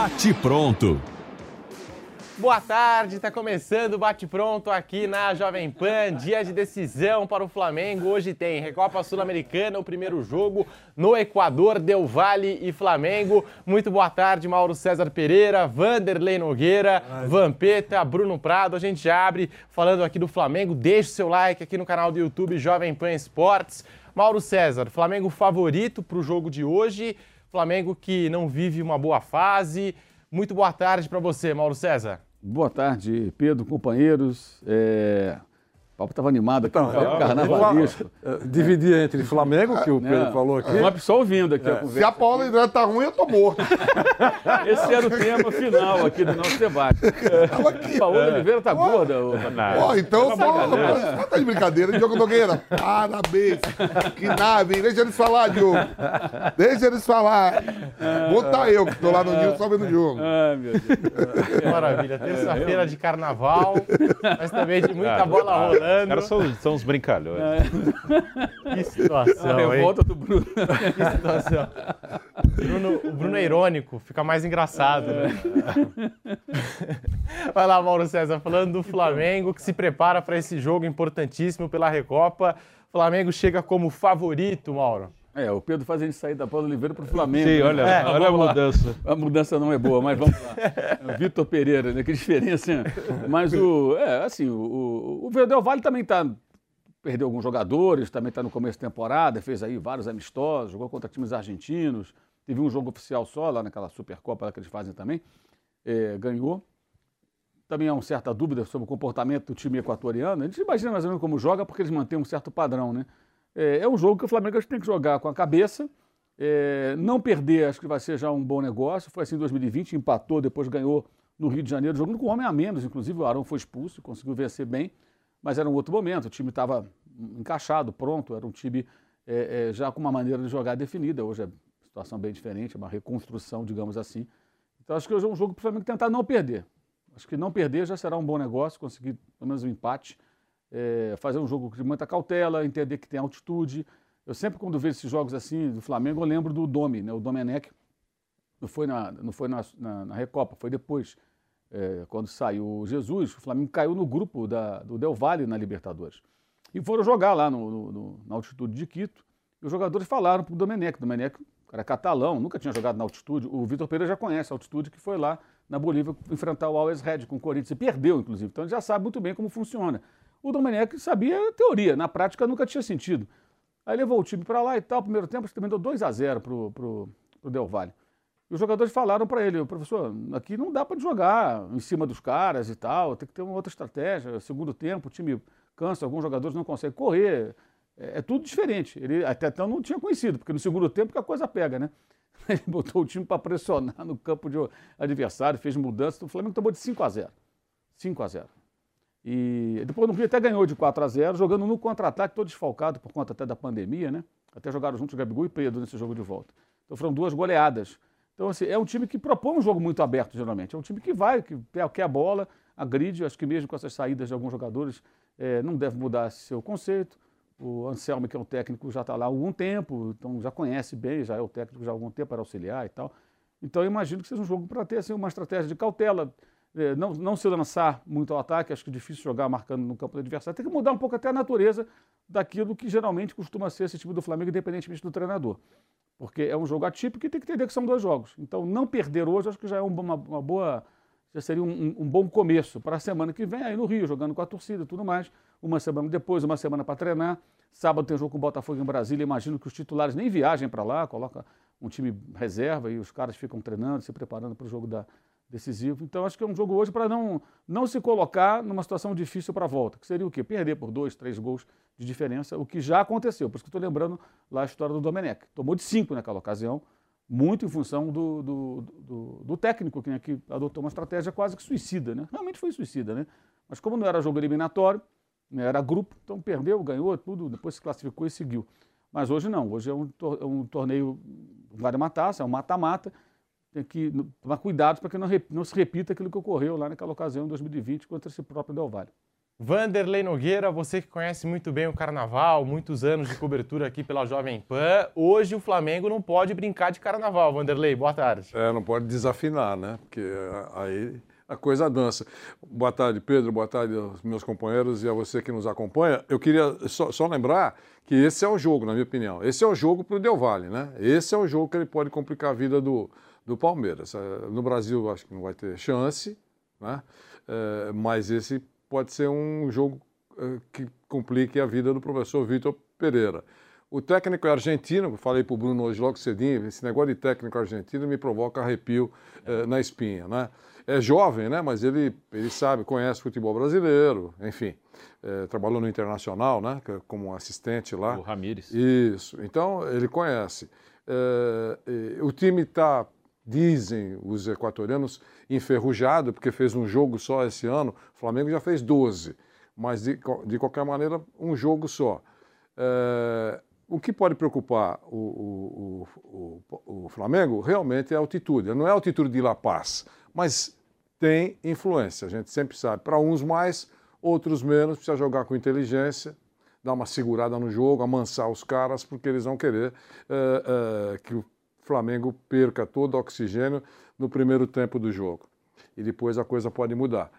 Bate Pronto. Boa tarde, está começando o Bate Pronto aqui na Jovem Pan, dia de decisão para o Flamengo. Hoje tem Recopa Sul-Americana, o primeiro jogo no Equador, Del Valle e Flamengo. Muito boa tarde, Mauro César Pereira, Vanderlei Nogueira, Vampeta, Bruno Prado. A gente já abre falando aqui do Flamengo. Deixe o seu like aqui no canal do YouTube Jovem Pan Esportes. Mauro César, Flamengo favorito para o jogo de hoje, Flamengo que não vive uma boa fase. Muito boa tarde para você, Mauro César. Boa tarde, Pedro, companheiros. É... O papo estava animado aqui, Então, no é, carnavalesco. é, Dividir entre Flamengo, que o Pedro Não, falou aqui. Não é só ouvindo aqui a Se a conversa. Paula André tá ruim, eu tô morto. Esse era o tema final aqui do nosso debate. Aqui. Paola Oliveira tá gorda. ô, Ó, então, só, tá de brincadeira, Diogo Nogueira. Parabéns. Que nave, hein? Deixa eles falar, Diogo. Deixa eles falar. Vou tá eu, que tô lá no Nil só vendo o jogo. Ai, meu Deus. Que maravilha. Terça-feira de carnaval, mas também de muita bola Os caras são, são uns brincalhões. Que A situação, hein? revolta do Bruno. Que situação. Bruno- o Bruno é irônico, fica mais engraçado, né? Vai lá, Mauro César, falando do Flamengo, que se prepara para esse jogo importantíssimo pela Recopa. O Flamengo chega como favorito, Mauro. É, o Pedro faz a gente sair da Paula Oliveira para o Flamengo. Sim, né? olha, É, olha a vamos lá. mudança. A mudança não é boa, mas vamos lá. Vitor Pereira, né? Que diferença. Mas o. É, assim, o, o, o Del Valle também está. Perdeu alguns jogadores, também está no começo da temporada, fez aí vários amistosos, jogou contra times argentinos, teve um jogo oficial só lá naquela Supercopa lá que eles fazem também, é, ganhou. Também há uma certa dúvida sobre o comportamento do time equatoriano. A gente imagina mais ou menos como joga, porque eles mantêm um certo padrão, né? É, é um jogo que o Flamengo acho que tem que jogar com a cabeça, é, não perder, acho que vai ser já um bom negócio. Foi assim em 2020, empatou, depois ganhou no Rio de Janeiro, jogando com homem a menos. Inclusive, o Arão foi expulso, conseguiu vencer bem, mas era um outro momento. O time estava encaixado, pronto. Era um time é, é, já com uma maneira de jogar definida. Hoje é situação bem diferente, é uma reconstrução, digamos assim. Então, acho que hoje é um jogo para o Flamengo tentar não perder. Acho que não perder já será um bom negócio, conseguir pelo menos um empate. É, fazer um jogo de muita cautela, entender que tem altitude. Eu sempre, quando vejo esses jogos assim do Flamengo, eu lembro do Domi, né? o Domenech. Não foi na, não foi na, na, na Recopa, foi depois, é, quando saiu o Jesus. O Flamengo caiu no grupo da, do Del Valle na Libertadores. E foram jogar lá no, no- no- na altitude de Quito. E os jogadores falaram para o Domenech. O Domenech, cara catalão, nunca tinha jogado na altitude. O Vitor Pereira já conhece a altitude, que foi lá na Bolívia enfrentar o Always Red com o Corinthians. E perdeu, inclusive. Então ele já sabe muito bem como funciona. O Domenech sabia teoria, na prática nunca tinha sentido. Aí levou o time para lá e tal. Primeiro tempo, deu 2 a 0 para o Del Valle. E os jogadores falaram para ele, professor, aqui não dá para jogar em cima dos caras e tal, tem que ter uma outra estratégia. Segundo tempo, o time cansa, alguns jogadores não conseguem correr. É, é tudo diferente. Ele até então não tinha conhecido, porque no segundo tempo que a coisa pega, né? Ele botou o time para pressionar no campo de adversário, fez mudanças. O Flamengo tomou de 5 a 0. 5 a 0. E depois no Rio até ganhou de 4 a 0, jogando no contra-ataque, todo desfalcado por conta até da pandemia, né? Até jogaram juntos Gabigol e Pedro nesse jogo de volta. Então foram duas goleadas. Então, assim, é um time que propõe um jogo muito aberto, geralmente. É um time que vai, que quer a bola, agride. Acho que mesmo com essas saídas de alguns jogadores, eh, não deve mudar seu conceito. O Anselmo, que é um técnico, já está lá há algum tempo, então já conhece bem, já é o técnico já há algum tempo para auxiliar e tal. Então, eu imagino que seja um jogo para ter assim, uma estratégia de cautela, não, não se lançar muito ao ataque, acho que é difícil jogar marcando no campo do adversário. Tem que mudar um pouco até a natureza daquilo que geralmente costuma ser esse time do Flamengo, independentemente do treinador. Porque é um jogo atípico e tem que entender que são dois jogos. Então, não perder hoje, acho que já é um- uma, uma boa. Já seria um- um bom começo para a semana que vem, aí no Rio, jogando com a torcida e tudo mais. Uma semana depois, uma semana para treinar. Sábado tem jogo com o Botafogo em Brasília. Imagino que os titulares nem viajem para lá, coloca um time reserva e os caras ficam treinando, se preparando para o jogo da, decisivo. Então, acho que é um jogo hoje para não, não se colocar numa situação difícil para a volta, que seria o quê? Perder por dois, três gols de diferença, o que já aconteceu. Por isso que estou lembrando lá a história do Domenech. Tomou de cinco naquela ocasião, muito em função do, do, do, do técnico, que, né, que adotou uma estratégia quase que suicida. Né? Realmente foi suicida, né? Mas como não era jogo eliminatório, né, era grupo, então perdeu, ganhou tudo, depois se classificou e seguiu. Mas hoje não, hoje é um, é um torneio, vale uma taça, é um mata-mata, tem que tomar cuidado para que não, não se repita aquilo que ocorreu lá naquela ocasião em 2020 contra esse próprio Del Valle. Vanderlei Nogueira, você que conhece muito bem o carnaval, muitos anos de cobertura aqui pela Jovem Pan. Hoje o Flamengo não pode brincar de carnaval, Vanderlei. Boa tarde. É, não pode desafinar, né? Porque aí a coisa dança. Boa tarde, Pedro. Boa tarde aos meus companheiros e a você que nos acompanha. Eu queria só, só lembrar que esse é o jogo, na minha opinião. Esse é o jogo para o Del Valle, né? Esse é o jogo que ele pode complicar a vida do, do Palmeiras. É, no Brasil, acho que não vai ter chance, né? É, mas esse pode ser um jogo é, que complique a vida do professor Vitor Pereira. O técnico é argentino, falei para o Bruno hoje logo cedinho, esse negócio de técnico argentino me provoca arrepio é. na espinha, né? É jovem, né? Mas ele, ele sabe, conhece futebol brasileiro, enfim. É, trabalhou no Internacional, né? Como assistente lá. O Ramires. Isso. Então, ele conhece. É, o time está dizem os equatorianos, enferrujado, porque fez um jogo só esse ano. O Flamengo já fez 12, mas de, de qualquer maneira, um jogo só. É, o que pode preocupar o, o, o, o, Flamengo realmente é a altitude. Não é a altitude de La Paz, mas tem influência. A gente sempre sabe. Para uns mais, outros menos. Precisa jogar com inteligência, dar uma segurada no jogo, amansar os caras, porque eles vão querer é, é, que o Flamengo perca todo o oxigênio no primeiro tempo do jogo. E depois a coisa pode mudar.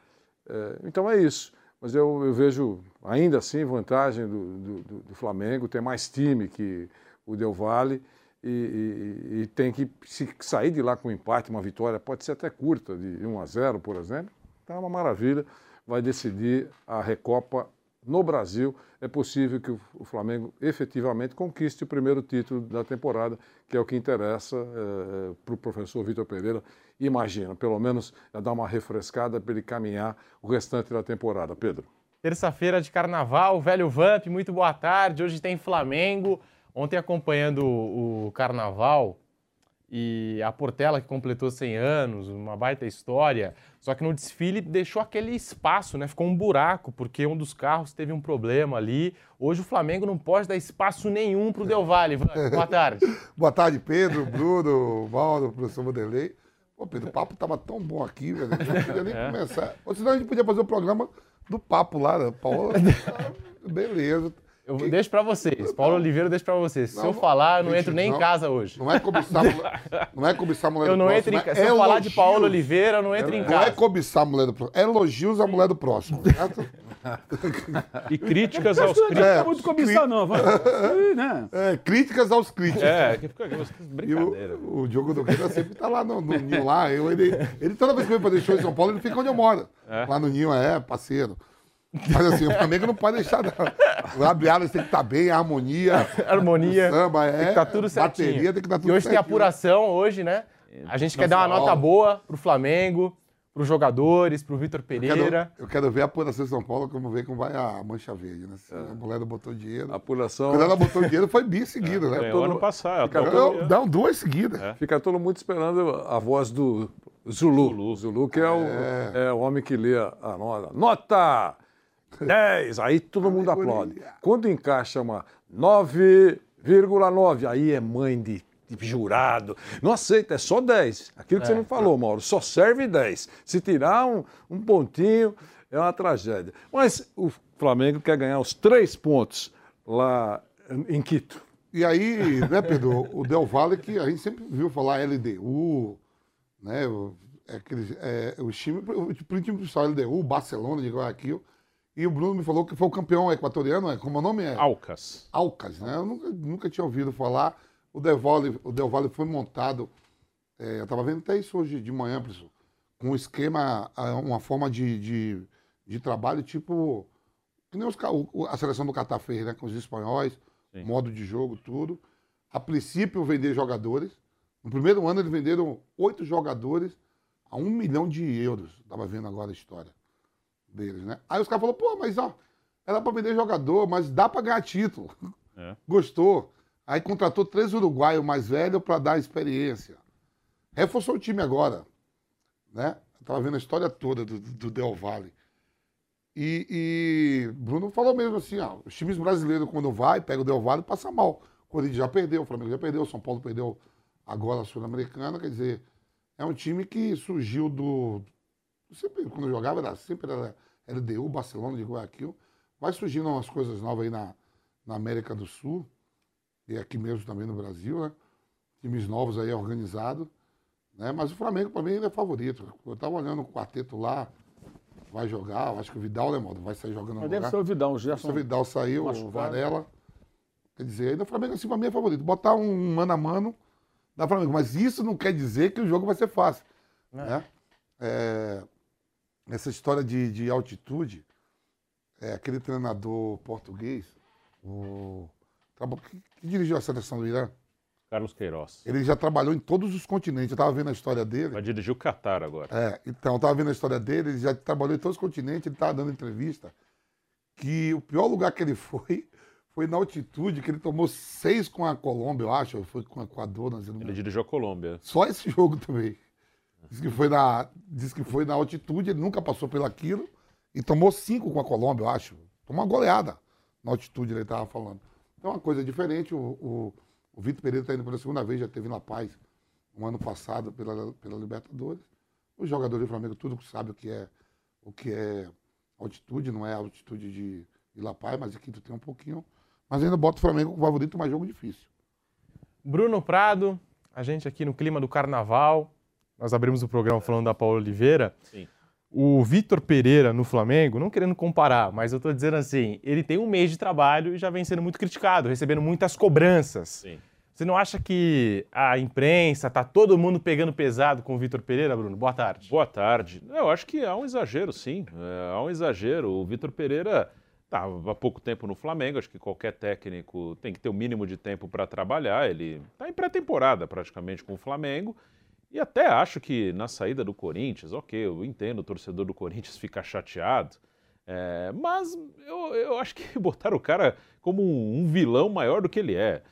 É, então é isso. Mas eu, eu, vejo ainda assim vantagem do, do, do, Flamengo, tem mais time que o Del Valle e, e, e, tem que sair de lá com um empate, uma vitória, pode ser até curta, de 1 a 0, por exemplo. Então é uma maravilha, vai decidir a Recopa no Brasil, é possível que o Flamengo efetivamente conquiste o primeiro título da temporada, que é o que interessa é, para o professor Vitor Pereira. Imagina, pelo menos dar uma refrescada para ele caminhar o restante da temporada. Pedro. Terça-feira de carnaval, velho Vamp, muito boa tarde. Hoje tem Flamengo. Ontem acompanhando o carnaval, e a Portela que completou 100 anos, uma baita história. Só que no desfile deixou aquele espaço, né? Ficou um buraco porque um dos carros teve um problema ali. Hoje o Flamengo não pode dar espaço nenhum para o Del Valle. Boa tarde. Boa tarde, Pedro, Bruno, Valdo, professor Modelei. Pô, Pedro, o papo tava tão bom aqui, velho. Não podia nem é. começar. Ou senão a gente podia fazer o programa do papo lá, né? Paola. Beleza. Eu que... deixo para vocês. Paulo Oliveira, deixo para vocês. Não, Se eu falar, eu não entro nem não, em casa hoje. Não é cobiçar, não é cobiçar a mulher eu do não próximo. Entro em... É Se eu falar de Paulo Oliveira, eu não entro é, em casa. Não é cobiçar a mulher do próximo. É elogios à mulher do próximo. e críticas aos críticos. É, não é muito cobiçar, não. Vai. né? É, críticas aos críticos. É, que fica brincadeira. O, o Diogo Nogueira sempre tá lá no, no Ninho lá. Eu, ele, ele, toda vez que vem fazer show em São Paulo, ele fica onde eu moro. É. Lá no Ninho, é, parceiro. Mas assim, o Flamengo não pode deixar. Não. O alas tem que estar tá bem, a harmonia. harmonia. O samba, é. Tem que estar tá tudo certinho. Bateria tem que estar tá tudo E hoje certinho. tem apuração, hoje, né? A gente quer dar uma nota boa pro Flamengo, pros jogadores, pro Vitor Pereira. Eu quero, eu quero ver a apuração de São Paulo, como ver como vai a mancha verde, né? Se é. a mulher não botou dinheiro. A apuração. Quando ela botou dinheiro, foi bi seguida, é. né? Todo... ano passado. Fica, todo... Não, duas seguidas. É. Fica todo mundo esperando a voz do Zulu. Zulu, Zulu que é, o, é. é o homem que lê a nota. Nota! 10, aí todo mundo aplaude. Quando encaixa uma 9,9, aí é mãe de, de, jurado. Não aceita, é só 10. Aquilo que é. você não falou, Mauro, só serve 10. Se tirar um, um pontinho, é uma tragédia. Mas o Flamengo quer ganhar os três pontos lá em Quito. E aí, né, Pedro, o Del Valle, que a gente sempre viu falar LDU, né, é, aqueles, é, os times, o time principal LDU, Barcelona de Guayaquil, e o Bruno me falou que foi o campeão equatoriano, é, como o nome é? Alcas. Alcas, né? Eu nunca, nunca tinha ouvido falar. O Del Valle, o Del Valle foi montado, é, eu estava vendo até isso hoje de manhã, professor, com um esquema, uma forma de, de, de trabalho tipo, que nem os, a seleção do Catar fez, né? Com os espanhóis, Sim. modo de jogo, tudo. A princípio, vender jogadores. No primeiro ano, eles venderam oito jogadores a um milhão de euros. Estava vendo agora a história deles, né? Aí os caras falaram, pô, mas ó, era para vender jogador, mas dá para ganhar título. É. Gostou. Aí contratou três uruguaios mais velhos para dar experiência. Reforçou o time agora, né? Eu tava vendo a história toda do, do Del Valle. E, e, Bruno falou mesmo assim, ó, os times brasileiros quando vai, pega o Del Valle, passa mal. O Corinthians já perdeu, o Flamengo já perdeu, o São Paulo perdeu agora a Sul-Americana, quer dizer, é um time que surgiu do, Sempre, quando eu jogava, era, sempre era, LDU, Barcelona de Guayaquil. Vai surgindo umas coisas novas aí na, na América do Sul e aqui mesmo também no Brasil, né? Times novos aí organizados. Né? Mas o Flamengo, para mim, ainda é favorito. Eu estava olhando o quarteto lá, vai jogar, eu acho que o Vidal, né, modo? Vai sair jogando no Mas deve lugar. ser o Vidal, o O Gerson. Vidal saiu, o machucado. Varela. Quer dizer, ainda o Flamengo, assim, pra mim é favorito. Botar um mano a mano da Flamengo. Mas isso não quer dizer que o jogo vai ser fácil. Né? É, essa história de, de altitude, é, aquele treinador português, o, traba- que, que dirigiu a seleção do Irã, Carlos Queiroz. ele já trabalhou em todos os continentes. Eu estava vendo a história dele. Vai dirigir o Qatar agora. É, então, eu tava vendo a história dele, ele já trabalhou em todos os continentes, ele tava dando entrevista, que o pior lugar que ele foi foi na altitude, que ele tomou seis com a Colômbia, eu acho, foi com o Equador, não sei, Ele dirigiu a Colômbia. Só esse jogo também. Diz que foi na, diz que foi na altitude, ele nunca passou pelaquilo e tomou cinco com a Colômbia, eu acho. Tomou uma goleada na altitude, ele estava falando. Então é uma coisa diferente. O, o, o Vitor Pereira está indo pela segunda vez, já teve na Paz um ano passado pela, pela Libertadores. Os jogadores do Flamengo tudo sabe o que é o que é altitude, não é altitude de, La Paz, mas aqui tu tem um pouquinho. Mas ainda bota o Flamengo com favorito, mas jogo difícil. Bruno Prado, a gente aqui no clima do carnaval. Nós abrimos o programa falando da Paula Oliveira. Sim. O Vitor Pereira no Flamengo, não querendo comparar, mas eu tô dizendo assim, ele tem um mês de trabalho e já vem sendo muito criticado, recebendo muitas cobranças. Sim. Você não acha que a imprensa, tá todo mundo pegando pesado com o Vitor Pereira, Bruno? Boa tarde. Boa tarde. Eu acho que há um exagero, sim. É, há um exagero. O Vitor Pereira estava há pouco tempo no Flamengo. Acho que qualquer técnico tem que ter o mínimo de tempo para trabalhar. Ele está em pré-temporada praticamente com o Flamengo. E até acho que na saída do Corinthians, ok, eu entendo o torcedor do Corinthians ficar chateado. é, mas eu, eu acho que botaram o cara como um, um vilão maior do que ele é.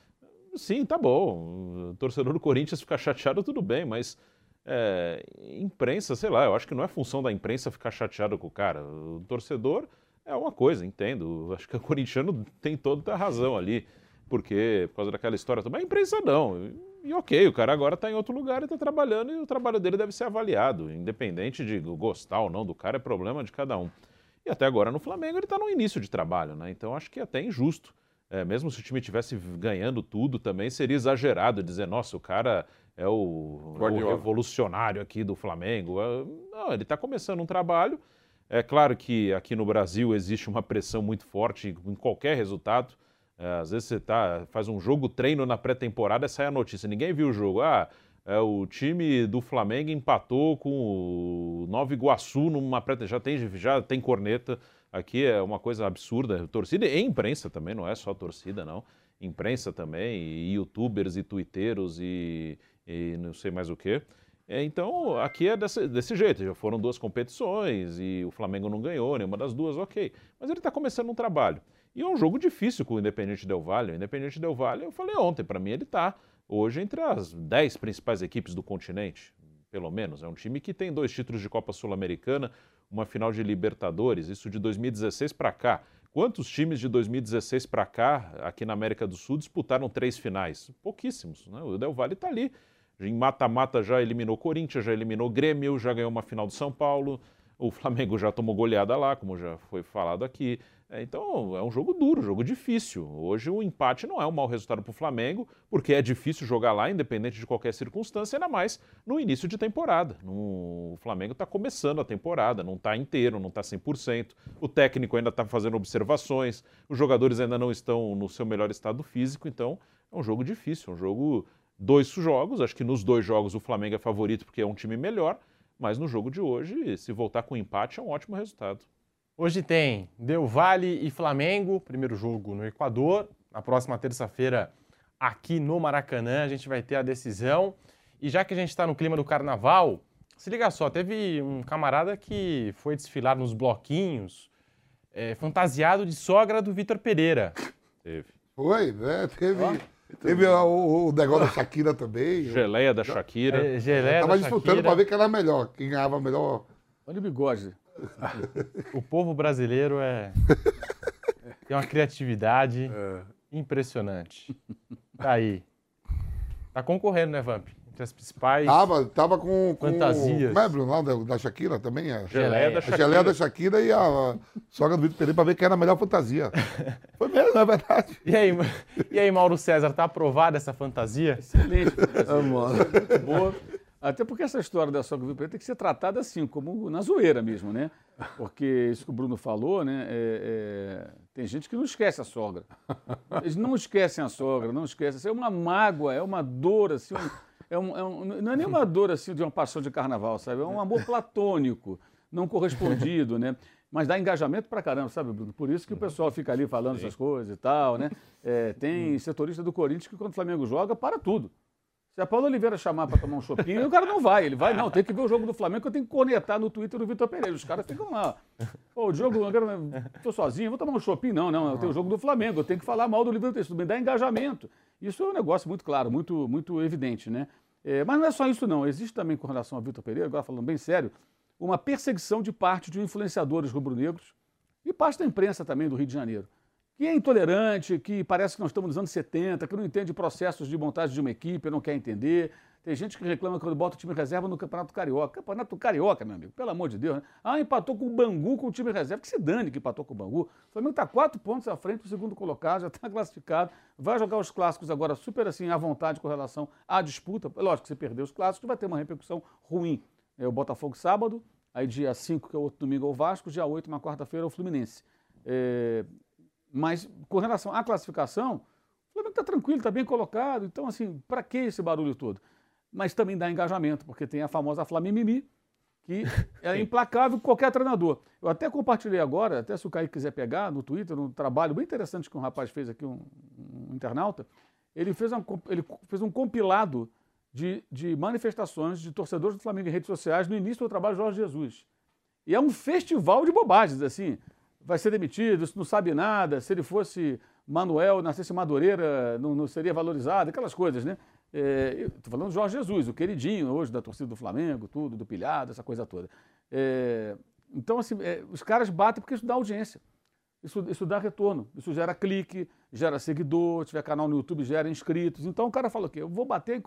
Sim, tá bom. O torcedor do Corinthians ficar chateado, tudo bem, mas é, imprensa, sei lá, eu acho que não é função da imprensa ficar chateado com o cara. O torcedor é uma coisa, entendo. Acho que o corintiano tem toda a razão ali, porque por causa daquela história também, a imprensa não. E ok, o cara agora está em outro lugar e está trabalhando, e o trabalho dele deve ser avaliado, independente de gostar ou não do cara, é problema de cada um. E até agora no Flamengo ele está no início de trabalho, né? Então acho que é até injusto. É, mesmo se o time tivesse ganhando tudo também, seria exagerado dizer, nossa, o cara é o, o revolucionário aqui do Flamengo. É, Não, ele está começando um trabalho. É claro que aqui no Brasil existe uma pressão muito forte em qualquer resultado. É, às vezes você tá, faz um jogo treino na pré-temporada e sai a notícia. Ninguém viu o jogo. Ah, é, o time do Flamengo empatou com o Nova Iguaçu numa pré já tem Já tem corneta. Aqui é uma coisa absurda. Torcida e imprensa também, não é só torcida, não. Imprensa também, e youtubers e twitteiros e, e não sei mais o quê. É, Então, aqui é desse, desse jeito. Já foram duas competições e o Flamengo não ganhou nenhuma das duas, ok. Mas ele está começando um trabalho. E é um jogo difícil com o Independente Del Valle. O Independente Del Valle, eu falei ontem, para mim ele está hoje entre as dez principais equipes do continente, pelo menos. É um time que tem dois títulos de Copa Sul-Americana, uma final de Libertadores, isso de 2016 para cá. Quantos times de 2016 para cá, aqui na América do Sul, disputaram três finais? Pouquíssimos. Né? O Del Valle está ali. Em mata-mata já eliminou Corinthians, já eliminou Grêmio, já ganhou uma final do São Paulo. O Flamengo já tomou goleada lá, como já foi falado aqui. É, Então é um jogo duro, jogo difícil. Hoje o empate não é um mau resultado para o Flamengo, porque é difícil jogar lá, independente de qualquer circunstância, ainda mais no início de temporada. No- O Flamengo está começando a temporada, não está inteiro, não está 100%. O técnico ainda está fazendo observações, os jogadores ainda não estão no seu melhor estado físico, então é um jogo difícil, um jogo. Dois jogos, acho que nos dois jogos o Flamengo é favorito porque é um time melhor, mas no jogo de hoje, se voltar com empate, é um ótimo resultado. Hoje tem Del Valle e Flamengo, primeiro jogo no Equador. Na próxima terça-feira, aqui no Maracanã, a gente vai ter a decisão. E já que a gente está no clima do carnaval, se liga só, teve um camarada que foi desfilar nos bloquinhos, é, fantasiado de sogra do Vitor Pereira. Teve. Foi, né? Teve, teve o, o negócio da Shakira também. Geleia da Shakira. É, Geleia Tava da disputando para ver quem era melhor, quem ganhava melhor. Olha o bigode. O povo brasileiro é tem uma criatividade É. impressionante. Tá aí. Tá concorrendo, né, Vamp? entre as principais. Tava, tava com, com Fantasias. Como é, Bruno, lá da, da Shakira também? A, Geleia da a Shakira. geleia da Shakira e a sogra do Vitor Pereira pra ver quem era a melhor fantasia. Foi mesmo, não é verdade? E aí, e aí, Mauro César, tá aprovada essa fantasia? Excelente. muito boa. Até porque essa história da sogra Vitor tem que ser tratada assim, como na zoeira mesmo, né? Porque isso que o Bruno falou, né? é- é, tem gente que não esquece a sogra. Eles não esquecem a sogra, não esquecem. É uma mágoa, é uma dor, assim. um- é um- é um- não é nem uma dor assim de uma paixão de carnaval, sabe? É um amor platônico, não correspondido, né? Mas dá engajamento pra caramba, sabe, Bruno? Por isso que o pessoal fica ali falando essas coisas e tal, né? É, tem setorista do Corinthians que quando o Flamengo joga, para tudo. Se a Paulo Oliveira chamar para tomar um chopinho, o cara não vai. Ele vai, não, tem que ver o jogo do Flamengo, que eu tenho que conectar no Twitter do Vitor Pereira. Os caras ficam lá. Pô, o jogo, eu estou sozinho, vou tomar um chopinho. Não, não, eu tenho o jogo do Flamengo, eu tenho que falar mal do Oliveira. Isso me dá engajamento. Isso é um negócio muito claro, muito, muito evidente, né? É, mas não é só isso, não. Existe também, com relação ao Vitor Pereira, agora falando bem sério, uma perseguição de parte de influenciadores rubro-negros e parte da imprensa também do Rio de Janeiro que é intolerante, que parece que nós estamos nos anos 70, que não entende processos de montagem de uma equipe, não quer entender. Tem gente que reclama quando bota o time reserva no Campeonato Carioca. Campeonato Carioca, meu amigo, pelo amor de Deus. Né? Ah, empatou com o Bangu com o time reserva. Que se dane que empatou com o Bangu. O Flamengo está quatro pontos à frente do segundo colocado, já está classificado. Vai jogar os clássicos agora super assim, à vontade com relação à disputa. Lógico que se perder os clássicos vai ter uma repercussão ruim. É o Botafogo sábado, aí dia 5, que é o outro domingo, é o Vasco, dia 8, uma quarta-feira, é o Fluminense. É, mas com relação à classificação, o Flamengo está tranquilo, está bem colocado. Então, assim, para que esse barulho todo? Mas também dá engajamento, porque tem a famosa Flamimimi, que é implacável com qualquer treinador. Eu até compartilhei agora, até se o Kaique quiser pegar no Twitter, um trabalho bem interessante que um rapaz fez aqui, um, um internauta. Ele fez, uma, ele fez um compilado de, de manifestações de torcedores do Flamengo em redes sociais no início do trabalho de Jorge Jesus. E é um festival de bobagens, assim vai ser demitido, não sabe nada, se ele fosse Manuel, nascesse Madureira, não, não seria valorizado, aquelas coisas, né? Estou falando do Jorge Jesus, o queridinho hoje da torcida do Flamengo, tudo, do pilhado, essa coisa toda. É, então, assim, é, os caras batem porque isso dá audiência. Isso, isso dá retorno, isso gera clique, gera seguidor, tiver canal no YouTube, gera inscritos. Então o cara fala o quê? Eu vou bater,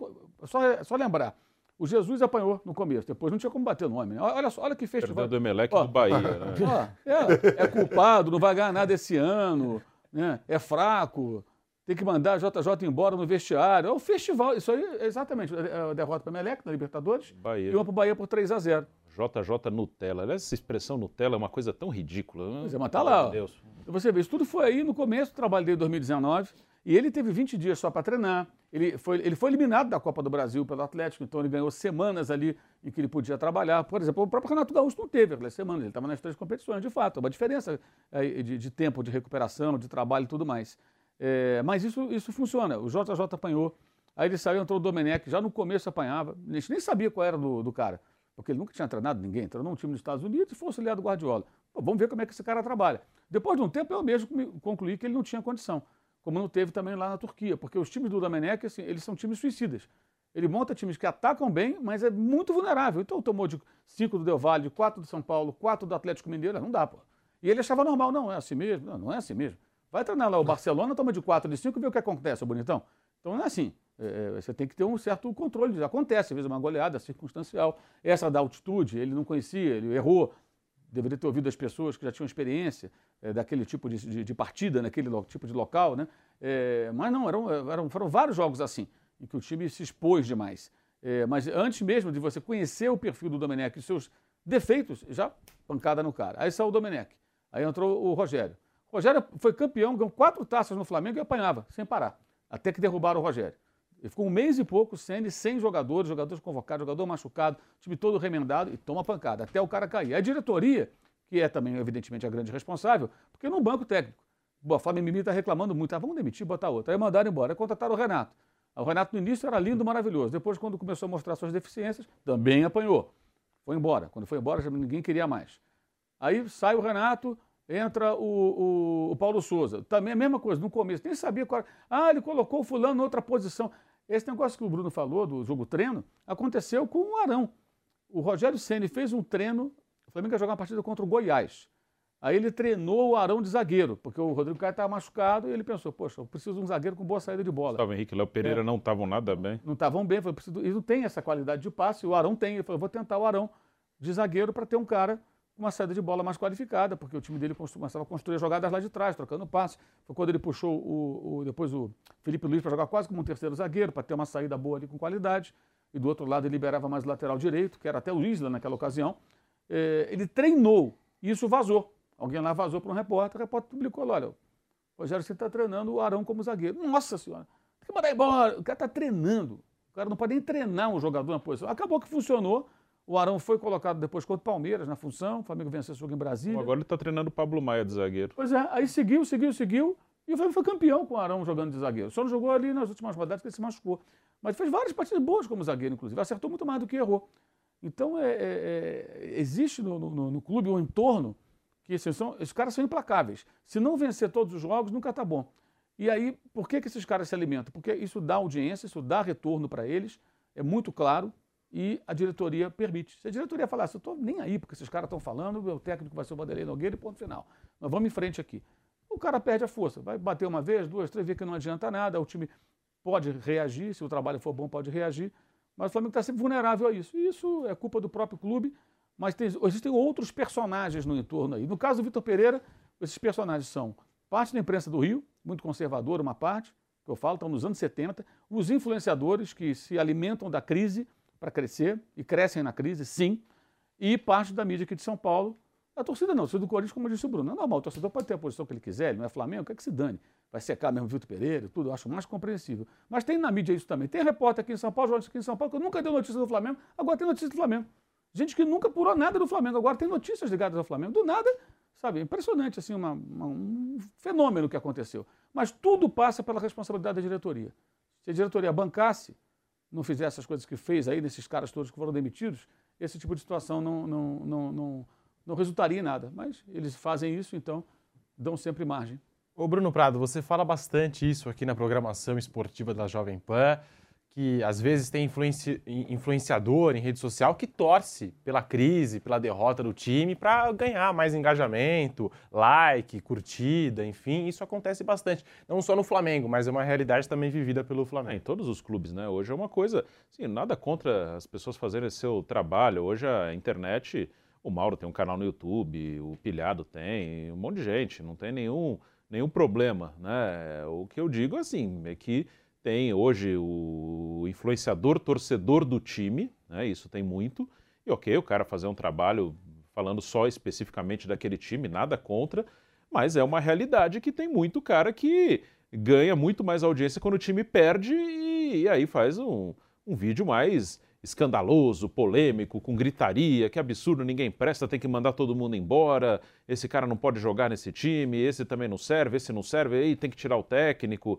só, só lembrar, o Jesus apanhou no começo, depois não tinha como bater no homem. né? Olha, só, olha que festival. Perdeu do Emelec Ó. do Bahia, né? Ó, é, é culpado, não vai ganhar nada esse ano, né? é fraco, tem que mandar a JJ embora no vestiário. É um festival, isso aí, exatamente. É a derrota para o Melec na Libertadores Bahia. e uma para o Bahia por 3 a 0 JJ Nutella. Aliás, essa expressão Nutella é uma coisa tão ridícula. né? Pois é, mas tá Pelo lá, ó. Deus. Você vê, isso tudo foi aí no começo do trabalho dele em 2019. E ele teve 20 dias só para treinar. Ele foi, ele foi eliminado da Copa do Brasil pelo Atlético, então ele ganhou semanas ali em que ele podia trabalhar. Por exemplo, o próprio Renato Gaúcho não teve aquelas semanas, ele estava nas três competições, de fato. É uma diferença eh, de, de tempo, de recuperação, de trabalho e tudo mais. É, mas isso, isso funciona. O JJ apanhou, aí ele saiu, entrou o Domenech, já no começo apanhava. A gente nem sabia qual era do, do cara, porque ele nunca tinha treinado ninguém. Treinou um time dos Estados Unidos e foi auxiliar do Guardiola. Pô, vamos ver como é que esse cara trabalha. Depois de um tempo, eu mesmo me- concluí que ele não tinha condição, como não teve também lá na Turquia, porque os times do Domenech, assim, eles são times suicidas. Ele monta times que atacam bem, mas é muito vulnerável. Então tomou de cinco do Del Valle, de quatro do São Paulo, quatro do Atlético Mineiro, não dá, pô. E ele achava normal, não, é assim mesmo, não, não é assim mesmo. Vai treinar lá o Barcelona, toma de quatro de cinco e vê o que acontece, bonitão. Então não é assim. É, é, você tem que ter um certo controle. Acontece, às vezes, uma goleada circunstancial. Essa da altitude, ele não conhecia, ele errou. Deveria ter ouvido as pessoas que já tinham experiência é, daquele tipo de, de- de partida, naquele tipo de local, né? É, mas não, eram, eram, foram vários jogos assim, em que o time se expôs demais. É, mas antes mesmo de você conhecer o perfil do Domenech e seus defeitos, já pancada no cara. Aí saiu o Domenech, aí entrou o Rogério. O Rogério foi campeão, ganhou quatro taças no Flamengo e apanhava, sem parar, até que derrubaram o Rogério. Ele ficou um mês e pouco sem, sem jogadores, jogadores convocados, jogador machucado, time todo remendado e toma pancada, até o cara cair. A diretoria, que é também, evidentemente, a grande responsável, porque no banco técnico, Bom, a Flamengo Mimi está reclamando muito, ah, vamos demitir, botar outro. Aí mandaram embora, aí contrataram o Renato. O Renato no início era lindo, maravilhoso. Depois, quando começou a mostrar suas deficiências, também apanhou. Foi embora. Quando foi embora, já ninguém queria mais. Aí sai o Renato, entra o, o- o Paulo Souza. Também a mesma coisa, no começo, nem sabia qual. Ah, ele colocou o fulano em outra posição. Esse negócio que o Bruno falou do jogo treino aconteceu com o Arão. O Rogério Ceni fez um treino, o Flamengo ia jogar uma partida contra o Goiás. Aí ele treinou o Arão de zagueiro, porque o Rodrigo Caio estava machucado e ele pensou, poxa, eu preciso de um zagueiro com boa saída de bola. Gustavo Henrique e Léo Pereira é. não estavam nada bem. Não estavam bem, falou, preciso, eles não têm essa qualidade de passe, o Arão tem. Ele falou, vou tentar o Arão de zagueiro para ter um cara uma saída de bola mais qualificada, porque o time dele começava a construir jogadas lá de trás, trocando passe. Foi quando ele puxou o, o depois o Felipe Luiz para jogar quase como um terceiro zagueiro, para ter uma saída boa ali com qualidade. E do outro lado ele liberava mais lateral direito, que era até o Isla naquela ocasião. É, ele treinou, e isso vazou. Alguém lá vazou para um repórter, o repórter publicou, olha, o Rogério você está treinando o Arão como zagueiro. Nossa senhora, tem que mandar embora. O cara está treinando. O cara não pode nem treinar um jogador na posição. Acabou que funcionou. O Arão foi colocado depois contra o Palmeiras na função. O Flamengo venceu o jogo em Brasília. Agora ele está treinando o Pablo Maia de zagueiro. Pois é, aí seguiu, seguiu, seguiu. E o Flamengo foi campeão com o Arão jogando de zagueiro. Só não jogou ali nas últimas rodadas que ele se machucou. Mas fez várias partidas boas como zagueiro, inclusive. Acertou muito mais do que errou. Então, é, é, é existe no, no, no, clube um entorno que assim, são, esses caras são implacáveis. Se não vencer todos os jogos, nunca está bom. E aí, por que, que esses caras se alimentam? Porque isso dá audiência, isso dá retorno para eles, é muito claro, e a diretoria permite. Se a diretoria falasse, eu estou nem aí, porque esses caras estão falando, o técnico vai ser o Vanderlei Nogueira e ponto final. Nós vamos em frente aqui. O cara perde a força, vai bater uma vez, duas, três, vê que não adianta nada, o time pode reagir, se o trabalho for bom, pode reagir, mas o Flamengo está sempre vulnerável a isso. E isso é culpa do próprio clube, mas tem, existem outros personagens no entorno aí. No caso do Vitor Pereira, esses personagens são parte da imprensa do Rio, muito conservadora, uma parte, que eu falo, estão nos anos 70, os influenciadores que se alimentam da crise para crescer e crescem na crise, sim, e parte da mídia aqui de São Paulo. A torcida não, a torcida do Corinthians, como disse o Bruno, é normal, o torcedor pode ter a posição que ele quiser, ele não é Flamengo, quer que se dane vai secar mesmo Vitor Pereira, tudo, eu acho mais compreensível. Mas tem na mídia isso também. Tem repórter aqui em São Paulo, jornalista aqui em São Paulo, que nunca deu notícia do Flamengo, agora tem notícia do Flamengo. Gente que nunca apurou nada do Flamengo, agora tem notícias ligadas ao Flamengo. Do nada, sabe, impressionante, assim, uma, uma, um fenômeno que aconteceu. Mas tudo passa pela responsabilidade da diretoria. Se a diretoria bancasse, não fizesse as coisas que fez aí, nesses caras todos que foram demitidos, esse tipo de situação não, não, não, não, não resultaria em nada. Mas eles fazem isso, então dão sempre margem. Ô Bruno Prado, você fala bastante isso aqui na programação esportiva da Jovem Pan, que às vezes tem influenci... influenciador em rede social que torce pela crise, pela derrota do time para ganhar mais engajamento, like, curtida, enfim, isso acontece bastante. Não só no Flamengo, mas é uma realidade também vivida pelo Flamengo. É, em todos os clubes, né? Hoje é uma coisa, assim, nada contra as pessoas fazerem seu trabalho. Hoje a internet, o Mauro tem um canal no YouTube, o Pilhado tem, um monte de gente, não tem nenhum nenhum problema. Né? O que eu digo assim é que tem hoje o influenciador torcedor do time, né? isso tem muito, e ok, o cara fazer um trabalho falando só especificamente daquele time, nada contra, mas é uma realidade que tem muito cara que ganha muito mais audiência quando o time perde e, e aí faz um, um vídeo mais escandaloso, polêmico, com gritaria, que absurdo, ninguém presta, tem que mandar todo mundo embora, esse cara não pode jogar nesse time, esse também não serve, esse não serve, aí tem que tirar o técnico.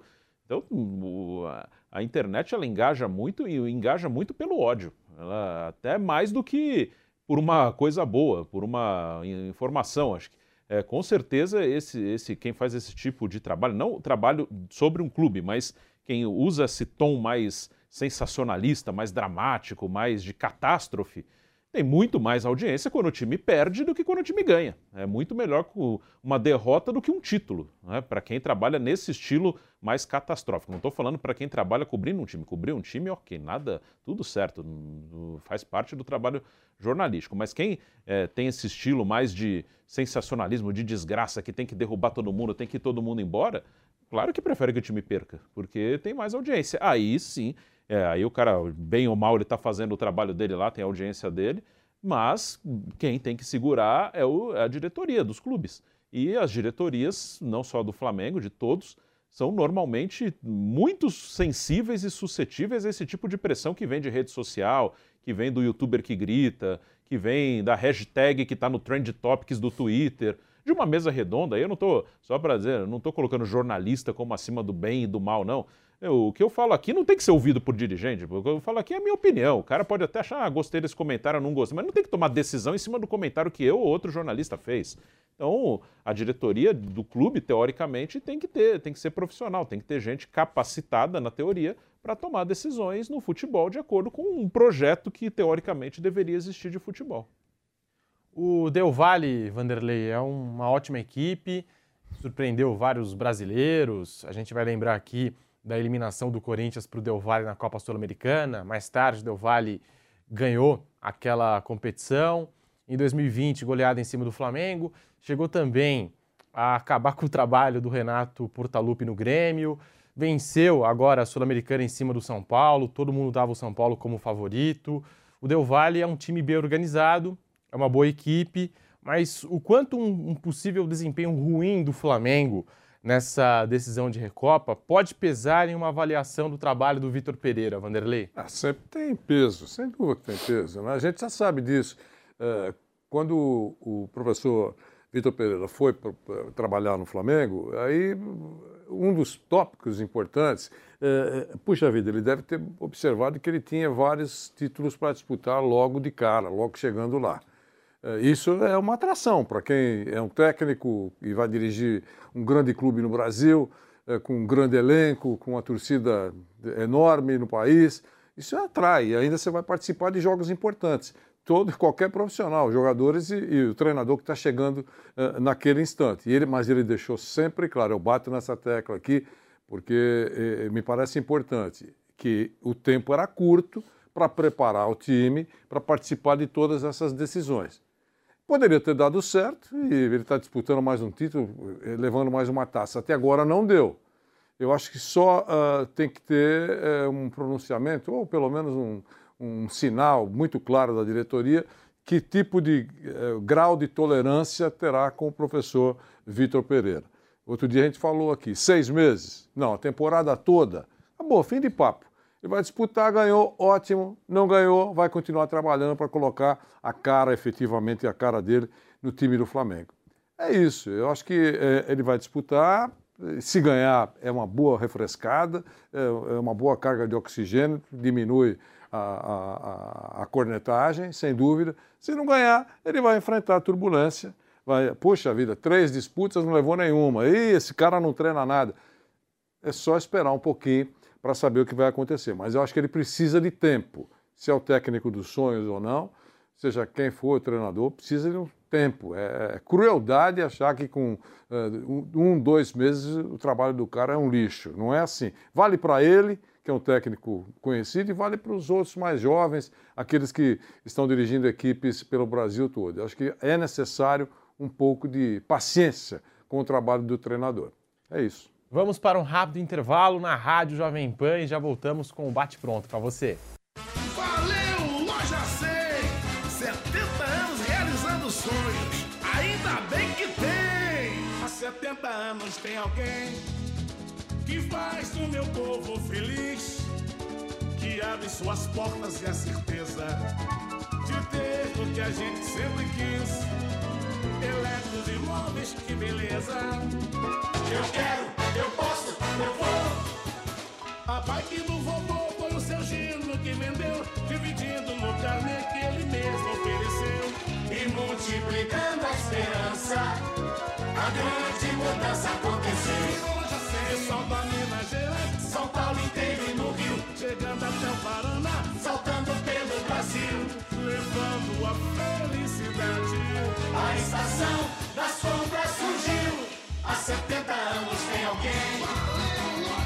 Então, a, internet ela engaja muito e engaja muito pelo ódio, ela, até mais do que por uma coisa boa, por uma informação, acho que. É, com certeza esse, esse quem faz esse tipo de trabalho, não trabalho sobre um clube, mas quem usa esse tom mais sensacionalista, mais dramático, mais de catástrofe, tem muito mais audiência quando o time perde do que quando o time ganha. É muito melhor uma derrota do que um título, né? para quem trabalha nesse estilo mais catastrófico. Não estou falando para quem trabalha cobrindo um time. Cobrir um time, ok, nada, tudo certo, faz parte do trabalho jornalístico. Mas quem é, tem esse estilo mais de sensacionalismo, de desgraça, que tem que derrubar todo mundo, tem que ir todo mundo embora, claro que prefere que o time perca, porque tem mais audiência. Aí sim é, aí o cara, bem ou mal, ele está fazendo o trabalho dele lá, tem a audiência dele, mas quem tem que segurar é, o, é a diretoria dos clubes. E as diretorias, não só do Flamengo, de todos, são normalmente muito sensíveis e suscetíveis a esse tipo de pressão que vem de rede social, que vem do youtuber que grita, que vem da hashtag que está no Trend Topics do Twitter, de uma mesa redonda. Eu não estou, só para dizer, não estou colocando jornalista como acima do bem e do mal, não. O que eu falo aqui não tem que ser ouvido por dirigente. O que eu falo aqui é a minha opinião. O cara pode até achar, ah, gostei desse comentário, não gostei, mas não tem que tomar decisão em cima do comentário que eu ou outro jornalista fez. Então, a diretoria do clube, teoricamente, tem que ter, tem que ser profissional, tem que ter gente capacitada na teoria para tomar decisões no futebol de acordo com um projeto que teoricamente deveria existir de futebol. O Del Valle, Vanderlei, é uma ótima equipe, surpreendeu vários brasileiros. A gente vai lembrar aqui da eliminação do Corinthians para o Del Valle na Copa Sul-Americana. Mais tarde, o Del Valle ganhou aquela competição. Em 2020, goleada em cima do Flamengo. Chegou também a acabar com o trabalho do Renato Portaluppi no Grêmio. Venceu agora a Sul-Americana em cima do São Paulo. Todo mundo dava o São Paulo como favorito. O Del Valle é um time bem organizado, é uma boa equipe, mas o quanto um, um possível desempenho ruim do Flamengo nessa decisão de Recopa pode pesar em uma avaliação do trabalho do Vitor Pereira, Vanderlei? Ah, sempre tem peso, sem dúvida que tem peso. Né? A gente já sabe disso. É, quando o, professor Vitor Pereira foi trabalhar no Flamengo, aí um dos tópicos importantes, é, é, puxa vida, ele deve ter observado que ele tinha vários títulos para disputar logo de cara, logo chegando lá. É, isso é uma atração para quem é um técnico e vai dirigir um grande clube no Brasil, é, com um grande elenco, com uma torcida enorme no país. Isso atrai, e ainda você vai participar de jogos importantes. Todo, qualquer profissional, jogadores e, e o treinador que está chegando uh, naquele instante. E ele, mas ele deixou sempre claro, eu bato nessa tecla aqui, porque eh, me parece importante, que o tempo era curto para preparar o time para participar de todas essas decisões. Poderia ter dado certo e ele está disputando mais um título, eh, levando mais uma taça. Até agora não deu. Eu acho que só uh, tem que ter uh, um pronunciamento, ou pelo menos um, um, sinal muito claro da diretoria, que tipo de uh, grau de tolerância terá com o professor Vitor Pereira. Outro dia a gente falou aqui, seis meses? Não, a temporada toda. Acabou, fim de papo. Ele vai disputar, ganhou, ótimo. Não ganhou, vai continuar trabalhando para colocar a cara, efetivamente, a cara dele no time do Flamengo. É isso. Eu acho que é, ele vai disputar. Se ganhar, é uma boa refrescada, é, é uma boa carga de oxigênio, diminui a, a, a, cornetagem, sem dúvida. Se não ganhar, ele vai enfrentar a turbulência. Vai, puxa vida, três disputas, não levou nenhuma. E esse cara não treina nada. É só esperar um pouquinho para saber o que vai acontecer. Mas eu acho que ele precisa de tempo. Se é o técnico dos sonhos ou não, seja quem for o treinador, precisa de um tempo. É, é crueldade achar que com uh, um, dois meses o trabalho do cara é um lixo. Não é assim. Vale para ele, que é um técnico conhecido, e vale para os outros mais jovens, aqueles que estão dirigindo equipes pelo Brasil todo. Eu acho que é necessário um pouco de paciência com o trabalho do treinador. É isso. Vamos para um rápido intervalo na Rádio Jovem Pan e já voltamos com o Bate Pronto para você. Valeu, Loja 100! 70 anos realizando sonhos. Ainda bem que tem! Há 70 anos tem alguém que faz do meu povo feliz, que abre suas portas e a certeza de ter o que a gente sempre quis. Eletros e móveis, que beleza! Eu quero eu posso, eu vou. A bike do vovô foi o seu gino que vendeu, dividindo no carnê que ele mesmo ofereceu. E multiplicando a esperança, a grande mudança aconteceu. Pessoal da Minas Gerais, São Paulo inteiro e no Rio, chegando até o Paraná, saltando pelo Brasil, levando a felicidade. A estação das compras surgiu. Há 70 anos alguém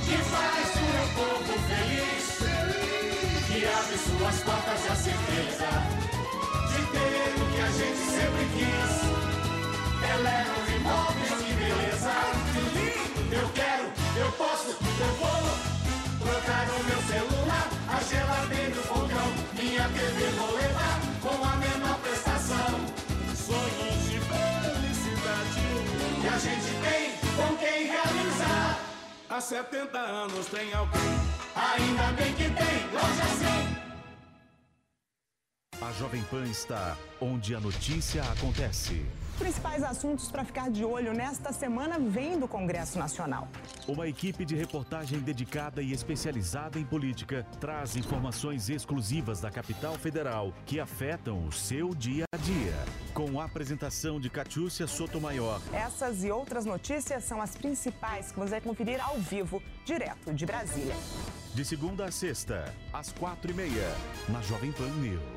que faz o povo feliz, que abre suas portas a certeza de ter o que a gente sempre quis. Eleva imóveis, que beleza! Eu quero, eu posso, eu vou Há 70 anos tem alguém, ainda bem que tem, loja 100. A Jovem Pan está onde a notícia acontece. Principais assuntos para ficar de olho nesta semana vêm do Congresso Nacional. Uma equipe de reportagem dedicada e especializada em política traz informações exclusivas da capital federal que afetam o seu dia a dia. Com a apresentação de Catiúcia Sotomayor. Essas e outras notícias são as principais que você vai conferir ao vivo, direto de Brasília. De segunda a sexta, às quatro e meia, na Jovem Pan News.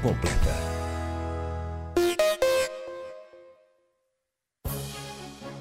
completa.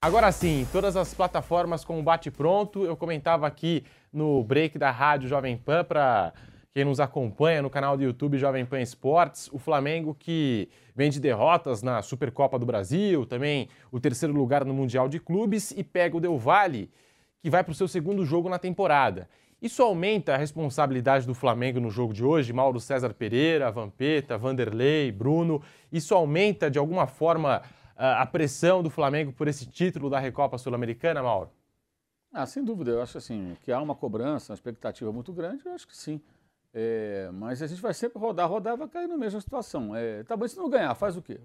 Agora sim, todas as plataformas com bate pronto. Eu comentava aqui no break da rádio Jovem Pan para quem nos acompanha no canal do YouTube Jovem Pan Esportes, o Flamengo que vem de derrotas na Supercopa do Brasil, também o terceiro lugar no Mundial de Clubes e pega o Del Valle, que vai para o seu segundo jogo na temporada. Isso aumenta a responsabilidade do Flamengo no jogo de hoje? Mauro César Pereira, Vampeta, Vanderlei, Bruno. Isso aumenta de alguma forma a pressão do Flamengo por esse título da Recopa Sul-Americana, Mauro? Ah, sem dúvida. Eu acho assim que há uma cobrança, uma expectativa muito grande. Eu acho que sim. É, mas a gente vai sempre rodar, rodar, vai cair na mesma situação. É, tá bom, se não ganhar, faz o quê?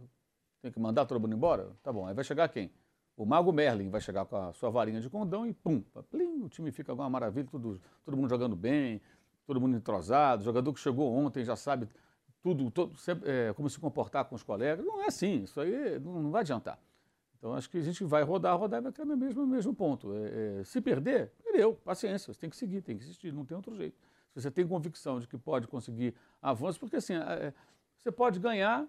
Tem que mandar todo mundo embora? Tá bom. Aí vai chegar quem? O Mago Merlin vai chegar com a sua varinha de condão e pum, plim, o time fica uma maravilha, tudo, todo mundo jogando bem, todo mundo entrosado, jogador que chegou ontem já sabe tudo, todo, sempre, é, como se comportar com os colegas. Não é assim, isso aí não, não vai adiantar. Então acho que a gente vai rodar, rodar e vai cair no mesmo, mesmo ponto. É, é, se perder, perdeu, paciência, você tem que seguir, tem que existir, não tem outro jeito. Se você tem convicção de que pode conseguir avanço, porque assim, é, você pode ganhar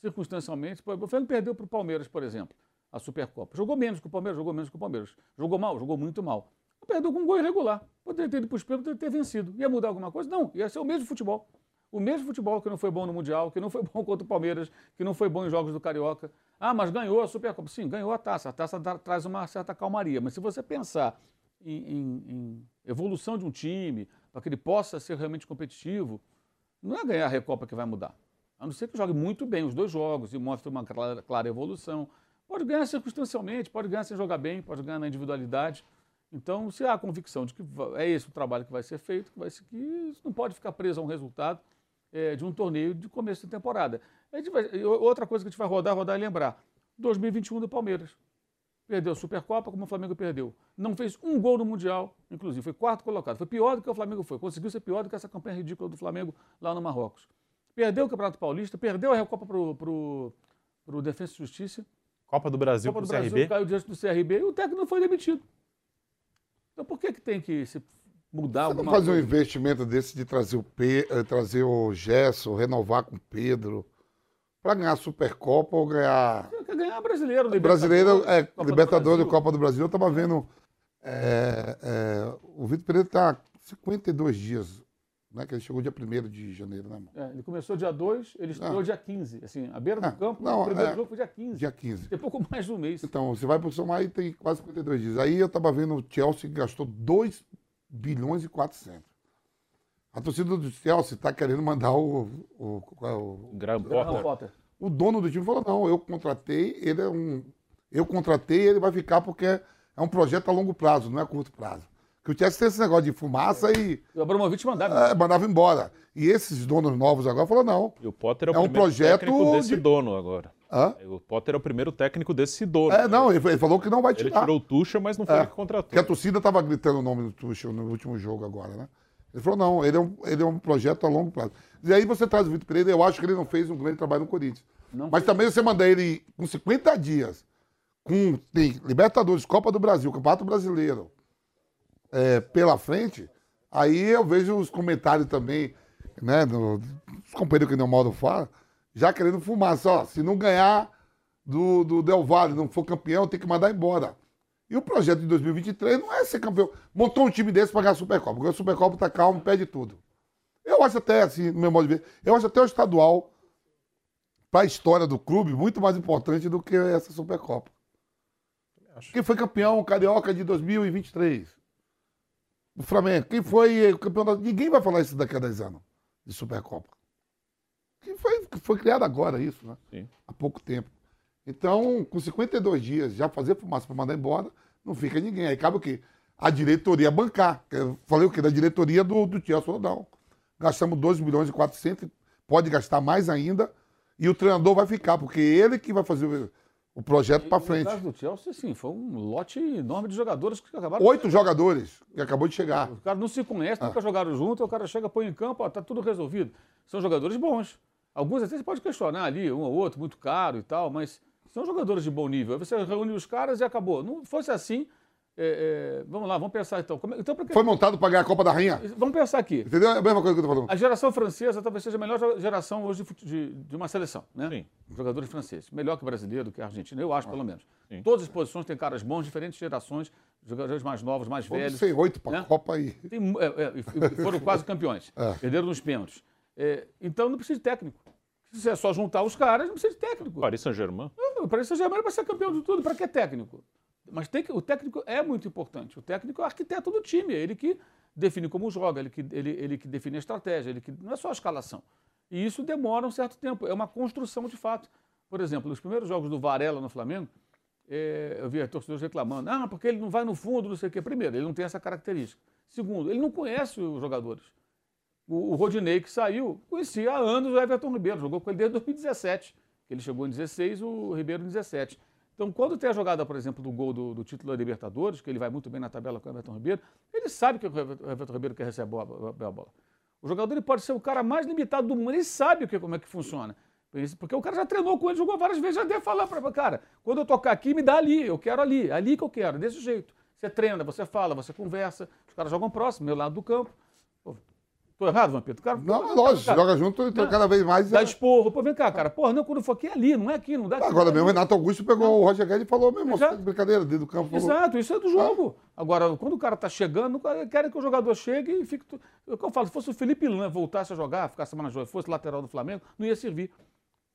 circunstancialmente. O Flamengo perdeu para o Palmeiras, por exemplo, a Supercopa. Jogou menos que o Palmeiras, jogou menos que o Palmeiras. Jogou mal, jogou muito mal. Perdeu com um gol irregular. Poderia ter ido para os poderia ter vencido. Ia mudar alguma coisa? Não, ia ser o mesmo futebol. O mesmo futebol que não foi bom no Mundial, que não foi bom contra o Palmeiras, que não foi bom em jogos do Carioca. Ah, mas ganhou a Supercopa. Sim, ganhou a taça. A taça traz uma certa calmaria. Mas se você pensar em, em, em evolução de um time, para que ele possa ser realmente competitivo, não é ganhar a Recopa que vai mudar. A não ser que jogue muito bem os dois jogos e mostre uma clara, clara evolução. Pode ganhar circunstancialmente, pode ganhar sem jogar bem, pode ganhar na individualidade. Então, se há a convicção de que é esse o trabalho que vai ser feito, que, vai ser, que não pode ficar preso a um resultado é, de um torneio de começo de temporada. Vai, outra coisa que a gente vai rodar, rodar e lembrar: 2021 do Palmeiras. Perdeu a Supercopa, como o Flamengo perdeu. Não fez um gol no Mundial, inclusive, foi quarto colocado. Foi pior do que o Flamengo foi. Conseguiu ser pior do que essa campanha ridícula do Flamengo lá no Marrocos. Perdeu o Campeonato Paulista, perdeu a Recopa para o Defesa e Justiça. Copa do Brasil Copa do do Brasil Brasil caiu diante do CRB e o técnico não foi demitido. Então por que, que tem que se mudar Você alguma não fazer um coisa? investimento desse de trazer o, Pe... eh, trazer o Gerson, renovar com o Pedro. para ganhar a Supercopa ou ganhar. Quer ganhar brasileiro, Brasileiro, é, Copa do Libertadores e Brasil. Copa do Brasil. Eu estava vendo. é, é, o Vitor Pereira está 52 dias, né? Que ele chegou dia 1 de janeiro, né, irmão? É, ele começou dia 2, ele estreou Ah. dia 15. Assim, a beira do Ah, campo, não, o primeiro é, jogo foi dia 15. Dia 15. Tem pouco mais de um mês. Então, você vai para o somar e tem quase 52 dias. Aí eu estava vendo o Chelsea que gastou 2 bilhões e 400. A torcida do Chelsea está querendo mandar o, o, o, Graham Graham Potter. o dono do time falou: não, eu contratei, ele é um. Eu contratei, ele vai ficar porque é um projeto a longo prazo, não é a curto prazo. Porque o Chelsea tem esse negócio de fumaça e O Abramovich mandava. é, mandava embora. E esses donos novos agora falaram: não. E o Potter é o É um primeiro projeto técnico desse de- dono agora. Hã? O Potter é o primeiro técnico desse dono. É, não, ele, ele falou que não vai Ele tirar. tirou o Tuchel, mas não foi É, ele que contratou. Porque a torcida estava gritando o nome do Tuchel no último jogo agora, né? Ele falou, não, ele é um, ele é um projeto a longo prazo. E aí você traz o Vitor Pereira, eu acho que ele não fez um grande trabalho no Corinthians. Não Mas também você manda ele com 50 dias, com tem Libertadores, Copa do Brasil, Campeonato Brasileiro é, pela frente, aí eu vejo os comentários também, né, do- dos companheiros que nem o Mauro fala, já querendo fumar. Só, se não ganhar do, do Del Valle, não for campeão, tem que mandar embora. E o projeto de 2023 não é ser campeão. Montou um time desse para ganhar a Supercopa. Porque a Supercopa tá calmo, perde tudo. Eu acho até, assim, no meu modo de ver, eu acho até o estadual, para a história do clube, muito mais importante do que essa Supercopa. Quem foi campeão carioca de 2023? O Flamengo. Quem foi campeão da... Ninguém vai falar isso daqui a 10 anos, de Supercopa. Que foi, foi criado agora isso, né? Sim. Há pouco tempo. Então, com 52 dias, já fazer fumaça para mandar embora, não fica ninguém. Aí cabe o quê? A diretoria bancar. Eu falei o quê? Da diretoria do, do Chelsea. Não. Gastamos 2 milhões e 400, pode gastar mais ainda, e o treinador vai ficar, porque ele que vai fazer o, o projeto para No frente. caso do Chelsea, sim, foi um lote enorme de jogadores que acabaram. Oito jogadores que acabou de chegar. Os caras não se conhecem, Ah. nunca jogaram junto, o cara chega, põe em campo, ó, tá tudo resolvido. São jogadores bons. Alguns até você pode questionar ali, um ou outro, muito caro e tal, mas são jogadores de bom nível. Aí você reúne os caras e acabou. Não fosse assim, é, é, vamos lá, vamos pensar então. Como é- então por que- Foi montado para ganhar a Copa da Rainha. Vamos pensar aqui. Entendeu? É a mesma coisa que eu tô falando. A geração francesa talvez seja a melhor geração hoje de, de- de uma seleção, né? Jogadores franceses. Melhor que brasileiro, que argentino, eu acho, pelo menos. Sim. Todas as posições têm caras bons, diferentes gerações, jogadores mais novos, mais Vamos velhos. ser oito para a né? Copa aí. Tem é, é, foram quase campeões. É. Perderam nos pênaltis. É, então não precisa de técnico. Se você é só juntar os caras, não precisa de técnico. Paris Saint-Germain. Não, O Paris Saint-Germain para ser campeão de tudo, para que técnico? Mas tem que, o técnico é muito importante. O técnico é o arquiteto do time, é ele que define como joga, ele que, ele, ele que define a estratégia, ele que não é só a escalação. E isso demora um certo tempo, é uma construção de fato. Por exemplo, nos primeiros jogos do Varela no Flamengo, é, eu via torcedores reclamando, ah, porque ele não vai no fundo, não sei o quê. Primeiro, ele não tem essa característica. Segundo, ele não conhece os jogadores. O, o Rodinei, que saiu, conhecia há anos o Everton Ribeiro, jogou com ele desde 2017. Ele chegou em 16, o Ribeiro em 17. Então, quando tem a jogada, por exemplo, do gol do, do título da Libertadores, que ele vai muito bem na tabela com o Everton Ribeiro, ele sabe que o Everton o Ribeiro quer receber a bo- a bola. O jogador ele pode ser o cara mais limitado do mundo, ele sabe o que, como é que funciona. Porque o cara já treinou com ele, jogou várias vezes, já deve falar para cara, quando eu tocar aqui, me dá ali, eu quero ali, ali que eu quero, desse jeito. Você treina, você fala, você conversa, os caras jogam próximo, meu lado do campo. Tô errado, Vampiro? O cara, Não, lógico, cara, joga junto e Não. cada vez mais. Dá esporro, pô, vem cá, cara. Porra, não, quando for aqui é ali, não é aqui, não dá aqui. Agora não é mesmo, o. Renato Augusto pegou o Roger Guedes e falou mesmo, Exato. brincadeira, dentro do campo. Falou, Exato, isso é do jogo. Agora, quando o cara tá chegando, querem que o jogador chegue e fique. É o que eu falo, se fosse o Felipe Lan voltasse a jogar, ficar semana joia, fosse lateral do Flamengo, não ia servir.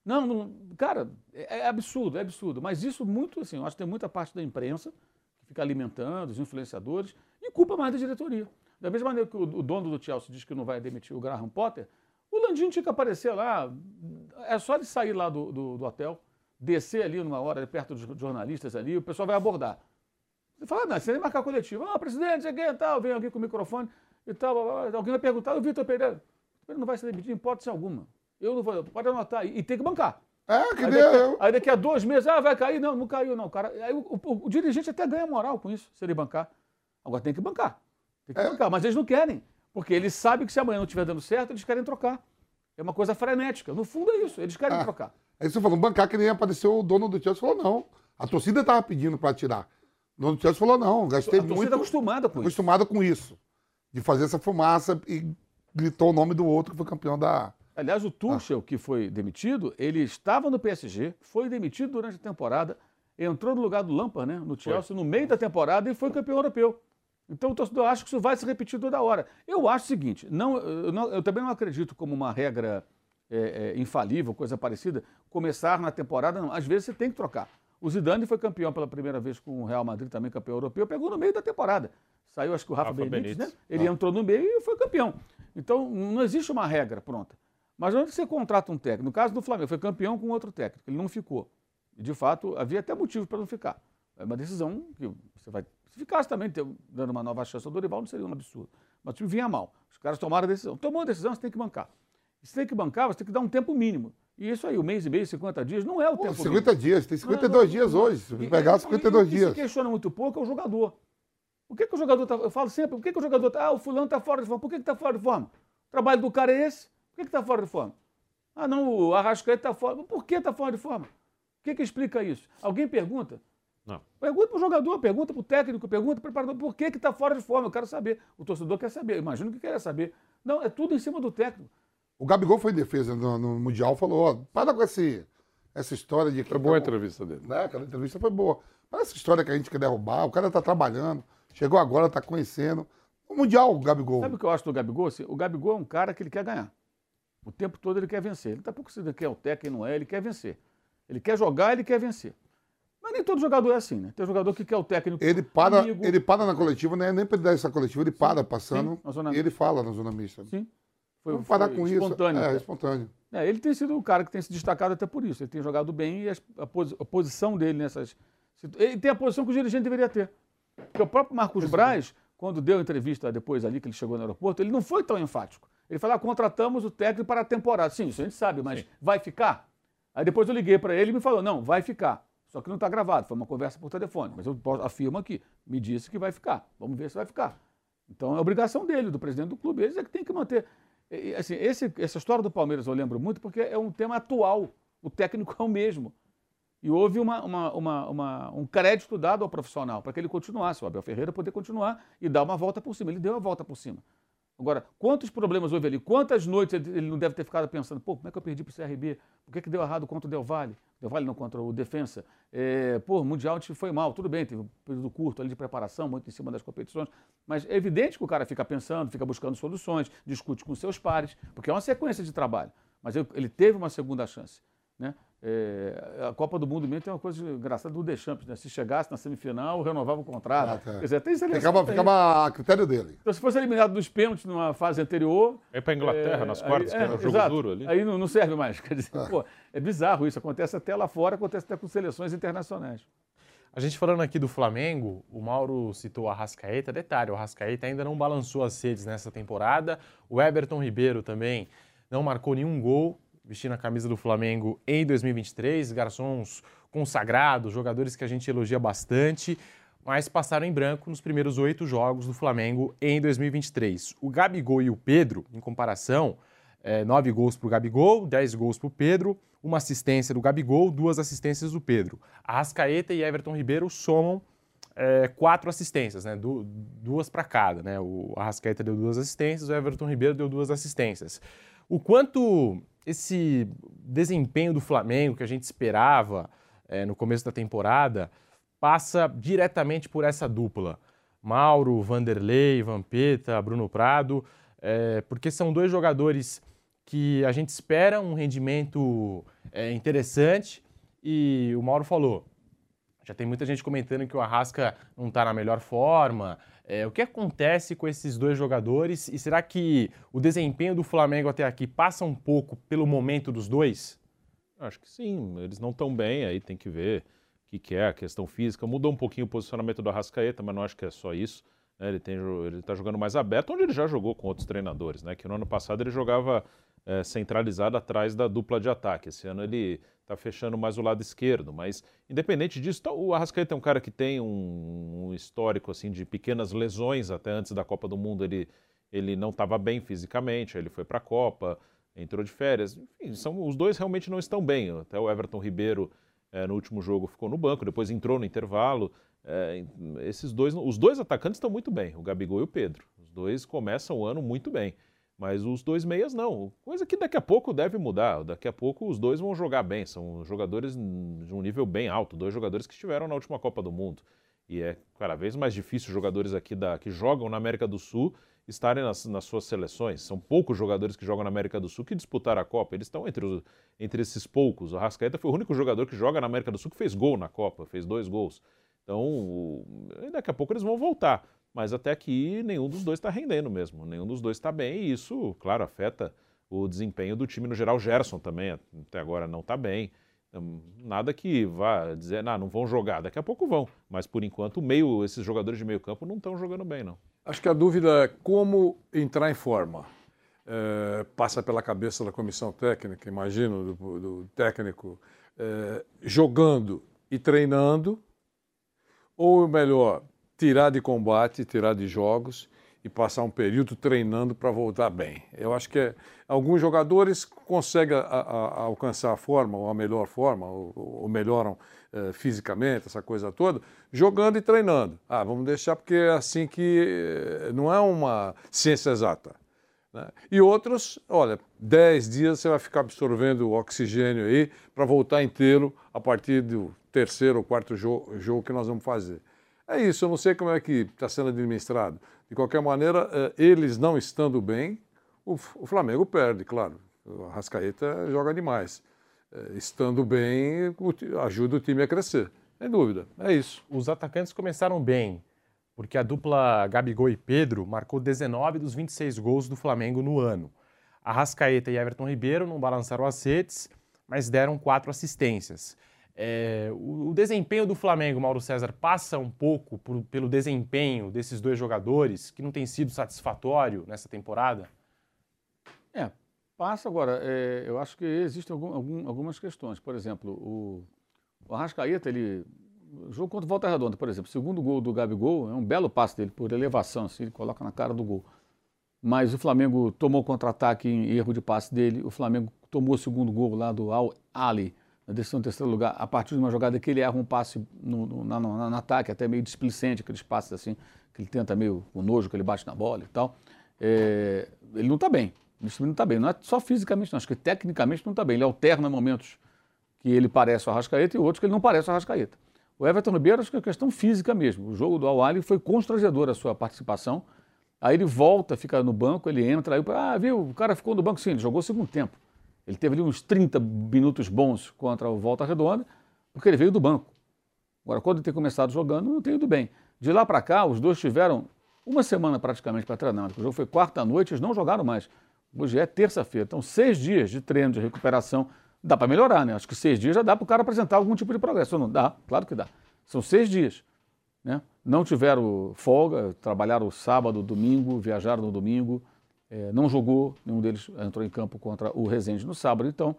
Não, não cara, é, é absurdo, é absurdo. Mas isso muito, assim, eu acho que tem muita parte da imprensa que fica alimentando, os influenciadores, e culpa mais da diretoria. Da mesma maneira que o, o dono do Chelsea diz que não vai demitir o Graham Potter, o Landinho tinha que aparecer lá. É só ele sair lá do, do, do hotel, descer ali numa hora, perto dos jornalistas ali, o pessoal vai abordar. Você fala, não, você nem marcar coletivo. Ah, presidente, cheguei e tal, vem alguém com o microfone e tal. Alguém vai perguntar, o Vitor Pereira. Ele não vai ser demitido em hipótese alguma. Eu não vou, pode anotar. E, e tem que bancar. É, que aí, nem daqui, eu. aí daqui a dois meses, ah, vai cair. Não, não caiu, não. Cara, aí o, o- o dirigente até ganha moral com isso, se ele bancar. Agora tem que bancar. Tem que É. bancar, mas eles não querem. Porque eles sabem que se amanhã não estiver dando certo, eles querem trocar. É uma coisa frenética. No fundo é isso, eles querem Ah. trocar. Aí você falou, bancar que nem apareceu o dono do Chelsea falou, não. A torcida estava pedindo para tirar. O dono do Chelsea falou, não, gastei A torcida muito. tá acostumada com isso. acostumada com isso. De fazer essa fumaça e gritou o nome do outro que foi campeão da, Aliás, o Tuchel, que foi demitido, ele estava no PSG, foi demitido durante a temporada, entrou no lugar do Lampard, né, no Chelsea, no meio da temporada e foi campeão europeu. Então o torcedor acha que isso vai se repetir toda hora. Eu acho o seguinte, não, eu, não- eu também não acredito como uma regra é, é, infalível, coisa parecida, começar na temporada, não. Às vezes você tem que trocar. O Zidane foi campeão pela primeira vez com o Real Madrid, também campeão europeu, pegou no meio da temporada. Saiu, acho que o Rafa, Rafa Benítez, Benítez. né? Ele entrou no meio e foi campeão. Então, não existe uma regra pronta. Mas onde você contrata um técnico? No caso do Flamengo, foi campeão com outro técnico, ele não ficou. E, de fato, havia até motivo para não ficar. É uma decisão que você vai. Se ficasse também dando uma nova chance ao Dorival, não seria um absurdo. Mas o time vinha mal. Os caras tomaram a decisão. Tomou a decisão, você tem que bancar. E se tem que bancar, você tem que dar um tempo mínimo. E isso aí, um mês e meio, 50 dias, não é o Pô, tempo 50 mínimo. dias, tem Não, 52 não, dias não. hoje. Se E- pegar e- 52 e, e dias. se questiona muito pouco é o jogador. Por que, que o jogador tá, Eu falo sempre, por que, que o jogador tá. Ah, o fulano está fora de forma. Por que está fora de forma? O trabalho do cara é esse? Por que está fora de forma? Ah, não, o Arrascaeta está fora. Por que está fora de forma? O que, que explica isso? Alguém pergunta? Não. Pergunta para o jogador, pergunta para o técnico, pergunta para o preparador, por que está fora de forma? Eu quero saber. O torcedor quer saber, eu imagino que quer saber. Não, é tudo em cima do técnico. O Gabigol foi em defesa no, no Mundial, falou, ó, para com esse, essa história de... Foi boa a entrevista dele. Né, aquela entrevista foi boa. Para essa história que a gente quer derrubar, o cara tá trabalhando, chegou agora, tá conhecendo. O Mundial, o Gabigol. Sabe o que eu acho do Gabigol? Assim, O Gabigol é um cara que ele quer ganhar. O tempo todo ele quer vencer. Ele tá pouco se quer o técnico, não é, ele quer vencer. Ele quer jogar, ele quer vencer. Mas nem todo jogador é assim, né? Tem jogador que quer o técnico. Ele para, amigo. ele para na coletiva, não é nem para ele dar essa coletiva, ele para passando sim, na zona e ele fala na zona mista. Sim. Foi, Vamos parar foi com espontâneo. isso. É, até. espontâneo. É, ele tem sido o cara que tem se destacado até por isso. Ele tem jogado bem e a, posi- a posição dele nessas. Ele tem a posição que o dirigente deveria ter. Porque o próprio Marcos Braz, quando deu entrevista depois ali, que ele chegou no aeroporto, ele não foi tão enfático. Ele falou: ah, contratamos o técnico para a temporada. Sim, isso a gente sabe, mas vai ficar? Aí depois eu liguei para ele e me falou: não, vai ficar. Só que não está gravado, foi uma conversa por telefone. Mas eu afirmo aqui, me disse que vai ficar. Vamos ver se vai ficar. Então é obrigação dele, do presidente do clube. Eles é que tem que manter. E, assim, esse- essa história do Palmeiras eu lembro muito porque é um tema atual. O técnico é o mesmo. E houve uma, uma- uma- uma- um crédito dado ao profissional para que ele continuasse, o Abel Ferreira poder continuar e dar uma volta por cima. Ele deu a volta por cima. Agora, quantos problemas houve ali? Quantas noites ele não deve ter ficado pensando, pô, como é que eu perdi para o CRB? Por que, que deu errado contra o Del Valle? Del Valle não contra o Defensa. É, pô, Mundial foi mal, tudo bem, teve um período curto ali de preparação, muito em cima das competições, mas é evidente que o cara fica pensando, fica buscando soluções, discute com seus pares, porque é uma sequência de trabalho. Mas ele teve uma segunda chance. Né? É, a Copa do Mundo mesmo tem uma coisa engraçada do Deschamps, né? Se chegasse na semifinal, renovava o contrato. Ah, tá. Quer dizer, tem seleção Ficava, ficava a critério dele. Então, se fosse eliminado dos pênaltis numa fase anterior. É para Inglaterra, nas quartas, que era um jogo exato. duro ali. Aí não, não serve mais. Quer dizer, Ah. pô, é bizarro isso. Acontece até lá fora, acontece até com seleções internacionais. A gente falando aqui do Flamengo, o Mauro citou o Arrascaeta. Detalhe, o Arrascaeta ainda não balançou as redes nessa temporada. O Everton Ribeiro também não marcou nenhum gol vestindo a camisa do Flamengo em 2023. Garçons consagrados, jogadores que a gente elogia bastante, mas passaram em branco nos primeiros oito jogos do Flamengo em 2023. O Gabigol e o Pedro, em comparação, é, nove gols para o Gabigol, dez gols para o Pedro, uma assistência do Gabigol, duas assistências do Pedro. Arrascaeta e Everton Ribeiro somam é, quatro assistências, né? Du- duas para cada. Né? O Arrascaeta deu duas assistências, o Everton Ribeiro deu duas assistências. O quanto esse desempenho do Flamengo que a gente esperava é, no começo da temporada passa diretamente por essa dupla. Mauro, Vanderlei, Vampeta, Bruno Prado, é, porque são dois jogadores que a gente espera um rendimento é, interessante e o Mauro falou, já tem muita gente comentando que o Arrasca não está na melhor forma. É, o que acontece com esses dois jogadores e será que o desempenho do Flamengo até aqui passa um pouco pelo momento dos dois? Acho que sim, eles não estão bem, aí tem que ver o que, que é a questão física. Mudou um pouquinho o posicionamento do Arrascaeta, mas não acho que é só isso. né? Ele está jogando mais aberto, onde ele já jogou com outros treinadores, né? Que no ano passado ele jogava eh, centralizado atrás da dupla de ataque. Esse ano ele está fechando mais o lado esquerdo, mas independente disso, tá- o Arrascaeta é um cara que tem um, um histórico assim de pequenas lesões. Até antes da Copa do Mundo ele, ele não estava bem fisicamente, ele foi para a Copa, entrou de férias. Enfim, são, os dois realmente não estão bem. Até o Everton Ribeiro eh, no último jogo ficou no banco, depois entrou no intervalo. Eh, esses dois, os dois atacantes estão muito bem, o Gabigol e o Pedro. Os dois começam o ano muito bem. Mas os dois meias não. Coisa que daqui a pouco deve mudar. Daqui a pouco os dois vão jogar bem. São jogadores de um nível bem alto. Dois jogadores que estiveram na última Copa do Mundo. E é cada vez mais difícil jogadores aqui da, que jogam na América do Sul estarem nas, nas, suas seleções. São poucos jogadores que jogam na América do Sul que disputaram a Copa. Eles estão entre, os, entre esses poucos. O Rascaeta foi o único jogador que joga na América do Sul que fez gol na Copa, fez dois gols. Então, daqui a pouco eles vão voltar. Mas até aqui nenhum dos dois está rendendo mesmo. Nenhum dos dois está bem e isso, claro, afeta o desempenho do time no geral. Gerson também até agora não está bem. Então, nada que vá dizer, não, não vão jogar. Daqui a pouco vão. Mas por enquanto, meio, esses jogadores de meio campo não estão jogando bem, não. Acho que a dúvida é como entrar em forma. É, passa pela cabeça da comissão técnica, imagino, do, do técnico, é, jogando e treinando, ou melhor, tirar de combate, tirar de jogos e passar um período treinando para voltar bem. Eu acho que é, alguns jogadores conseguem a, a, a alcançar a forma, ou a melhor forma, ou, ou melhoram é, fisicamente, essa coisa toda, jogando e treinando. Ah, vamos deixar porque é assim que eh, não é uma ciência exata. Né? E outros, olha, 10 dias você vai ficar absorvendo oxigênio aí para voltar inteiro a partir do terceiro ou quarto jogo que nós vamos fazer. É isso, eu não sei como é que está sendo administrado. De qualquer maneira, eh, eles não estando bem, o Flamengo perde, claro. O Rascaeta joga demais. Eh, estando bem, ajuda o time a crescer. Sem dúvida, é isso. Os atacantes começaram bem, porque a dupla Gabigol e Pedro marcou 19 dos 26 gols do Flamengo no ano. Arrascaeta e Everton Ribeiro não balançaram as redes, mas deram quatro assistências. É, o, o, desempenho do Flamengo, Mauro César, passa um pouco por, pelo desempenho desses dois jogadores, que não tem sido satisfatório nessa temporada? É, passa agora. É, eu acho que existem algum, algum, algumas questões. Por exemplo, o, o Arrascaeta, ele. O jogo contra o Volta Redonda, por exemplo, segundo gol do Gabigol é um belo passe dele, por elevação, assim, ele coloca na cara do gol. Mas o Flamengo tomou contra-ataque em erro de passe dele, o Flamengo tomou o segundo gol lá do Al Ali na decisão do terceiro lugar, a partir de uma jogada que ele erra um passe no, no, no, no ataque, até meio displicente, aqueles passes assim, que ele tenta meio com nojo, que ele bate na bola e tal. É, ele não está bem. Ele não está bem. Não é só fisicamente, não. Acho que tecnicamente não está bem. Ele alterna momentos que ele parece o Arrascaeta e outros que ele não parece o Arrascaeta. O Everton Ribeiro, acho que é questão física mesmo. O jogo do Al foi constrangedor a sua participação. Aí ele volta, fica no banco, ele entra, aí, ah, viu, o cara ficou no banco, sim, ele jogou o segundo tempo. Ele teve ali uns 30 minutos bons contra o Volta Redonda, porque ele veio do banco. Agora, quando ele tem começado jogando, não tem ido bem. De lá para cá, os dois tiveram uma semana praticamente para treinar. O jogo foi quarta-noite, eles não jogaram mais. Hoje é terça-feira. Então, seis dias de treino, de recuperação. Dá para melhorar, né? Acho que seis dias já dá para o cara apresentar algum tipo de progresso. Não dá? Claro que dá. São seis dias. Né? Não tiveram folga, trabalharam sábado, domingo, viajaram no domingo é, não jogou, nenhum deles entrou em campo contra o Rezende no sábado, então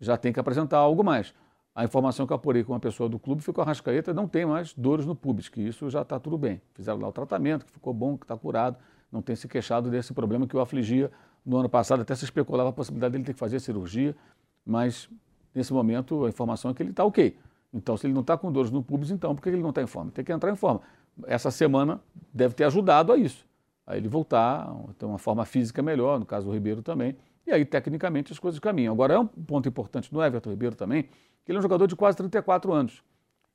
já tem que apresentar algo mais. A informação que eu apurei com uma pessoa do clube foi que o Arrascaeta não tem mais dores no pubis, que isso já está tudo bem. Fizeram lá o tratamento, que ficou bom, que está curado, não tem se queixado desse problema que o afligia no ano passado, até se especulava a possibilidade dele ter que fazer cirurgia, mas nesse momento a informação é que ele está ok. Então, se ele não está com dores no pubis, então por que ele não está em forma? Tem que entrar em forma. Essa semana deve ter ajudado a isso a ele voltar, ter uma forma física melhor, no caso do Ribeiro também, e aí tecnicamente as coisas caminham. Agora é um ponto importante no Everton Ribeiro também, que ele é um jogador de quase 34 anos.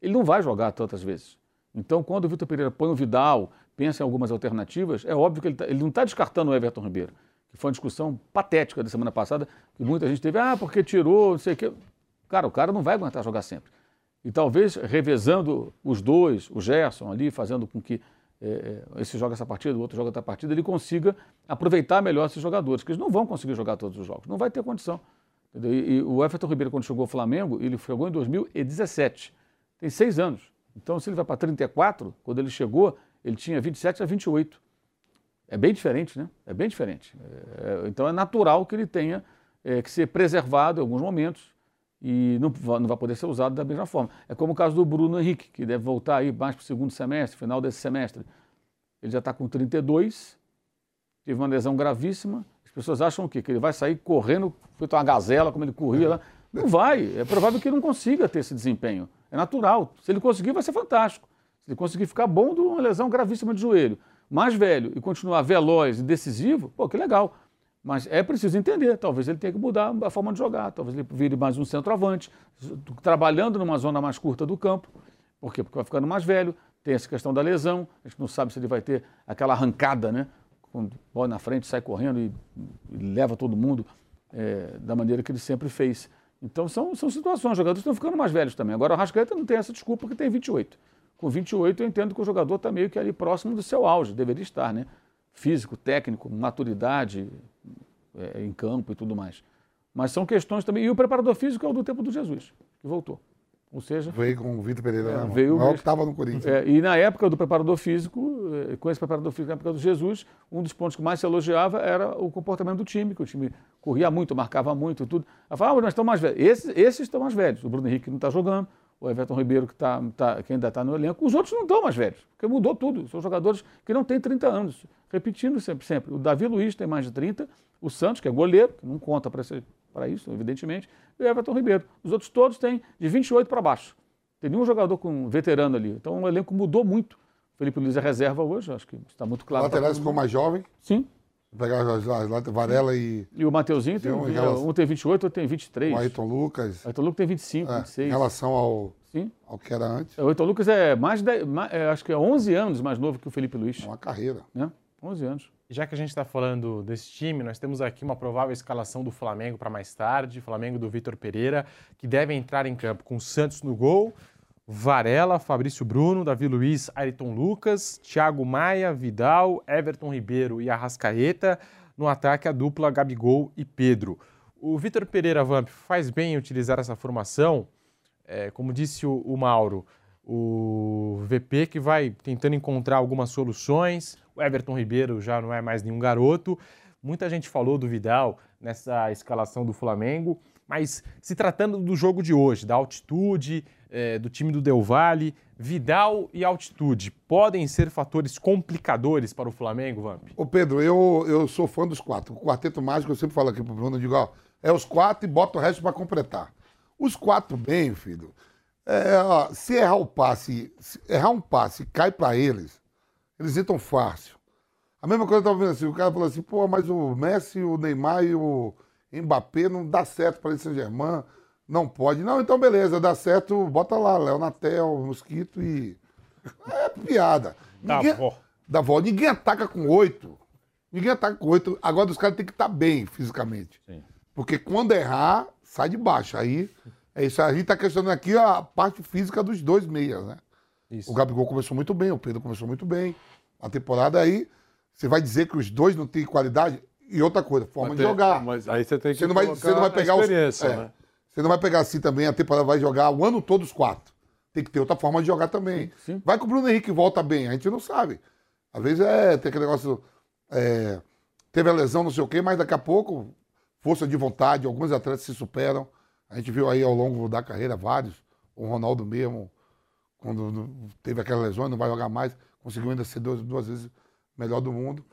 Ele não vai jogar tantas vezes. Então, quando o Vitor Pereira põe o Vidal, pensa em algumas alternativas, é óbvio que ele, tá, ele não está descartando o Everton Ribeiro, que foi uma discussão patética da semana passada, que muita gente teve, ah, porque tirou, não sei o quê. Cara, o cara não vai aguentar jogar sempre. E talvez revezando os dois, o Gerson ali, fazendo com que é, é, esse joga essa partida, o outro joga outra partida, ele consiga aproveitar melhor esses jogadores, que eles não vão conseguir jogar todos os jogos, não vai ter condição. E, e, o Everton Ribeiro, quando chegou ao Flamengo, ele chegou em 2017, tem seis anos. Então, se ele vai para 34, quando ele chegou, ele tinha 27 a 28. É bem diferente, né? É bem diferente. É, então, é natural que ele tenha é, que ser preservado em alguns momentos, e não, não vai poder ser usado da mesma forma. É como o caso do Bruno Henrique, que deve voltar aí mais para o segundo semestre, final desse semestre. Ele já está com 32, teve uma lesão gravíssima. As pessoas acham o quê? Que ele vai sair correndo, feito uma gazela, como ele corria lá. Não vai. É provável que ele não consiga ter esse desempenho. É natural. Se ele conseguir, vai ser fantástico. Se ele conseguir ficar bom de uma lesão gravíssima de joelho, mais velho e continuar veloz e decisivo, pô, que legal. Mas é preciso entender, talvez ele tenha que mudar a forma de jogar, talvez ele vire mais um centroavante, trabalhando numa zona mais curta do campo. Por quê? Porque vai ficando mais velho, tem essa questão da lesão, a gente não sabe se ele vai ter aquela arrancada, né? Quando bola na frente, sai correndo e, e leva todo mundo é, da maneira que ele sempre fez. Então são, são situações, os jogadores estão ficando mais velhos também. Agora o Rascaeta não tem essa desculpa porque tem 28. Com 28 eu entendo que o jogador está meio que ali próximo do seu auge, deveria estar, né? Físico, técnico, maturidade é, em campo e tudo mais. Mas são questões também. E o preparador físico é o do tempo do Jesus, que voltou. Ou seja. Veio com o Vitor Pereira, é, veio o maior que estava no Corinthians. É, e na época do preparador físico, é, com esse preparador físico, na época do Jesus, um dos pontos que mais se elogiava era o comportamento do time, que o time corria muito, marcava muito e tudo. Ela falava, ah, nós estamos mais velhos. Esses, esses estão mais velhos. O Bruno Henrique não está jogando, o Everton Ribeiro, que, tá, tá, que ainda está no elenco. Os outros não estão mais velhos, porque mudou tudo. São jogadores que não têm 30 anos. Repetindo sempre, sempre. O Davi Luiz tem mais de 30, o Santos, que é goleiro, que não conta para isso, evidentemente, e o Everton Ribeiro. Os outros todos têm de 28 para baixo. Tem nenhum jogador com veterano ali. Então o elenco mudou muito. Felipe Luiz é reserva hoje, acho que está muito claro. O laterais ficou mais jovem? Sim. Pegar as, as, as Varela e. E o Mateuzinho tem, um, relação... um tem 28, outro tem 23. O Ayrton Lucas. O Ayrton Lucas tem 25, é, 26. Em relação ao, Sim. ao que era antes. O Ayrton Lucas é mais, de, mais é, acho que é 11 anos mais novo que o Felipe Luiz. Uma carreira. Né? 11 anos. Já que a gente está falando desse time, nós temos aqui uma provável escalação do Flamengo para mais tarde. Flamengo do Vitor Pereira, que deve entrar em campo com o Santos no gol, Varela, Fabrício Bruno, Davi Luiz, Ayrton Lucas, Thiago Maia, Vidal, Everton Ribeiro e Arrascaeta. No ataque, a dupla Gabigol e Pedro. O Vitor Pereira Vamp faz bem em utilizar essa formação, é, como disse o, o Mauro, o VP que vai tentando encontrar algumas soluções. O Everton Ribeiro já não é mais nenhum garoto. Muita gente falou do Vidal nessa escalação do Flamengo, mas se tratando do jogo de hoje, da altitude, é, do time do Del Valle, Vidal e altitude podem ser fatores complicadores para o Flamengo, Vamp? Ô Pedro, eu, eu sou fã dos quatro. O quarteto mágico, eu sempre falo aqui pro Bruno, eu digo, ó, é os quatro e bota o resto para completar. Os quatro bem, filho. É, ó, se errar o passe, errar um passe cai para eles, eles entram fácil. A mesma coisa eu tava vendo assim, o cara falou assim, pô, mas o Messi, o Neymar e o Mbappé não dá certo para esse Saint-Germain, não pode. Não, então beleza, dá certo, bota lá, Léo Natel, Mosquito e... É piada. Ninguém, da vó. Da vó. Ninguém ataca com oito. Ninguém ataca com oito. Agora os caras têm que estar bem fisicamente. Sim. Porque quando errar, sai de baixo. Aí, é isso. A gente está questionando aqui a parte física dos dois meias, né? Isso. O Gabigol começou muito bem, o Pedro começou muito bem. A temporada aí, você vai dizer que os dois não têm qualidade? E outra coisa, forma Mas de tem- jogar. Mas aí você tem que Você não vai, você não vai a pegar os- é. né? Você não vai pegar assim também, a temporada vai jogar o ano todo os quatro. Tem que ter outra forma de jogar também. Vai que o Bruno Henrique volta bem, a gente não sabe. Às vezes é, tem aquele negócio. é, teve a lesão, não sei o quê, mas daqui a pouco, força de vontade, alguns atletas se superam. A gente viu aí ao longo da carreira vários. O Ronaldo mesmo, quando teve aquela lesão, não vai jogar mais, conseguiu ainda ser duas, duas vezes melhor do mundo.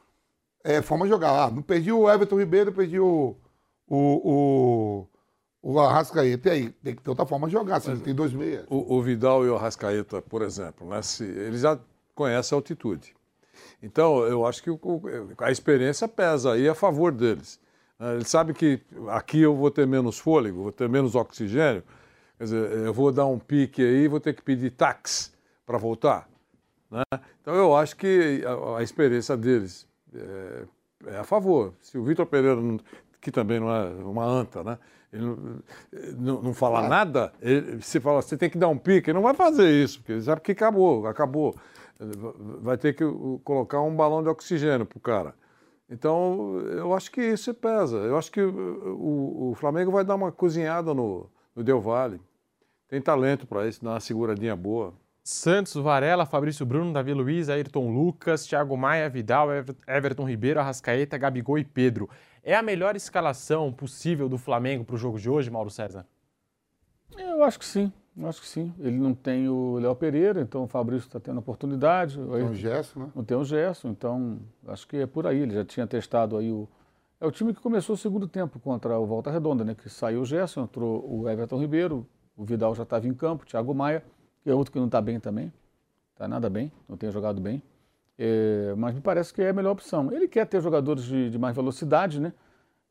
É forma de jogar. Ah, não perdi o Everton Ribeiro, perdi o, o, o, o Arrascaeta. E aí, tem que ter outra forma de jogar. Você não tem dois meias. O, o Vidal e o Arrascaeta, por exemplo, né, se, eles já conhecem a altitude. Então, eu acho que o- a experiência pesa aí a favor deles. né. Eles sabem que aqui eu vou ter menos fôlego, vou ter menos oxigênio. Quer dizer, eu vou dar um pique aí, vou ter que pedir táxi para voltar. né? Então, eu acho que a, a experiência deles é, é a favor. Se o Vitor Pereira, que também não é uma anta, né? Ele não, não, não fala nada, ele, se fala, você tem que dar um pique, ele não vai fazer isso, porque ele sabe que acabou, acabou. Vai ter que colocar um balão de oxigênio pro cara. Então, eu acho que isso pesa. Eu acho que o, o Flamengo vai dar uma cozinhada no, no Del Valle. Tem talento para isso, dar uma seguradinha boa. Santos, Varela, Fabrício Bruno, Davi Luiz, Ayrton Lucas, Thiago Maia, Vidal, Ever- Everton Ribeiro, Arrascaeta, Gabigol e Pedro. É a melhor escalação possível do Flamengo para o jogo de hoje, Mauro César? Eu acho que sim, eu acho que sim. Ele não tem o Léo Pereira, então o Fabrício está tendo oportunidade. Tem o Gerson, né? Não tem o Gerson, então acho que é por aí. Ele já tinha testado aí o. É o time que começou o segundo tempo contra o Volta Redonda, né? Que saiu o Gerson, entrou o Everton Ribeiro, o Vidal já estava em campo, o Thiago Maia, que é outro que não está bem também. Está nada bem, não tem jogado bem. É, mas me parece que é a melhor opção. Ele quer ter jogadores de, de mais velocidade, né?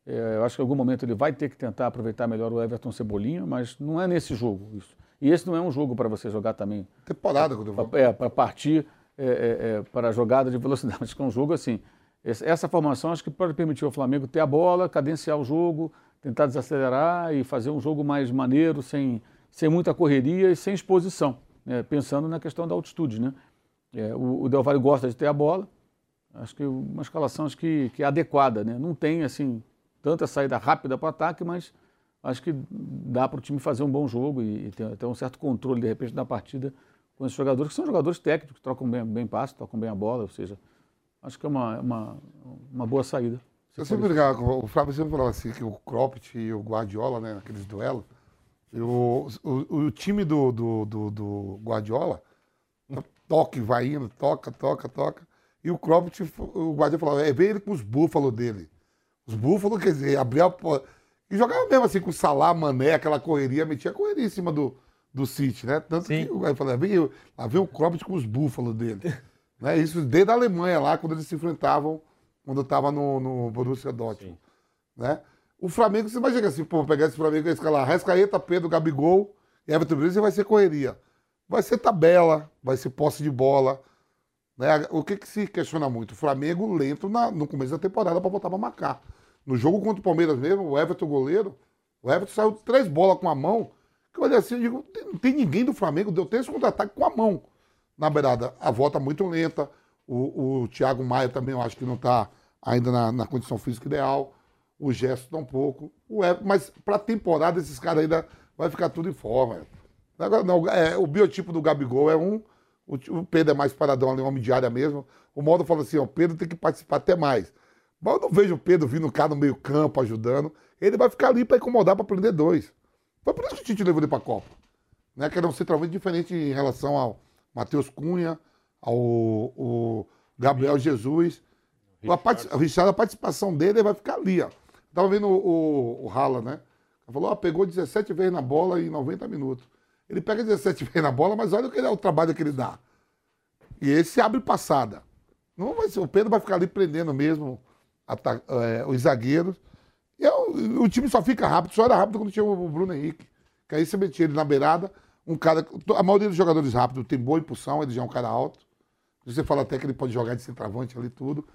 É, eu acho que em algum momento ele vai ter que tentar aproveitar melhor o Everton Cebolinha, mas não é nesse jogo isso. E esse não é um jogo para você jogar também. Temporada, quando eu. É, para partir é, é, é, para a jogada de velocidade. Acho que é um jogo assim. Essa formação acho que pode permitir ao Flamengo ter a bola, cadenciar o jogo, tentar desacelerar e fazer um jogo mais maneiro, sem, sem muita correria e sem exposição. né? Pensando na questão da altitude. Né? É, o, o Del Valle gosta de ter a bola. Acho que uma escalação acho que, que é adequada. Né? Não tem assim tanta saída rápida para ataque, mas acho que dá para o time fazer um bom jogo e, e ter, ter um certo controle, de repente, da partida com esses jogadores, que são jogadores técnicos, que trocam bem, bem passe, tocam bem a bola, ou seja, acho que é uma, uma, uma boa saída. Se Eu sempre ligava, o Flávio sempre falava assim, que o Cropped e o Guardiola, né, naqueles duelos, o, o, o time do, do, do, do Guardiola toca e vai indo, toca, toca, toca. E o Cropped, o Guardiola falava, é, vem ele com os búfalos dele. Os búfalos, quer dizer, abria a porta. E jogava mesmo assim com o Salah, Mané, aquela correria, metia correria em cima do, do City, né? Tanto que o Guardiola falava, vem, lá vem o Cropped com os búfalos dele. né? Isso desde a Alemanha lá, quando eles se enfrentavam, quando estava no, no Borussia Dortmund. Né? O Flamengo, você imagina assim, pô, pegar esse Flamengo e escalar Rescaeta, Pedro, Gabigol e Everton Brito, vai ser correria. Vai ser tabela, vai ser posse de bola. Né? O que, que se questiona muito? O Flamengo lento na- no começo da temporada para voltar para marcar. No jogo contra o Palmeiras mesmo, o Everton goleiro, o Everton saiu três bolas com a mão, que eu olhei assim e digo, "Tem- não tem ninguém do Flamengo, deu três contra-ataque com a mão na beirada. A volta muito lenta, o, o Thiago Maia também eu acho que não está ainda na, na condição física ideal, o Gesto tá um pouco, o Everton, mas para a temporada esses caras ainda vai ficar tudo em forma. Agora, não, é, o biotipo do Gabigol é um, o, o Pedro é mais paradão ali, homem de área mesmo. O Modo fala assim, ó, o Pedro tem que participar até mais. Mas eu não vejo o Pedro vindo cá no meio campo, ajudando. Ele vai ficar ali para incomodar, para prender dois. Foi por isso que o Tite levou ele para a Copa. Né? Que era um centroavante diferente em relação ao Matheus Cunha, ao Gabriel Jesus. O Richard, a participação dele vai ficar ali, ó. Tava vendo o, o, o Rala, né? Ele falou, ó, pegou 17 vezes na bola em 90 minutos. Ele pega 17 vezes na bola, mas olha o, que ele- o trabalho que ele dá. E esse abre passada. Não vai ser, o Pedro vai ficar ali prendendo mesmo é, os zagueiros. E é o, time só fica rápido, só era rápido quando tinha o Bruno Henrique. Que aí você metia ele na beirada, um cara. A maioria dos jogadores rápidos tem boa impulsão, ele já é um cara alto. Você fala até que ele pode jogar de centroavante ali tudo.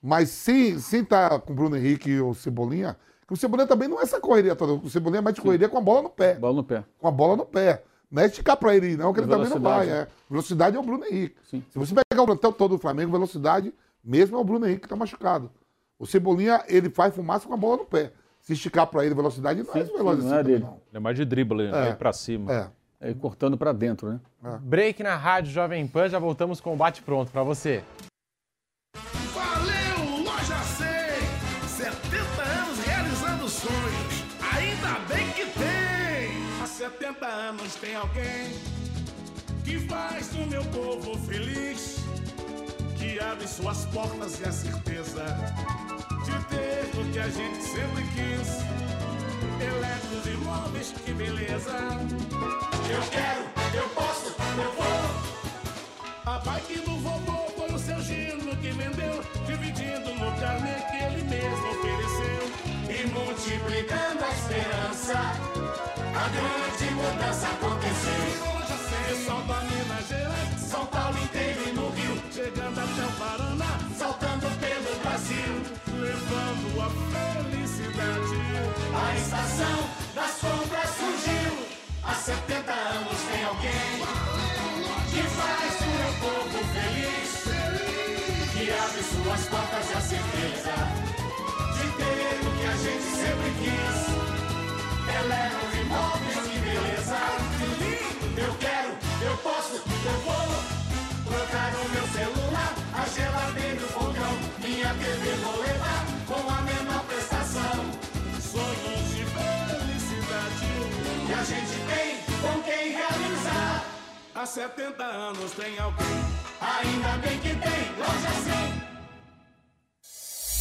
Mas sem sem estar com o Bruno Henrique e o Cebolinha, que o Cebolinha também não é essa correria toda. O Cebolinha é mais de correria com a bola no pé. Bola no pé. Com a bola no pé. Não é esticar pra ele, não, que ele também não vai. Velocidade. É. Velocidade é o Bruno Henrique. Se você pegar o plantel todo do Flamengo, velocidade, mesmo é o Bruno Henrique que tá machucado. O Cebolinha, ele faz fumaça com a bola no pé. Se esticar pra ele velocidade, não é esse veloz assim também, não. É mais de drible, É. né? Ir pra cima. É. É, cortando para dentro, né? Break na rádio Jovem Pan, já voltamos com o bate pronto para você. 70 anos tem alguém que faz o meu povo feliz, que abre suas portas e a certeza de ter o que a gente sempre quis. Eletros e móveis, que beleza! Eu quero, eu posso, eu vou! A bike do vovô foi o seu Gino que vendeu, dividindo no carnê que ele mesmo ofereceu. E multiplicando a esperança, a grande mudança aconteceu. Pessoal da Minas Gerais, São Paulo inteiro e no Rio, chegando até o Paraná, saltando pelo Brasil, levando a felicidade. A estação das compras surgiu, há 70 anos tem alguém que faz o povo feliz, que abre suas portas e a certeza de ter o que a gente sempre quis. Eletros imóveis, que posso, eu vou. Trocar o meu celular, a geladeira e o fogão, minha TV vou levar com a menor prestação. Sonhos de felicidade que a gente tem com quem realizar. Há 70 anos tem alguém, ainda bem que tem, loja 100.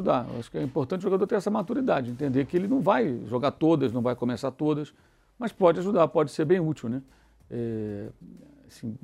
Ajudar. Eu acho que é importante o jogador ter essa maturidade, entender que ele não vai jogar todas, não vai começar todas, mas pode ajudar, pode ser bem útil, né? É, assim,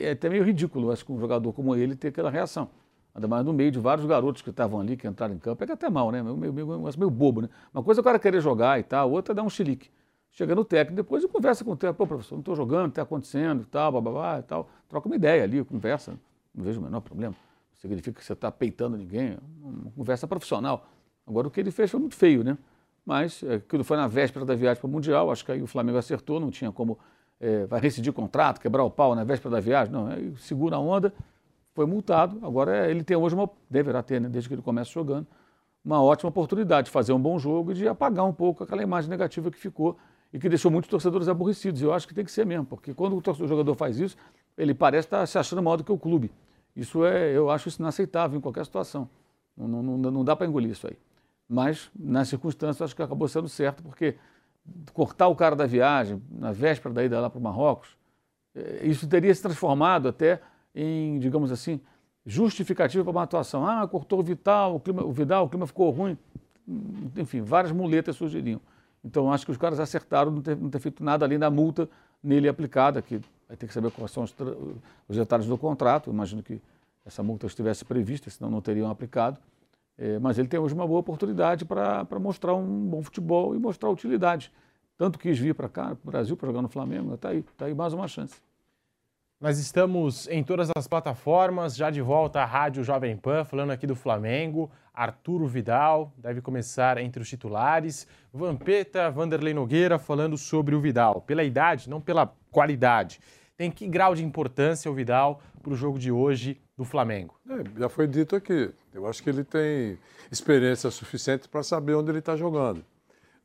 é até meio ridículo, acho que um jogador como ele ter aquela reação. Ainda mais no meio de vários garotos que estavam ali, que entraram em campo. Pega até mal, né? Meio, meio, meio, meio bobo, né? Uma coisa é o cara querer jogar e tal, outra é dar um chilique. Chega no técnico, depois conversa com o técnico. Pô, professor, não estou jogando, está acontecendo e tal, babá e tal. Troca uma ideia ali, conversa. Não vejo o menor problema significa que você está peitando ninguém, uma conversa profissional. Agora, o que ele fez foi muito feio, né? Mas é, aquilo foi na véspera da viagem para o Mundial, acho que aí o Flamengo acertou, não tinha como, é, vai rescindir contrato, quebrar o pau na véspera da viagem, não, aí segura a onda, foi multado, agora é, ele tem hoje uma, deverá ter, né, desde que ele começa jogando, uma ótima oportunidade de fazer um bom jogo e de apagar um pouco aquela imagem negativa que ficou e que deixou muitos torcedores aborrecidos. Eu acho que tem que ser mesmo, porque quando o jogador faz isso, ele parece estar se achando maior do que o clube. Isso é, eu acho isso inaceitável em qualquer situação. Não, não, não dá para engolir isso aí. Mas, nas circunstâncias, acho que acabou sendo certo, porque cortar o cara da viagem, na véspera da ida lá para o Marrocos, eh, isso teria se transformado até em, digamos assim, justificativa para uma atuação. Ah, cortou o Vital, o, clima, o Vidal, o clima ficou ruim. Enfim, várias muletas surgiriam. Então, acho que os caras acertaram não ter, não ter feito nada além da multa nele aplicada, que vai ter que saber quais são os, os detalhes do contrato. Imagino que essa multa estivesse prevista, senão não teriam aplicado. É, mas ele tem hoje uma boa oportunidade para mostrar um bom futebol e mostrar utilidade. Tanto quis vir para cá, para o Brasil, para jogar no Flamengo, está aí, está aí mais uma chance. Nós estamos em todas as plataformas, já de volta à Rádio Jovem Pan, falando aqui do Flamengo. Arturo Vidal deve começar entre os titulares. Vampeta, Vanderlei Nogueira falando sobre o Vidal. Pela idade, não pela qualidade. Tem que grau de importância o Vidal para o jogo de hoje do Flamengo? É, já foi dito aqui. Eu acho que ele tem experiência suficiente para saber onde ele está jogando.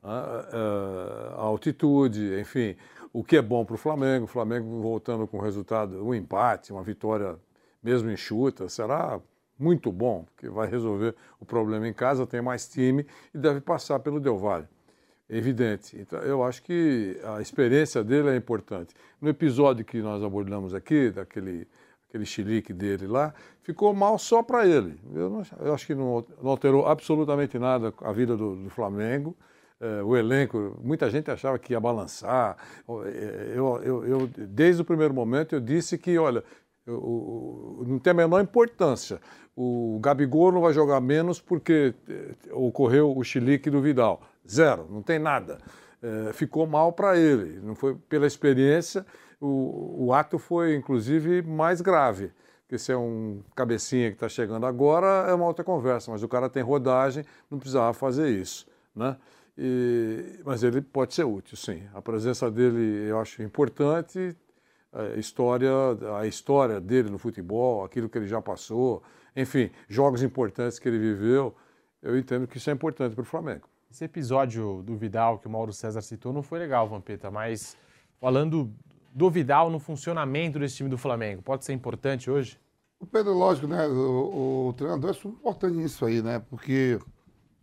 A, a, a altitude, enfim o que é bom para o Flamengo. O Flamengo voltando com resultado, um empate, uma vitória mesmo enxuta, será muito bom, porque vai resolver o problema em casa, tem mais time e deve passar pelo Del Valle. Evidente. Então, eu acho que a experiência dele é importante. No episódio que nós abordamos aqui, daquele aquele chilique dele lá, ficou mal só para ele. Eu, não, eu, acho que não, não, alterou absolutamente nada a vida do, do Flamengo. É, o elenco, muita gente achava que ia balançar. É, eu, eu, eu desde o primeiro momento, eu disse que, olha, não tem a menor importância. O Gabigol não vai jogar menos porque é, ocorreu o chilique do Vidal. Zero, não tem nada. É, ficou mal para ele, não foi pela experiência. O, o ato foi, inclusive, mais grave porque se é um cabecinha que está chegando agora, é uma outra conversa, mas o cara tem rodagem, não precisava fazer isso. Né? E, mas ele pode ser útil, sim. A presença dele eu acho importante, a história, a história dele no futebol, aquilo que ele já passou, enfim, jogos importantes que ele viveu, eu entendo que isso é importante para o Flamengo. Esse episódio do Vidal que o Mauro César citou não foi legal, Vampeta, mas falando do Vidal no funcionamento desse time do Flamengo, pode ser importante hoje? O Pedro, lógico, né? O, o treinador é super importante nisso aí, né? Porque,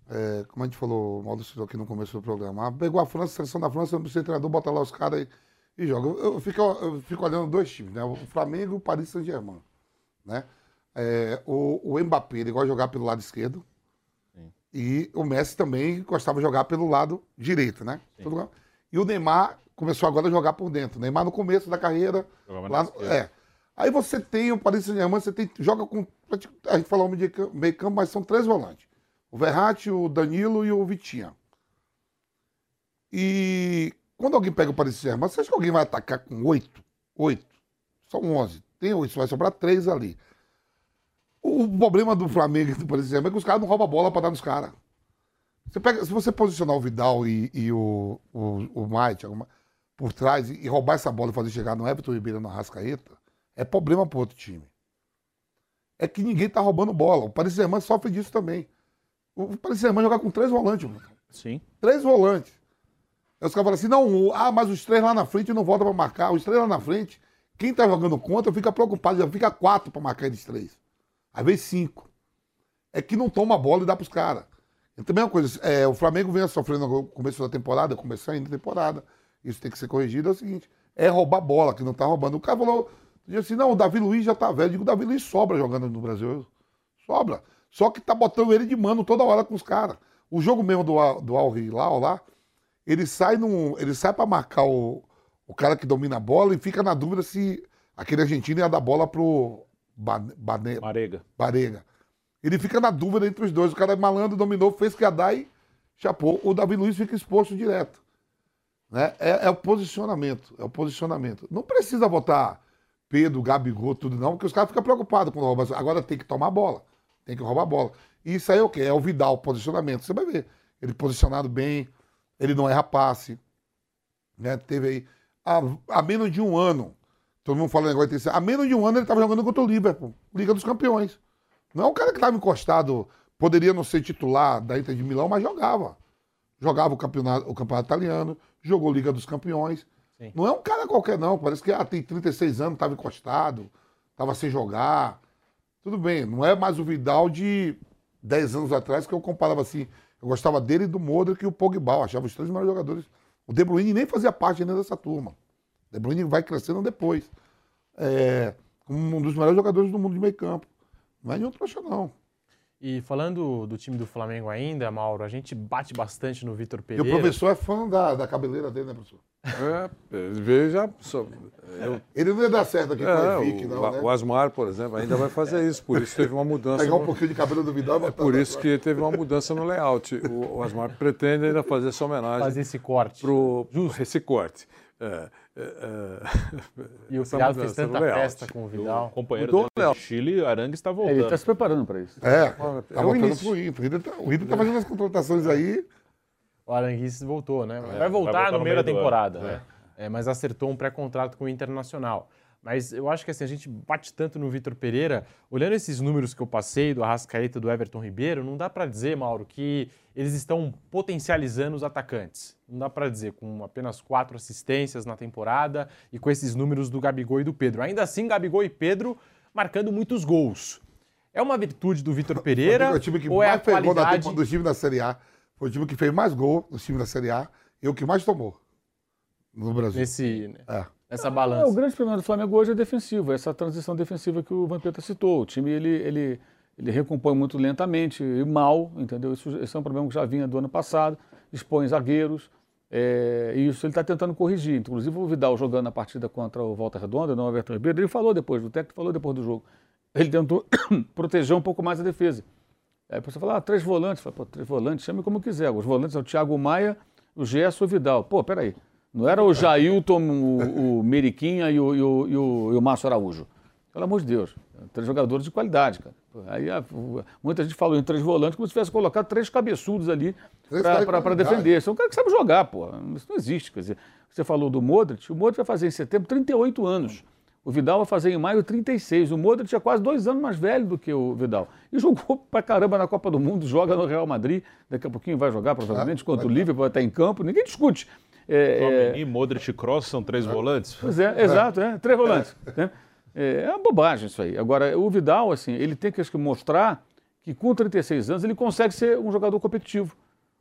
é, como a gente falou, o Maurício aqui no começo do programa, ah, pegou a França, a seleção da França, de treinador, bota lá os caras e, e joga. Eu, eu fico, eu fico olhando dois times, né? O Flamengo e o Paris Saint-Germain, né? É, o, o Mbappé, ele gosta de jogar pelo lado esquerdo. E o Messi também gostava de jogar pelo lado direito, né? Tudo- E o Neymar começou agora a jogar por dentro. O Neymar no começo da carreira. Jogava Lá, esquerda. é. Aí você tem o Paris Saint-Germain, você tem, joga com. A gente falou meio campo, mas são três volantes. O Verratti, o Danilo e o Vitinha. E quando alguém pega o Paris Saint-Germain, você acha que alguém vai atacar com oito? Oito. São onze. Tem oito, vai sobrar três ali. O problema do Flamengo e do Paris Saint-Germain é que os caras não roubam a bola pra dar nos caras. Você pega, se você posicionar o Vidal e, e o, o, o Maia, por trás e, e roubar essa bola e fazer chegar no Everton Ribeiro na Rascaeta, é problema pro outro time. É que ninguém tá roubando bola. O Paris Saint-Germain sofre disso também. O Paris Saint-Germain joga com três volantes, mano. Sim. Três volantes. Aí os caras falam assim, não, ah, mas os três lá na frente não voltam pra marcar. Os três lá na frente, quem tá jogando contra fica preocupado, já fica quatro pra marcar eles três. Às vezes cinco. É que não toma a bola e dá pros caras. E também é uma coisa, é, o Flamengo vem sofrendo no começo da temporada, começou ainda a temporada, isso tem que ser corrigido, é o seguinte, é roubar bola, que não tá roubando. O cara falou, disse assim, não, o Davi Luiz já tá velho. Eu digo, o Davi Luiz sobra jogando no Brasil. Sobra. Só que tá botando ele de mano toda hora com os caras. O jogo mesmo do, do Al Hilal lá, ele sai num, ele sai para marcar o, o cara que domina a bola e fica na dúvida se aquele argentino ia dar bola pro Bane, Marega. Barega. Ele fica na dúvida entre os dois. O cara é malandro, dominou, fez que ia dar e chapou. O Davi Luiz fica exposto direto. Né? É, é o posicionamento. É o posicionamento. Não precisa botar Pedro, Gabigol, tudo não, porque os caras ficam preocupados quando rouba. Agora tem que tomar a bola. Tem que roubar a bola. E isso aí é o quê? É o Vidal, posicionamento. Você vai ver. Ele posicionado bem, ele não erra passe. Né? Teve aí. Há, há menos de um ano. Todo mundo fala negócio de Há menos de um ano ele estava jogando contra o Liverpool, Liga dos Campeões. Não é um cara que estava encostado, poderia não ser titular da Inter de Milão, mas jogava. Jogava o campeonato, o campeonato italiano, jogou Liga dos Campeões. Não é um cara qualquer, não. Parece que ah, tem 36 anos, estava encostado, estava sem jogar. Tudo bem, não é mais o Vidal de 10 anos atrás que eu comparava assim. Eu gostava dele e do Modric e o Pogba. Eu achava os três melhores jogadores. O De Bruyne nem fazia parte ainda dessa turma. O De Bruyne vai crescendo depois. É, como um dos melhores jogadores do mundo de meio campo. Não é nenhum trouxa, não. E falando do time do Flamengo ainda, Mauro, a gente bate bastante no Vitor E o Pereira. professor é fã da, da cabeleira dele, né, professor? É, ele veio já. só- eu- Ele não ia dar certo aqui com É, o Evic, o, não, né? o Asmar, por exemplo, ainda vai fazer isso. Por isso teve uma mudança. Pegar um no- pouquinho de cabelo do Vidal e É por isso que teve uma mudança no layout. O, o Asmar pretende ainda fazer essa homenagem. Fazer esse corte. Pro, esse corte. É, é, é, E o essa Pirado mudança fez tanta festa com o Vidal. O companheiro dele de Chile, Arangue está voltando. Ele está se preparando para isso. É, É tá o voltando Inter. O Inter o Inter tá fazendo as contratações aí. O Aranguiz voltou, né? É, vai, voltar vai voltar no no meio da do temporada, ano, né? É, mas acertou um pré-contrato com o Internacional. Mas eu acho que assim, a gente bate tanto no Vitor Pereira, olhando esses números que eu passei do Arrascaeta do Everton Ribeiro, não dá para dizer, Mauro, que eles estão potencializando os atacantes. Não dá para dizer, com apenas quatro assistências na temporada e com esses números do Gabigol e do Pedro. Ainda assim, Gabigol e Pedro marcando muitos gols. É uma virtude do Vitor Pereira Foi o time que ou é a mais fez gol da qualidade... temporada do time da Série A. Foi o time que fez mais gol no time da Série A e o que mais tomou no Brasil. Nesse, É. nessa É, balança. o grande problema do Flamengo hoje é defensivo, essa transição defensiva que o Vampeta citou. O time ele, ele, ele recompõe muito lentamente e mal, entendeu? Isso, esse é um problema que já vinha do ano passado, expõe zagueiros, é, e isso ele está tentando corrigir. Inclusive o Vidal jogando a partida contra o Volta Redonda, não o Everton Ribeiro, ele falou depois, o técnico falou depois do jogo. Ele tentou proteger um pouco mais a defesa. Aí você fala, ah, três volantes. Fala, Pô, três volantes, chame como quiser. Os volantes são o Thiago Maia, o Gerson e o Vidal. Pô, peraí. Não era o Jailton, o, o Meriquinha e o, e, o, e, o, e o Márcio Araújo. Pelo amor de Deus. Três jogadores de qualidade, cara. Aí muita gente falou em três volantes como se tivesse colocado três cabeçudos ali para defender. Isso é um cara que sabe jogar, pô. Isso não existe. Quer dizer, você falou do Modric, o Modric vai fazer em setembro 38 anos. O Vidal vai fazer em maio 36. O Modric é quase dois anos mais velho do que o Vidal. E jogou pra caramba na Copa do Mundo, joga no Real Madrid. Daqui a pouquinho vai jogar, provavelmente, contra o Liverpool, vai estar em campo. Ninguém discute. É, é, Tchouaméni, Modric e Kroos são três volantes. Pois é, exato, é. Três volantes. né? É, é uma bobagem isso aí. Agora, o Vidal, assim, ele tem que acho mostrar que com 36 anos ele consegue ser um jogador competitivo.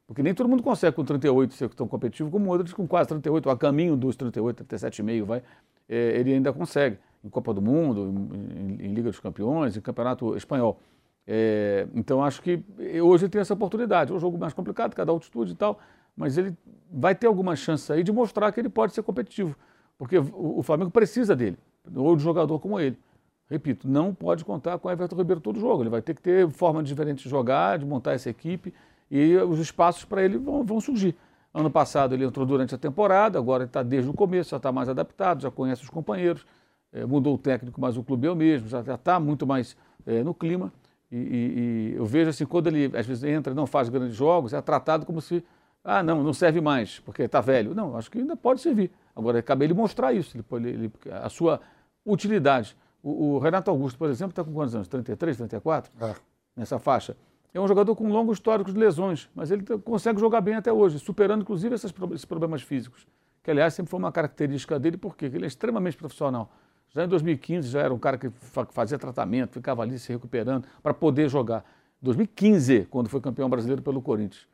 Porque nem todo mundo consegue com 38 ser tão competitivo como outros com quase 38, a caminho dos 38, 37,5 vai, é, ele ainda consegue. Em Copa do Mundo, em, em Liga dos Campeões, em Campeonato Espanhol. É, então acho que hoje ele tem essa oportunidade. É um jogo mais complicado, cada altitude e tal, mas ele vai ter alguma chance aí de mostrar que ele pode ser competitivo. Porque o, o Flamengo precisa dele, ou de jogador como ele. Repito, não pode contar com o Everton Ribeiro todo jogo. Ele vai ter que ter forma diferente de jogar, de montar essa equipe e os espaços para ele vão, vão, surgir. Ano passado ele entrou durante a temporada, agora ele está desde o começo, já está mais adaptado, já conhece os companheiros, é, mudou o técnico, mas o clube é o mesmo, já está muito mais é, no clima. E, e, e, eu vejo assim, quando ele às vezes entra e não faz grandes jogos, é tratado como se, ah, não, não serve mais, porque está velho. Não, acho que ainda pode servir. Agora, cabe ele mostrar isso, ele, ele, a sua utilidade. O, o, Renato Augusto, por exemplo, está com quantos anos? 33, 34? É. Nessa faixa. É um jogador com um longo histórico de lesões, mas ele consegue jogar bem até hoje, superando inclusive esses, esses problemas físicos, que aliás sempre foi uma característica dele, porque ele é extremamente profissional. Já em 2015 já era um cara que fazia tratamento, ficava ali se recuperando para poder jogar. 2015, quando foi campeão brasileiro pelo Corinthians.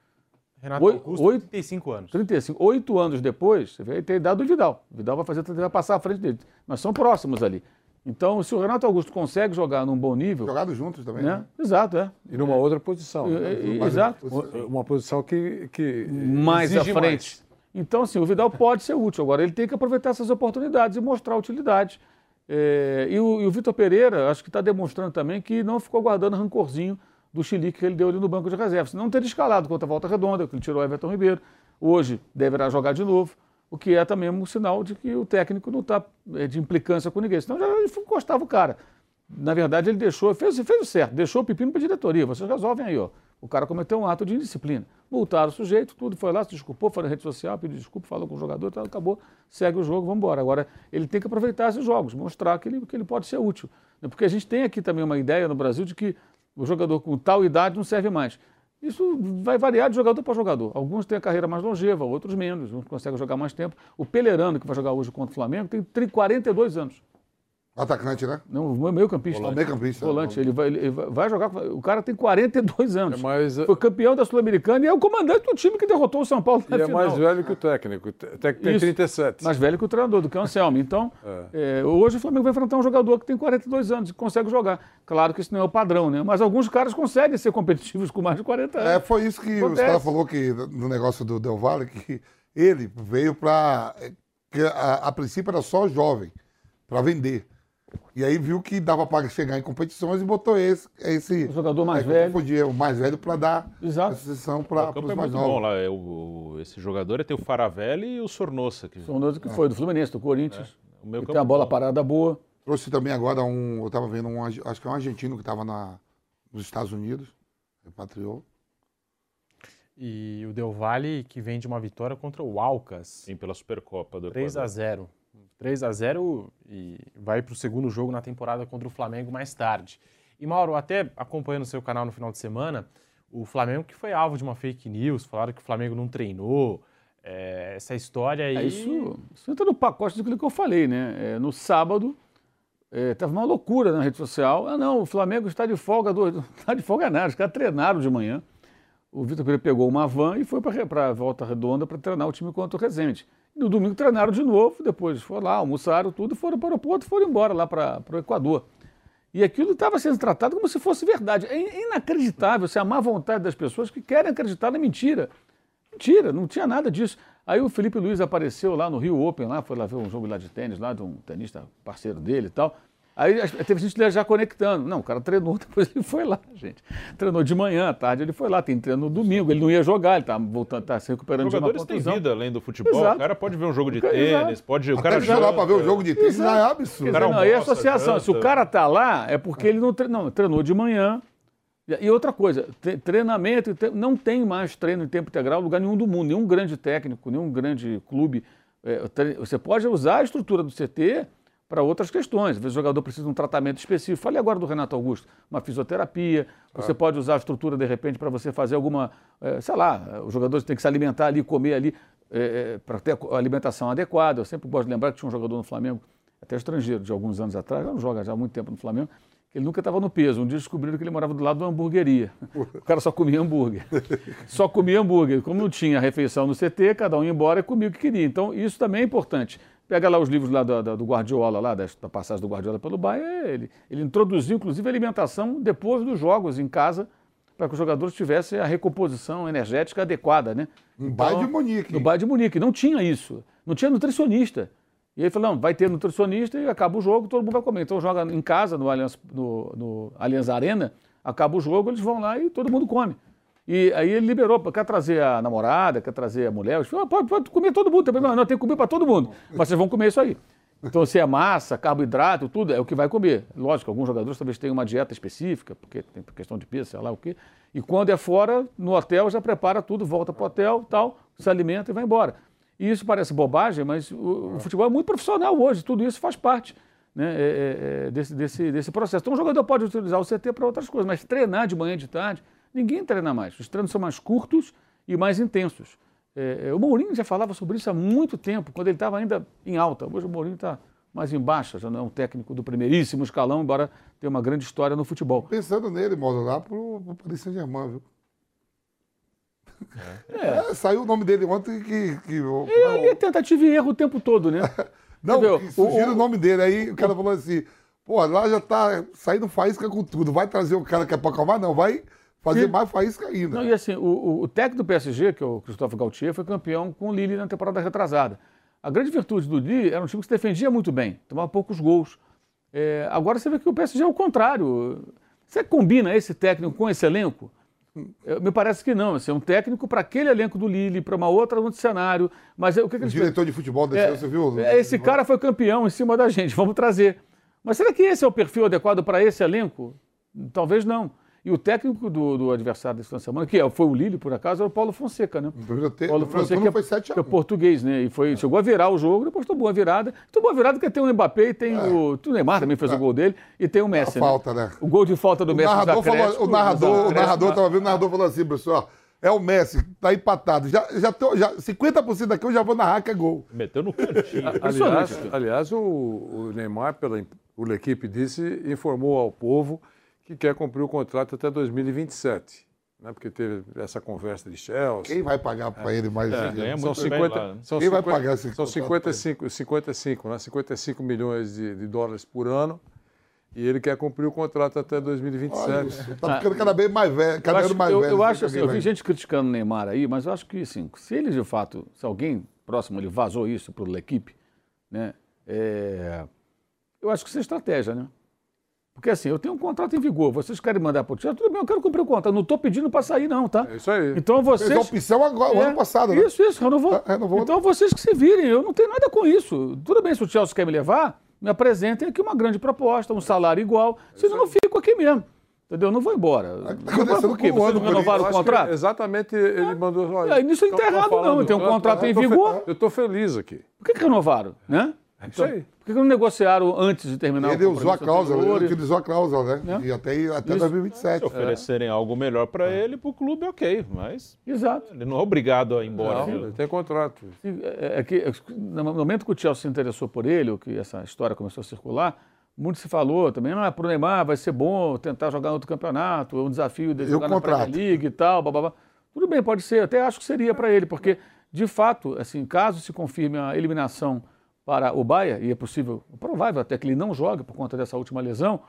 Renato Oi, Augusto, oito, 35 anos. 35. Oito anos depois, você vai ter idade do Vidal. O Vidal vai, fazer, vai passar à frente dele. Mas são próximos ali. Então, se o Renato Augusto consegue jogar num bom nível. Jogado juntos também. Né? né? Exato, é. E numa outra posição. Né? Exato. Uma posição que. que mais à frente. Mais. Então, assim, o Vidal pode ser útil. Agora, ele tem que aproveitar essas oportunidades e mostrar utilidade. É, e o, o Vitor Pereira, acho que está demonstrando também que não ficou guardando rancorzinho do chilique que ele deu ali no banco de reservas. Não ter escalado contra a volta redonda, que ele tirou o Everton Ribeiro. Hoje deverá jogar de novo o que é também um sinal de que o técnico não está é, de implicância com ninguém. Senão já encostava o cara. Na verdade, ele deixou, fez, fez o certo, deixou o pepino para a diretoria. Vocês resolvem aí, ó. O cara cometeu um ato de indisciplina. Multaram o sujeito, tudo, foi lá, se desculpou, foi na rede social, pediu desculpa, falou com o jogador, tal, acabou, segue o jogo, vamos embora. Agora, ele tem que aproveitar esses jogos, mostrar que ele, que ele pode ser útil. Porque a gente tem aqui também uma ideia no Brasil de que o jogador com tal idade não serve mais. Isso vai variar de jogador para jogador. Alguns têm a carreira mais longeva, outros menos, uns conseguem jogar mais tempo. O Pelerano, que vai jogar hoje contra o Flamengo, tem 42 anos. Atacante, né? Não, meio campista. Volante. Meio campista. Volante. Ele vai, ele vai jogar. O cara tem 42 anos. É mais... Foi campeão da Sul-Americana e é o comandante do time que derrotou o São Paulo na e final. é mais velho que o técnico. O técnico tem Isso. 37. Mais velho que o treinador, do que o Anselmo. Então, é. É, hoje o Flamengo vai enfrentar um jogador que tem 42 anos e consegue jogar. Claro que isso não é o padrão, né? Mas alguns caras conseguem ser competitivos com mais de 40 anos. É, foi isso que Acontece. os caras falou que no negócio do Del Valle, que ele veio para. A, a princípio era só jovem, para vender. E aí viu que dava para chegar em competições e botou esse. esse o jogador mais é, velho. Podia, o mais velho para dar Exato. sessão para os é mais novos. Bom, lá, é o, esse jogador é ter o Faravelli e o Sornosa. Que... Sornosa que é. foi, do Fluminense, do Corinthians. É. O meu tem uma bola bom. parada boa. Trouxe também agora um. Eu estava vendo um. Acho que é um argentino que estava nos Estados Unidos. Repatriou. E o Del Valle, que vem de uma vitória contra o Alcas. Sim, pela Supercopa do 3 a 0 3 a 0 e vai para o segundo jogo na temporada contra o Flamengo mais tarde. E Mauro, até acompanhando o seu canal no final de semana, o Flamengo que foi alvo de uma fake news, falaram que o Flamengo não treinou, é, essa história aí... É isso, isso entra no pacote do que eu falei, né? É, no sábado, estava é, uma loucura na rede social. Ah, não, o Flamengo está de folga, do... está de folga nada, os caras treinaram de manhã. O Vitor Pereira pegou uma van e foi para a Volta Redonda para treinar o time contra o Resende. No domingo treinaram de novo, depois foram lá, almoçaram tudo, foram para o aeroporto e foram embora lá para, o Equador. E aquilo estava sendo tratado como se fosse verdade. É inacreditável essa é a má vontade das pessoas que querem acreditar na mentira. Mentira, não tinha nada disso. Aí o Felipe Luiz apareceu lá no Rio Open, lá, foi lá ver um jogo lá de tênis, lá de um tenista parceiro dele e tal. Aí teve gente já conectando. Não, o cara treinou, depois ele foi lá, gente. Treinou de manhã, à tarde ele foi lá, tem treino no domingo, ele não ia jogar, ele tá voltando, tá se recuperando de uma contusão. Jogadores têm vida além do futebol. Exato. O cara pode ver um jogo de tênis, Exato. pode... O cara jogar para ver o jogo de tênis Exato. é absurdo. Dizer, não, e a associação, janta. se o cara tá lá, é porque ele não, treinou, não treinou de manhã. E outra coisa, treinamento, não tem mais treino em tempo integral em lugar nenhum do mundo, nenhum grande técnico, nenhum grande clube. É, você pode usar a estrutura do CT para outras questões. Às vezes o jogador precisa de um tratamento específico. Falei agora do Renato Augusto, uma fisioterapia. Você ah. pode usar a estrutura, de repente, para você fazer alguma, é, sei lá, o jogador tem que se alimentar ali, comer ali, é, para ter a alimentação adequada. Eu sempre gosto de lembrar que tinha um jogador no Flamengo até estrangeiro, de alguns anos atrás, não joga já há muito tempo no Flamengo, ele nunca estava no peso. Um dia descobriram que ele morava do lado de uma hamburgueria. O cara só comia hambúrguer. Só comia hambúrguer. Como não tinha refeição no CT, cada um ia embora e comia o que queria. Então, isso também é importante. Pega lá os livros lá do, do Guardiola, lá da, passagem do Guardiola pelo Bayern, ele, ele introduziu, inclusive, a alimentação depois dos jogos em casa, para que os jogadores tivessem a recomposição energética adequada, né? No Bayern de Munique. No Bayern de Munique. Não tinha isso. Não tinha nutricionista. E ele falou, não, vai ter nutricionista e acaba o jogo, todo mundo vai comer. Então joga em casa, no Allianz, no, no Allianz Arena, acaba o jogo, eles vão lá e todo mundo come. E aí ele liberou, quer trazer a namorada, quer trazer a mulher, falou, pode, pode comer todo mundo, não, não, tem que comer para todo mundo, mas vocês vão comer isso aí. Então, se é massa, carboidrato, tudo, é o que vai comer. Lógico, alguns jogadores talvez tenham uma dieta específica, porque tem questão de peso, sei lá o quê. E quando é fora, no hotel, já prepara tudo, volta para o hotel, tal, se alimenta e vai embora. E isso parece bobagem, mas o, o futebol é muito profissional hoje, tudo isso faz parte né, é, é, é desse, desse, desse processo. Então, o jogador pode utilizar o CT para outras coisas, mas treinar de manhã e de tarde, ninguém treina mais. Os treinos são mais curtos e mais intensos. É, é o Mourinho já falava sobre isso há muito tempo, quando ele estava ainda em alta. Hoje o Mourinho está mais em baixa, já não é um técnico do primeiríssimo escalão, embora tenha uma grande história no futebol. Pensando nele, modo lá para o Paris Saint-Germain, viu? É. É, saiu o nome dele ontem que. que ele é tentativa e erro o tempo todo, né? não, surgiram o, o nome dele. Aí o cara falou assim: pô, lá já tá saindo faísca com tudo. Vai trazer o cara que é pra acalmar? Não, vai fazer Sim. mais faísca ainda. Não, e assim, o, o, técnico do PSG, que é o Christophe Gaultier, foi campeão com o Lille na temporada retrasada. A grande virtude do Lille era um time que se defendia muito bem, tomava poucos gols. É, agora você vê que o PSG é o contrário. Você combina esse técnico com esse elenco? Me parece que não. Assim, é um técnico para aquele elenco do Lille, para uma outra outro cenário. Mas é, o que, que o diretor de futebol desse é, você viu? É, esse cara foi campeão em cima da gente, vamos trazer. Mas será que esse é o perfil adequado para esse elenco? Talvez não. E o técnico do, do adversário desse final de semana, que é, foi o Lille, por acaso, era o Paulo Fonseca, né? Ter, Paulo Fonseca é, foi 7 é português, né? E foi, chegou a virar o jogo, depois tomou a virada. Tomou a virada porque tem o Mbappé e tem é. o... O Neymar também fez é. o gol dele e tem o Messi, a né? falta, né? O gol de falta do o Messi narrador falou, O narrador, o narrador, tava vendo, o narrador falou assim, pessoal, é o Messi, tá empatado. Já, já, tô, já 50% daqui eu já vou narrar que é gol. Meteu no cantinho. aliás, aliás o, o Neymar, pela, pela equipe disse, informou ao povo que quer cumprir o contrato até 2027. Né, porque teve essa conversa de Chelsea. Quem vai pagar para ele mais é, dinheiro? São 50, lá, né? são Quem 50, vai pagar esse São 55, 55, né, 55 milhões de, de, dólares por ano. E ele quer cumprir o contrato até 2027. Está ficando cada vez mais velho, cada vez mais eu, velho. Eu acho assim, eu vi gente criticando o Neymar aí, mas eu acho que assim, se ele de fato, se alguém próximo ele vazou isso para a equipe, né, é, eu acho que isso é estratégia, né? Porque assim, eu tenho um contrato em vigor, vocês querem mandar para o Tudo bem, eu quero cumprir o contrato. Não estou pedindo para sair, não, tá? É isso aí. Então vocês. Fez a opção agora, é, ano passado, né? Isso, isso, renovou. É, renovou. Então vocês que se virem, eu não tenho nada com isso. Tudo bem, se o Chelsea quer me levar, me apresentem aqui uma grande proposta, um salário igual. É senão eu fico aqui mesmo. Entendeu? Eu não vou embora. Tá acontecendo quê? Vocês não renovaram o contrato? Exatamente, ele mandou. Olha, é, isso não está errado, não. Tem um contrato em vigor. Eu estou feliz aqui. Por que, que renovaram? Né? É isso aí. Por que não negociaram antes de terminar ele o Ele usou a cláusula, ele utilizou a cláusula, né? É. E até, até 2027. Se oferecerem é. algo melhor para ele, para o clube, ok. Mas Exato. ele não é obrigado a ir embora. Não, ele tem contrato. É, é que, no momento que o Chelsea se interessou por ele, ou que essa história começou a circular, muito se falou também, não, é para o Neymar, vai ser bom tentar jogar em outro campeonato, é um desafio de jogar na Premier League e tal, blá. Tudo bem, pode ser, até acho que seria para ele, porque, de fato, assim, caso se confirme a eliminação para o Bahia, e é possível, provável até que ele não jogue por conta dessa última lesão,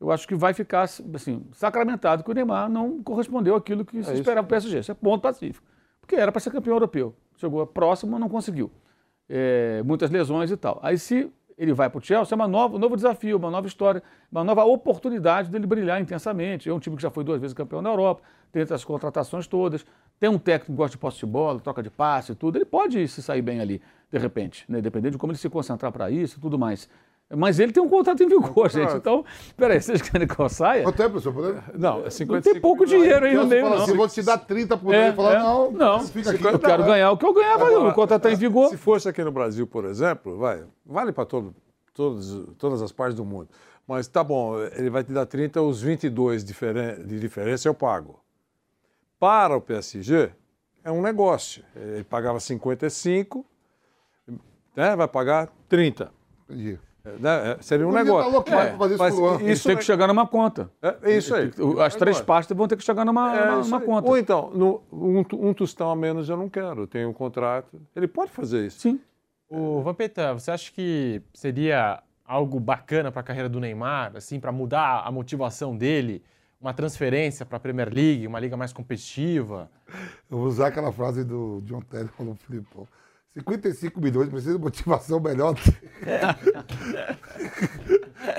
eu acho que vai ficar assim, sacramentado que o Neymar não correspondeu àquilo que é se esperava do PSG. Isso é ponto pacífico. Porque era para ser campeão europeu. Chegou próximo, mas não conseguiu. É, muitas lesões e tal. Aí se ele vai para o Chelsea, é uma nova, um novo desafio, uma nova história, uma nova oportunidade dele brilhar intensamente. É um time que já foi duas vezes campeão da Europa, tem essas contratações todas, tem um técnico que gosta de posse de bola, troca de passe e tudo, ele pode se sair bem ali de repente, né? dependendo de como ele se concentrar para isso e tudo mais. Mas ele tem um contrato em vigor, gente. Então, peraí, vocês querem que eu saia? Quanto é, professor? Não, é 55 não tem pouco dinheiro aí no meio, não. Se vou te dar 30 por é, ele, falar, é, não, não, fica aqui. Eu quero ganhar o que eu ganhava, Agora, o contrato está em vigor. Se fosse aqui no Brasil, por exemplo, vai, vale para todo, todos, todas as partes do mundo. Mas tá bom, ele vai te dar 30, os 22 diferen de diferença eu pago. Para o PSG, é um negócio. Ele pagava 55, né? vai pagar 30. Entendi. Né? Seria um Podia negócio. tá É, fazer isso mas. Isso tem que chegar numa conta. É isso aí. As três partes vão ter que chegar numa, É, numa- conta. Ou então, no- um, um tostão a menos eu não quero, eu tenho um contrato. Ele pode fazer isso. Sim. O Vampeta, você acha que seria algo bacana para a carreira do Neymar, assim, para mudar a motivação dele, uma transferência para a Premier League, uma liga mais competitiva? Eu vou usar aquela frase do John Terry falou pro Filipão. 55 milhões precisa de motivação melhor.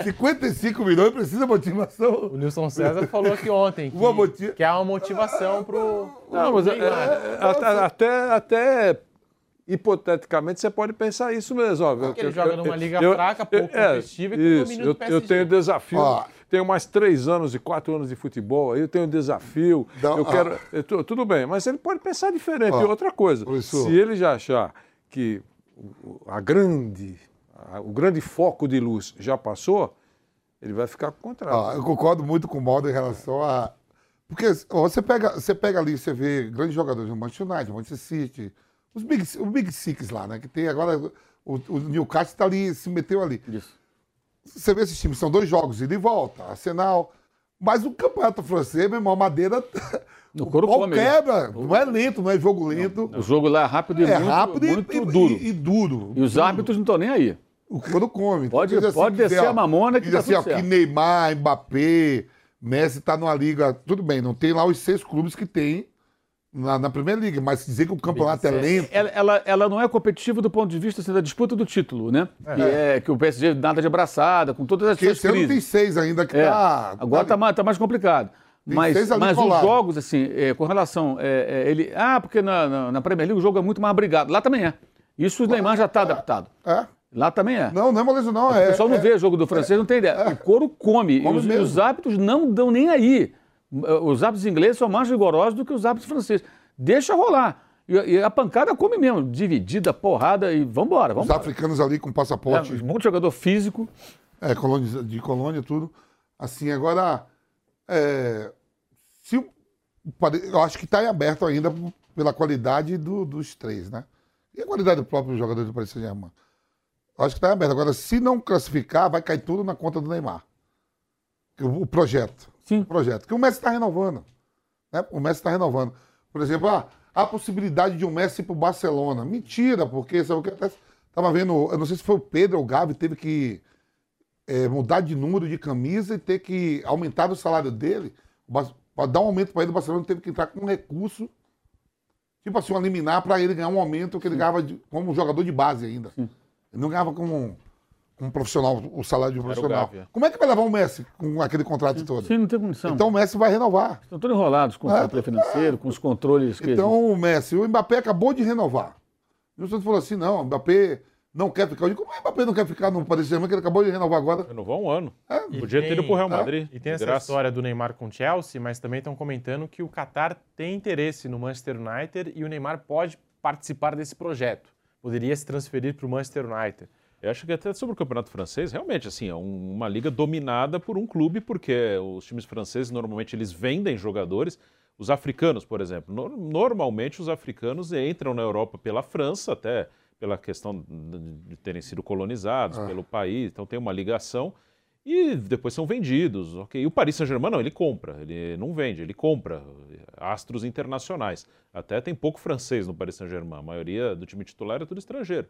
55 milhões precisa de motivação. O Nilson César falou aqui ontem que, Uma moti- que há uma motivação pro, pro Não, mas é- é- é- até, até, até hipoteticamente você pode pensar isso mesmo. Ó, Porque ele joga numa liga fraca, pouco competitiva e com isso, eu, eu tenho desafio. Ó. Tenho mais três anos e quatro anos de futebol, aí eu tenho um desafio. Não, eu quero. tudo bem, mas ele pode pensar diferente. E outra coisa, professor. se ele já achar que o- a grande, a- o grande foco de luz já passou, ele vai ficar com o contrato. Ó, eu concordo muito com o Modo em relação a. Porque ó, você pega, você pega ali, você vê grandes jogadores do Manchester United, Manchester City, os Big, os Big Six lá, né? Que tem agora. O, o Newcastle está ali, se meteu ali. Isso. Você vê esses times, são dois jogos, ida e volta, Arsenal. Mas o campeonato francês, meu irmão, a madeira. No o couro come, né? quebra. Não é lento, não é jogo lento. O jogo lá é rápido e é muito, rápido e- muito e, duro. E, e duro. E os árbitros não estão nem aí. O couro come. Pode- Então, pode quiser, descer ó, a mamona que diz tá assim, ó, que. Neymar, Mbappé, Messi tá numa liga. Tudo bem, não tem lá os seis clubes que tem na, na Primeira Liga, mas dizer que o campeonato é lento. Ela, ela, ela não é competitiva do ponto de vista assim, da disputa do título, né? Que, é, que o PSG nada de abraçada, com todas as Porque suas esse ano tem crises. seis ainda que É, tá. agora tá, mais- tá mais complicado. Tem Mas, mas os jogos, assim, é, com relação. é, é, ele, ah, porque na, na, na Premier League o jogo é muito mais brigado. Lá também é. Isso o Neymar já está adaptado. É? Lá também é. Não, não é moleza, não. O É, pessoal não é- vê jogo do francês, não tem ideia. O couro come. Come e os, os árbitros não dão nem aí. Os árbitros ingleses são mais rigorosos do que os árbitros franceses. Deixa rolar. E, a pancada come mesmo. Dividida, porrada e vambora. Os vambora. africanos ali com passaporte. É, de jogador físico. É, colônia, de colônia, tudo. Assim, agora, é, se, eu acho que está em aberto ainda pela qualidade do- dos três, né? E a qualidade do próprio jogador do Paris Saint-Germain. Eu Acho que está em aberto. Agora, se não classificar, vai cair tudo na conta do Neymar. O, o projeto. Sim. Projeto. Que o Messi está renovando. né? O Messi está renovando. Por exemplo, ah, há a possibilidade de um Messi ir para o Barcelona. Mentira, porque sabe o que acontece? Estava vendo, eu não sei se foi o Pedro ou o Gavi, teve que é, mudar de número de camisa e ter que aumentar o salário dele. Para dar um aumento para ele, o Barcelona teve que entrar com um recurso, tipo assim, um liminar para ele ganhar um aumento que ele ganhava de- como jogador de base ainda. Ele não ganhava como um, profissional, o salário de um profissional. É. Como é que vai levar o Messi com aquele contrato todo? Sim, não tem condição. Então o Messi vai renovar. Estão todos enrolados com o É. controle financeiro, com os controles que Então o Messi, o Mbappé acabou de renovar. E o Santos falou assim: não, o Mbappé não quer ficar. Eu digo, como é que o Mbappé não quer ficar no Paris Saint-Germain, que ele acabou de renovar agora? Renovou um ano. É, Podia ter ido pro Real Madrid. E tem essa graça. história do Neymar com o Chelsea, mas também estão comentando que o Qatar tem interesse no Manchester United e o Neymar pode participar desse projeto. Poderia se transferir para o Manchester United. Eu acho que até sobre o campeonato francês, realmente, assim, é um- uma liga dominada por um clube, porque os times franceses normalmente eles vendem jogadores. Os africanos, por exemplo, no- normalmente os africanos entram na Europa pela França, até pela questão de de terem sido colonizados Ah. pelo país, então tem uma ligação. E depois são vendidos, ok? E o Paris Saint-Germain não, ele compra, ele não vende, ele compra astros internacionais. Até tem pouco francês no Paris Saint-Germain, a maioria do time titular é tudo estrangeiro.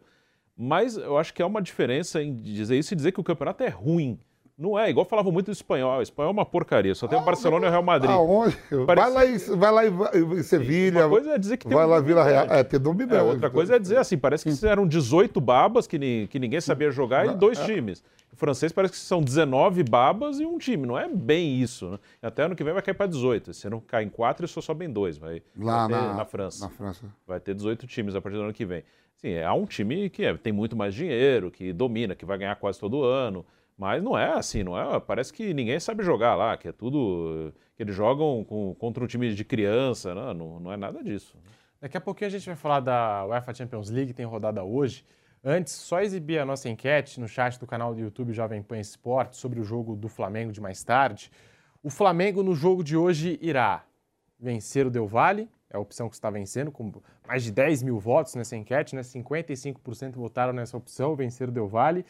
Mas eu acho que há uma diferença em dizer isso e dizer que o campeonato é ruim. Não é, igual falavam muito do espanhol. O espanhol é uma porcaria, só tem o Barcelona e o Real Madrid. Aonde? Parece- Vai lá em, vai lá em, em Sevilha. Uma coisa é dizer que tem Vai um lá em Vila Real. É, ter dominante. É, outra coisa é dizer assim, parece que eram 18 babas que, ni- que ninguém sabia jogar e dois times. O francês parece que são 19 babas e um time. Não é bem isso. Né? Até ano que vem vai cair para 18. Esse ano cai em 4 e só sobem dois. Vai, Lá vai ter na- França. na França. Vai ter 18 times a partir do ano que vem. Sim, é há um time que é- tem muito mais dinheiro, que domina, que vai ganhar quase todo ano. Mas não é assim, não é? Parece que ninguém sabe jogar lá, que é tudo. que eles jogam com- contra um time de criança, né? não, não é nada disso. Daqui a pouquinho a gente vai falar da UEFA Champions League, tem rodada hoje. Antes, só exibir a nossa enquete no chat do canal do YouTube Jovem Pan Esporte sobre o jogo do Flamengo de mais tarde. O Flamengo no jogo de hoje irá vencer o Del Valle, é a opção que está vencendo, com mais de 10 mil votos nessa enquete, né? 55% votaram nessa opção, vencer o Del Valle.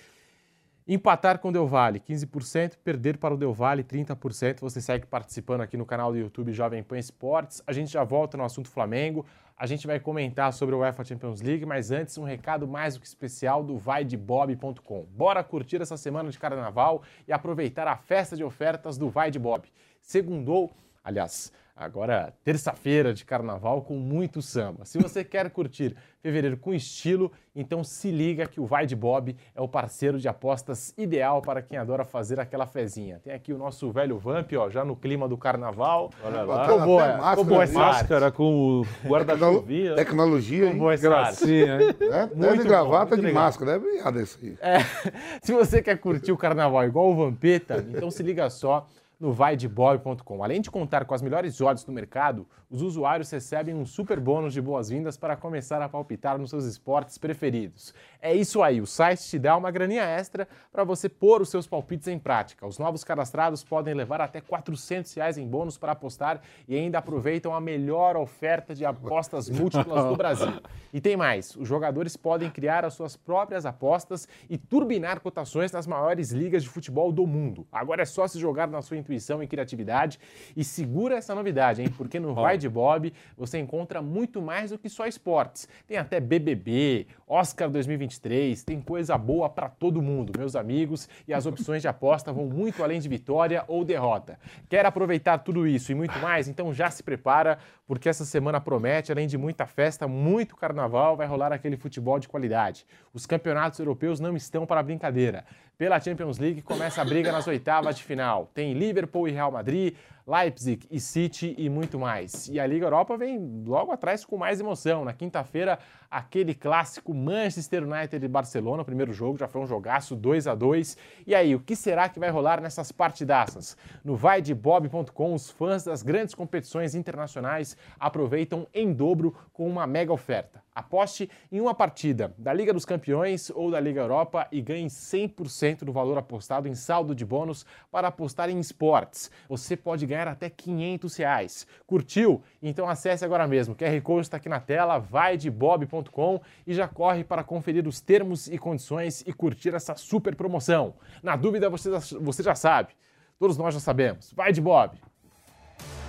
Empatar com o Del Valle, 15%. Perder para o Del Valle, 30%. Você segue participando aqui no canal do YouTube Jovem Pan Esportes. A gente já volta no assunto Flamengo. A gente vai comentar sobre o UEFA Champions League, mas antes um recado mais do que especial do vaidebob.com. Bora curtir essa semana de carnaval e aproveitar a festa de ofertas do Vai de Bob. Segundou, aliás, agora terça-feira de carnaval com muito samba. Se você quer curtir fevereiro com estilo, então se liga que o Vai de Bob é o parceiro de apostas ideal para quem adora fazer aquela fezinha. Tem aqui o nosso velho Vamp, ó, já no clima do carnaval. Olha lá. Ficou boa, ficou boa essa arte. Máscara com o guarda-chuvinha. Tecnologia, hein? Boa essa arte. Gracinha, hein? É, Muito de bom, gravata muito de legal. máscara, é viado isso aí. É, se você quer curtir o carnaval igual o Vampeta, então se liga só no vaidebob.com. Além de contar com as melhores odds do mercado, os usuários recebem um super bônus de boas-vindas para começar a palpitar nos seus esportes preferidos. É isso aí, o site te dá uma graninha extra para você pôr os seus palpites em prática. Os novos cadastrados podem levar até 400 reais em bônus para apostar e ainda aproveitam a melhor oferta de apostas múltiplas do Brasil. E tem mais, os jogadores podem criar as suas próprias apostas e turbinar cotações nas maiores ligas de futebol do mundo. Agora é só se jogar na sua intuição e criatividade e segura essa novidade, hein? Porque no Vai Bob você encontra muito mais do que só esportes. Tem até BBB, Oscar 2023, tem coisa boa para todo mundo, meus amigos, e as opções de aposta vão muito além de vitória ou derrota. Quer aproveitar tudo isso e muito mais? Então já se prepara, porque essa semana promete, além de muita festa, muito carnaval, vai rolar aquele futebol de qualidade. Os campeonatos europeus não estão para brincadeira. Pela Champions League começa a briga nas oitavas de final. Tem Liverpool e Real Madrid, Leipzig e City e muito mais. E a Liga Europa vem logo atrás com mais emoção. Na quinta-feira, aquele clássico Manchester United e Barcelona, o primeiro jogo já foi um jogaço 2 a 2 E aí, o que será que vai rolar nessas partidaças? No vaidebob.com, os fãs das grandes competições internacionais aproveitam em dobro com uma mega oferta. Aposte em uma partida da Liga dos Campeões ou da Liga Europa e ganhe 100% do valor apostado em saldo de bônus para apostar em esportes. Você pode ganhar até 500 reais. Curtiu? Então acesse agora mesmo. O QR Code está aqui na tela, vai de bob.com e já corre para conferir os termos e condições e curtir essa super promoção. Na dúvida, você, já sabe. Todos nós já sabemos. Vai de Bob!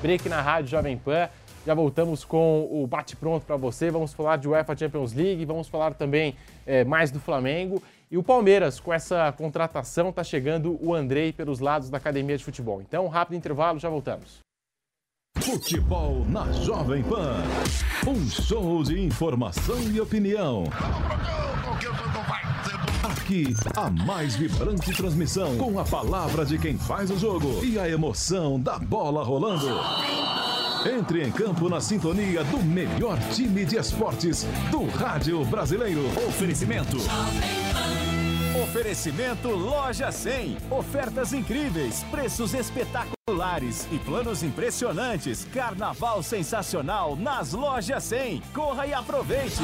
Break na Rádio Jovem Pan. Já voltamos com o bate-pronto para você. Vamos falar de UEFA Champions League, vamos falar também eh, mais do Flamengo. E o Palmeiras, com essa contratação, está chegando o Andrei pelos lados da academia de futebol. Então, rápido intervalo, já voltamos. Futebol na Jovem Pan. Um show de informação e opinião. Aqui, a mais vibrante transmissão com a palavra de quem faz o jogo e a emoção da bola rolando. Entre em campo na sintonia do melhor time de esportes do rádio brasileiro. Oferecimento. Oferecimento Loja 100. Ofertas incríveis, preços espetaculares e planos impressionantes. Carnaval sensacional nas Lojas 100. Corra e aproveite.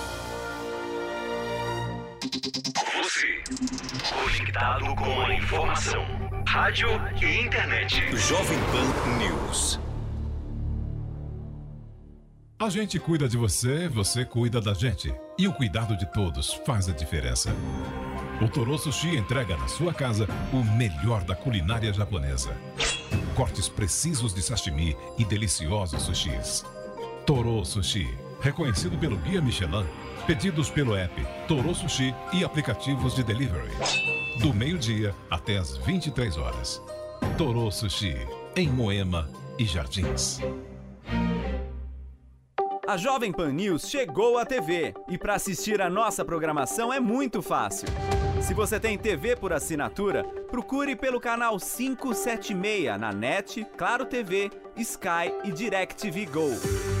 Você, conectado com a informação. Rádio e internet. Jovem Pan News. A gente cuida de você, você cuida da gente. E o cuidado de todos faz a diferença. O Toro Sushi entrega na sua casa o melhor da culinária japonesa. Cortes precisos de sashimi e deliciosos sushis. Toro Sushi, reconhecido pelo Guia Michelin, pedidos pelo app Toro Sushi e aplicativos de delivery. Do meio-dia até as 23 horas. Toro Sushi, em Moema e Jardins. A Jovem Pan News chegou à TV e para assistir a nossa programação é muito fácil. Se você tem TV por assinatura, procure pelo canal 576 na NET, Claro TV, Sky e DirecTV Go.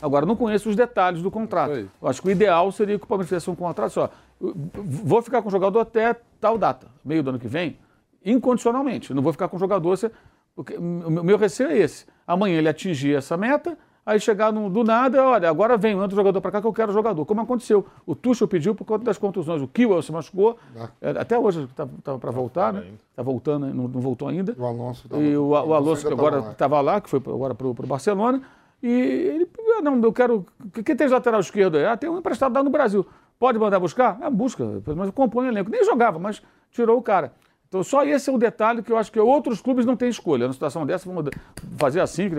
Agora, não conheço os detalhes do contrato. Eu acho que o ideal seria que o Palmeiras fizesse um contrato só. Eu Vou ficar com o jogador até tal data, meio do ano que vem, incondicionalmente. Eu não vou ficar com o jogador. se- o meu- receio é esse. Amanhã ele atingir essa meta, aí chegar no- do nada, olha, agora vem outro jogador para cá que eu quero jogador. Como aconteceu. O Tuchel pediu por conta das contusões. O Kiel se machucou. É, Até hoje estava para voltar, né? Está voltando, não, não voltou ainda. O Alonso E o, o Alonso, que agora estava lá, que foi agora para o Barcelona, e ele, ah, não, eu quero. Quem tem lateral esquerdo? Ah, tem um emprestado lá no Brasil. Pode mandar buscar? Ah, busca, menos compõe o elenco. Nem jogava, mas tirou o cara. Então, só esse é um detalhe que eu acho que outros clubes não têm escolha. Numa situação dessa, vamos fazer assim,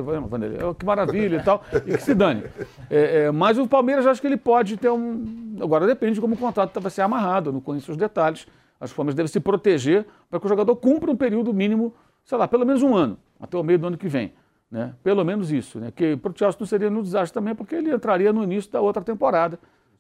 oh, que maravilha e tal, e que se dane. É, é, mas o Palmeiras, eu acho que ele pode ter um. Agora depende de como o contrato vai ser amarrado, eu não conheço os detalhes. Acho que o Palmeiras deve se proteger para que o jogador cumpra um período mínimo, sei lá, pelo menos um ano, até o meio do ano que vem. Né? Pelo menos isso. Né? Que para o Chelsea não seria um desastre também, porque ele entraria no início da outra temporada.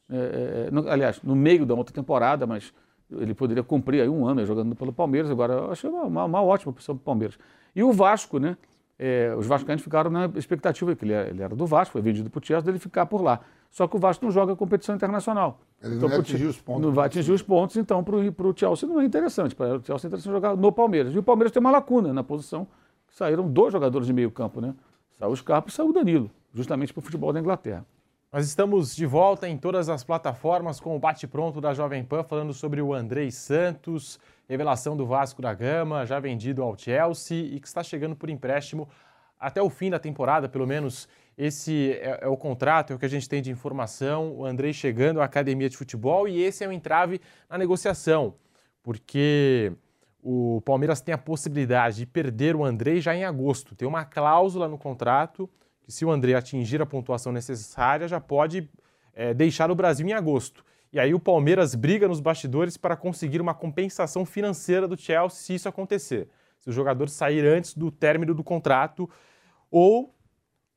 É, é, no- aliás, no meio da outra temporada, mas ele poderia cumprir aí um ano jogando pelo Palmeiras. Agora, eu achei uma, uma, uma ótima opção para o Palmeiras. E o Vasco, né? É, os vascaínos ficaram na expectativa que ele, é- ele era do Vasco, foi vendido para o Chelsea, dele ficar por lá. Só que o Vasco não joga competição internacional. Ele não ia pro atingir os pontos. Não vai atingir os pontos, então para o Chelsea não é interessante. Para o Chelsea é interessante jogar no Palmeiras. E o Palmeiras tem uma lacuna na posição, saíram dois jogadores de meio campo, né? Saiu o Scarpa e saiu o Danilo, justamente para o futebol da Inglaterra. Nós estamos de volta em todas as plataformas com o bate-pronto da Jovem Pan, falando sobre o Andrei Santos, revelação do Vasco da Gama, já vendido ao Chelsea e que está chegando por empréstimo até o fim da temporada, pelo menos esse é, é o contrato, é o que a gente tem de informação. O Andrei chegando à academia de futebol e esse é o entrave na negociação, porque o Palmeiras tem a possibilidade de perder o Andrei já em agosto. Tem uma cláusula no contrato que, se o Andrei atingir a pontuação necessária, já pode é, deixar o Brasil em agosto. E aí o Palmeiras briga nos bastidores para conseguir uma compensação financeira do Chelsea se isso acontecer. Se o jogador sair antes do término do contrato ou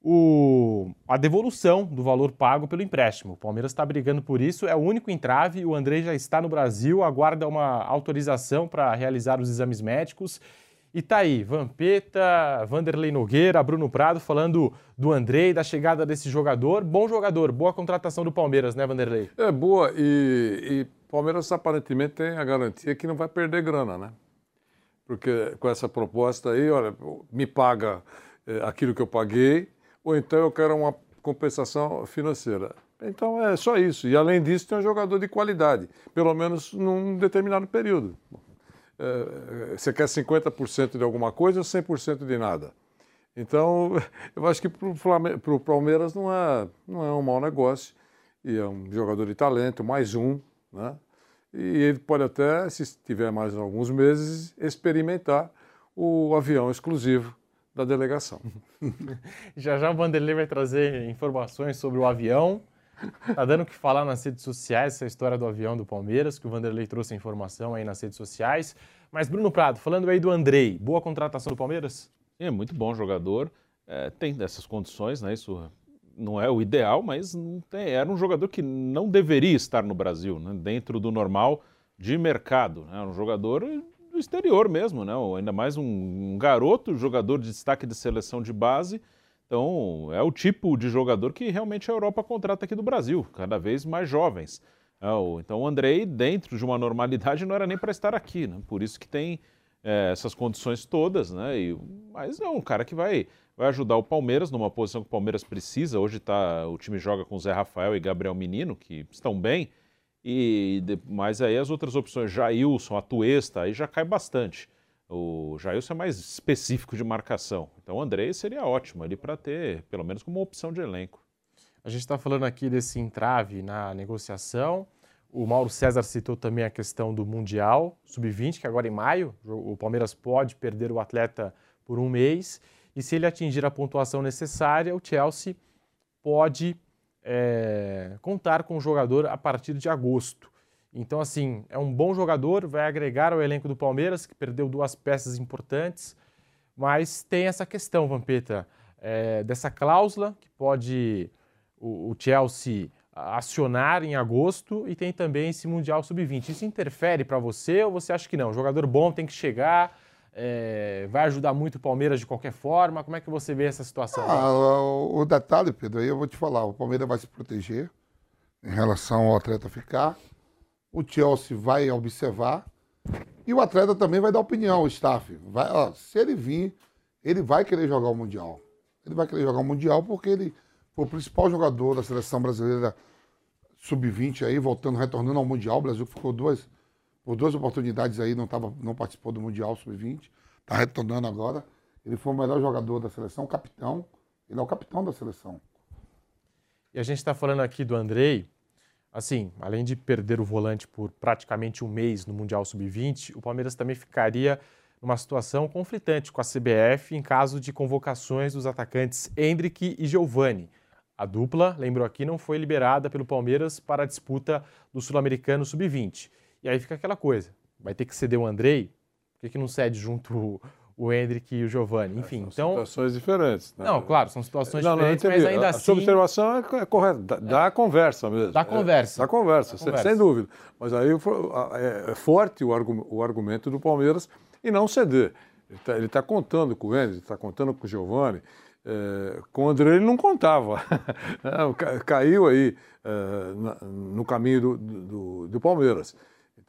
o- a devolução do valor pago pelo empréstimo. O Palmeiras está brigando por isso, é o único entrave. O Andrei já está no Brasil, aguarda uma autorização para realizar os exames médicos. E tá aí, Vampeta, Vanderlei Nogueira, Bruno Prado falando do Andrei, da chegada desse jogador. Bom jogador, boa contratação do Palmeiras, né, Vanderlei? É boa e, e Palmeiras aparentemente tem a garantia que não vai perder grana, né? Porque com essa proposta aí, olha, me paga eh, aquilo que eu paguei, ou então eu quero uma compensação financeira. Então é só isso. E além disso, tem um jogador de qualidade, pelo menos num determinado período. Eh, você quer 50% de alguma coisa ou 100% de nada? Então, eu acho que para o Palmeiras não é, não é um mau negócio. E é um jogador de talento, mais um, né? E ele pode até, se tiver mais alguns meses, experimentar o avião exclusivo da delegação. Já já o Vanderlei vai trazer informações sobre o avião. Tá dando o que falar nas redes sociais, essa história do avião do Palmeiras, que o Vanderlei trouxe a informação aí nas redes sociais. Mas, Bruno Prado, falando aí do Andrei, boa contratação do Palmeiras? É muito bom jogador, é, tem dessas condições, né? Isso não é o ideal, mas não tem- era um jogador que não deveria estar no Brasil, né? dentro do normal de mercado. Né? Um jogador do exterior mesmo, né? Ainda mais um, um garoto, jogador de destaque de seleção de base. Então, é o tipo de jogador que realmente a Europa contrata aqui do Brasil, cada vez mais jovens. É, Então, o Andrei, dentro de uma normalidade, não era nem para estar aqui, né? Por isso que tem é, essas condições todas, né? E- mas é um cara que vai, vai ajudar o Palmeiras numa posição que o Palmeiras precisa. Hoje tá, o time joga com Zé Rafael e Gabriel Menino, que estão bem. E mas aí as outras opções, Jailson, Atuesta, aí já cai bastante. O Jailson é mais específico de marcação. Então o Andrei seria ótimo ali para ter, pelo menos como opção de elenco. A gente está falando aqui desse entrave na negociação. O Mauro César citou também a questão do Mundial Sub-20, que agora em maio o Palmeiras pode perder o atleta por um mês. E se ele atingir a pontuação necessária, o Chelsea pode é, contar com o jogador a partir de agosto. Então, assim, é um bom jogador, vai agregar ao elenco do Palmeiras, que perdeu duas peças importantes, mas tem essa questão, Vampeta, é, dessa cláusula que pode o, o Chelsea acionar em agosto e tem também esse Mundial Sub-20. Isso interfere para você ou você acha que não? O jogador bom tem que chegar, é, vai ajudar muito o Palmeiras de qualquer forma? Como é que você vê essa situação? Ah, o, detalhe, Pedro, aí eu vou te falar, o Palmeiras vai se proteger em relação ao atleta ficar, o Chelsea vai observar e o atleta também vai dar opinião, o staff. Vai, ó, se ele vir, ele vai querer jogar o Mundial. Ele vai querer jogar o Mundial porque ele foi o principal jogador da seleção brasileira sub-20 aí, voltando, retornando ao Mundial. O Brasil ficou duas, por duas oportunidades aí, não, tava, não participou do Mundial sub-20. Está retornando agora. Ele foi o melhor jogador da seleção, capitão. Ele é o capitão da seleção. E a gente está falando aqui do Andrei. Assim, além de perder o volante por praticamente um mês no Mundial Sub-20, o Palmeiras também ficaria numa situação conflitante com a CBF em caso de convocações dos atacantes Hendrick e Giovani. A dupla, lembro aqui, não foi liberada pelo Palmeiras para a disputa do Sul-Americano Sub-20. E aí fica aquela coisa: vai ter que ceder o Andrei? Por que, que não cede junto o, o Hendrick e o Giovani? Enfim, são então. situações diferentes. né? Não, claro, são situações Não, não, diferentes, entendi. mas ainda a, assim. A sua observação é é correta, dá, dá conversa mesmo. Dá conversa. É, dá conversa, Dá sem- conversa. sem dúvida. Mas aí é, é forte o, argu- o argumento do Palmeiras e não ceder. Ele está contando com o Enzo, está contando com o Giovani. É, com o André ele não contava. É, ca- Caiu aí é, no caminho do, do- do Palmeiras.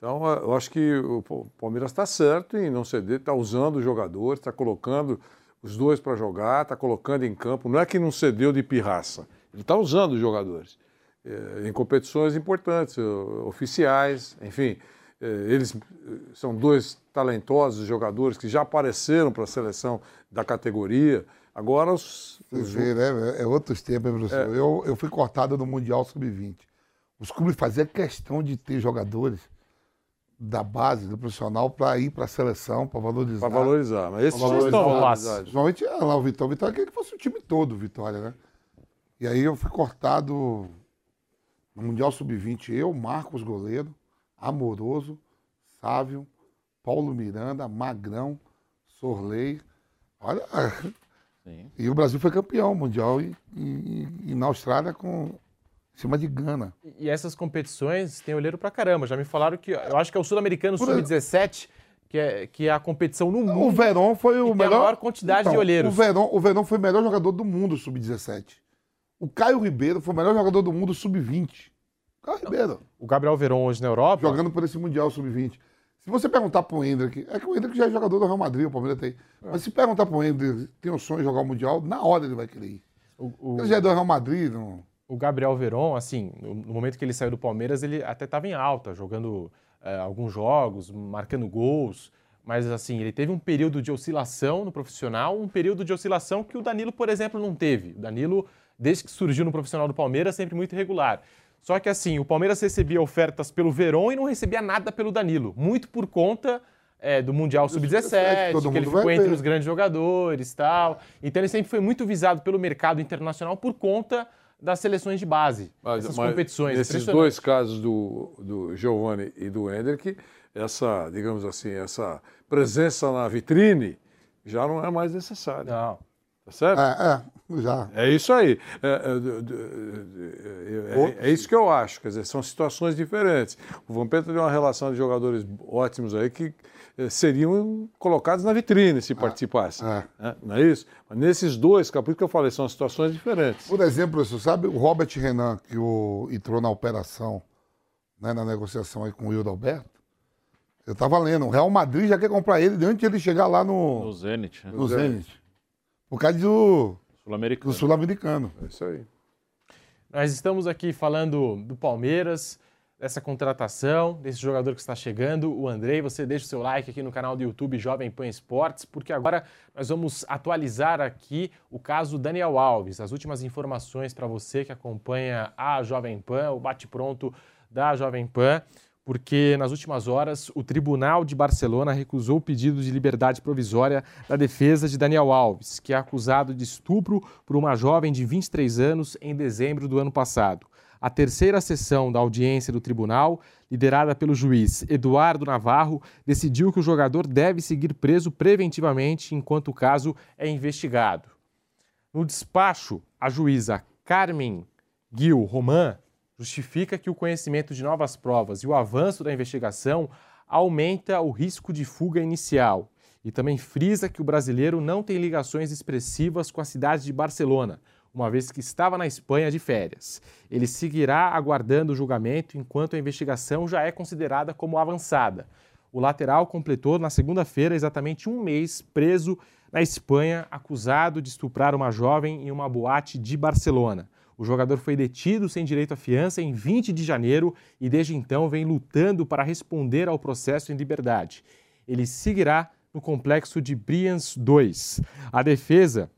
Então, é, eu acho que o Pa- Palmeiras está certo em não ceder, está usando os jogadores, está colocando os dois para jogar, está colocando em campo. Não é que não cedeu de pirraça, ele está usando os jogadores eh, em competições importantes, oficiais, enfim. eh, Eles eh, são dois talentosos jogadores que já apareceram para a seleção da categoria. Agora os. Os- vê, né? É outros tempos, professor? É. Eu, eu fui cortado no Mundial Sub-20. Os clubes faziam questão de ter jogadores da base, do profissional, para ir para a seleção, para valorizar. Pra valorizar, mas esses Pra não estão valorizar. valorizados. Principalmente ah, lá o Vitória. O Vitória queria que fosse o time todo, Vitória, né? E aí eu fui cortado no Mundial Sub-20. Eu, Marcos Goleiro, Amoroso, Sávio, Paulo Miranda, Magrão, Sorley. Olha. E o Brasil foi campeão mundial e, e- e na Austrália com em cima de Gana. E essas competições têm olheiro pra caramba. Já me falaram que eu acho que é o Sul-Americano Por- Sub-17, que é, que é a competição no mundo. O Verón foi o tem melhor. a maior quantidade Então, de olheiros. O Verón, o Verón foi o melhor jogador do mundo sub-17. O Caio Ribeiro foi o melhor jogador do mundo sub-20. Caio Ribeiro. O Gabriel Veron hoje na Europa. Jogando por esse Mundial sub-20. Se você perguntar pro Hendrick, é que o Hendrick já é jogador do Real Madrid, o Palmeiras tem. Mas se perguntar pro Hendrick, tem o sonho de jogar o Mundial, na hora ele vai querer ir. O, Ele já é do Real Madrid, não. O Gabriel Veron, assim, no momento que ele saiu do Palmeiras, ele até estava em alta, jogando eh, alguns jogos, marcando gols. Mas, assim, ele teve um período de oscilação no profissional, um período de oscilação que o Danilo, por exemplo, não teve. O Danilo, desde que surgiu no profissional do Palmeiras, sempre muito irregular. Só que, assim, o Palmeiras recebia ofertas pelo Veron e não recebia nada pelo Danilo. Muito por conta eh, do Mundial Sub-17, todo que ele ficou entre os grandes jogadores e tal. Então, ele sempre foi muito visado pelo mercado internacional por conta das seleções de base, Mas- essas mas competições. Nesses dois casos do, do Giovanni e do Hendrick, essa, digamos assim, essa presença na vitrine já não é mais necessária. Não. Tá certo? É, é, já. É isso aí. É, é, é- é- é isso que eu acho. Quer dizer, são situações diferentes. O Vampeta tem uma relação de jogadores ótimos aí que seriam colocados na vitrine se participassem. né? Não é isso? Mas nesses dois, isso que eu falei, são situações diferentes. Por exemplo, você sabe o Robert Renan, que o, entrou na operação, né, na negociação aí com o Wildo Alberto? Eu estava lendo, o Real Madrid já quer comprar ele antes de ele chegar lá no, No Zenit. né? no Zenit. Por causa do, Sul-Americano. do Sul-Americano. É isso aí. Nós estamos aqui falando do Palmeiras, dessa contratação, desse jogador que está chegando, o Andrei. Você deixa o seu like aqui no canal do YouTube Jovem Pan Esportes, porque agora nós vamos atualizar aqui o caso Daniel Alves. As últimas informações para você que acompanha a Jovem Pan, o bate-pronto da Jovem Pan, porque nas últimas horas o Tribunal de Barcelona recusou o pedido de liberdade provisória da defesa de Daniel Alves, que é acusado de estupro por uma jovem de 23 anos em dezembro do ano passado a terceira sessão da audiência do tribunal, liderada pelo juiz Eduardo Navarro, decidiu que o jogador deve seguir preso preventivamente enquanto o caso é investigado. No despacho, a juíza Carmen Gil Roman justifica que o conhecimento de novas provas e o avanço da investigação aumenta o risco de fuga inicial e também frisa que o brasileiro não tem ligações expressivas com a cidade de Barcelona, uma vez que estava na Espanha de férias. Ele seguirá aguardando o julgamento enquanto a investigação já é considerada como avançada. O lateral completou na segunda-feira exatamente um mês preso na Espanha, acusado de estuprar uma jovem em uma boate de Barcelona. O jogador foi detido sem direito à fiança em 20 de janeiro e desde então vem lutando para responder ao processo em liberdade. Ele seguirá no complexo de Brians 2. A defesa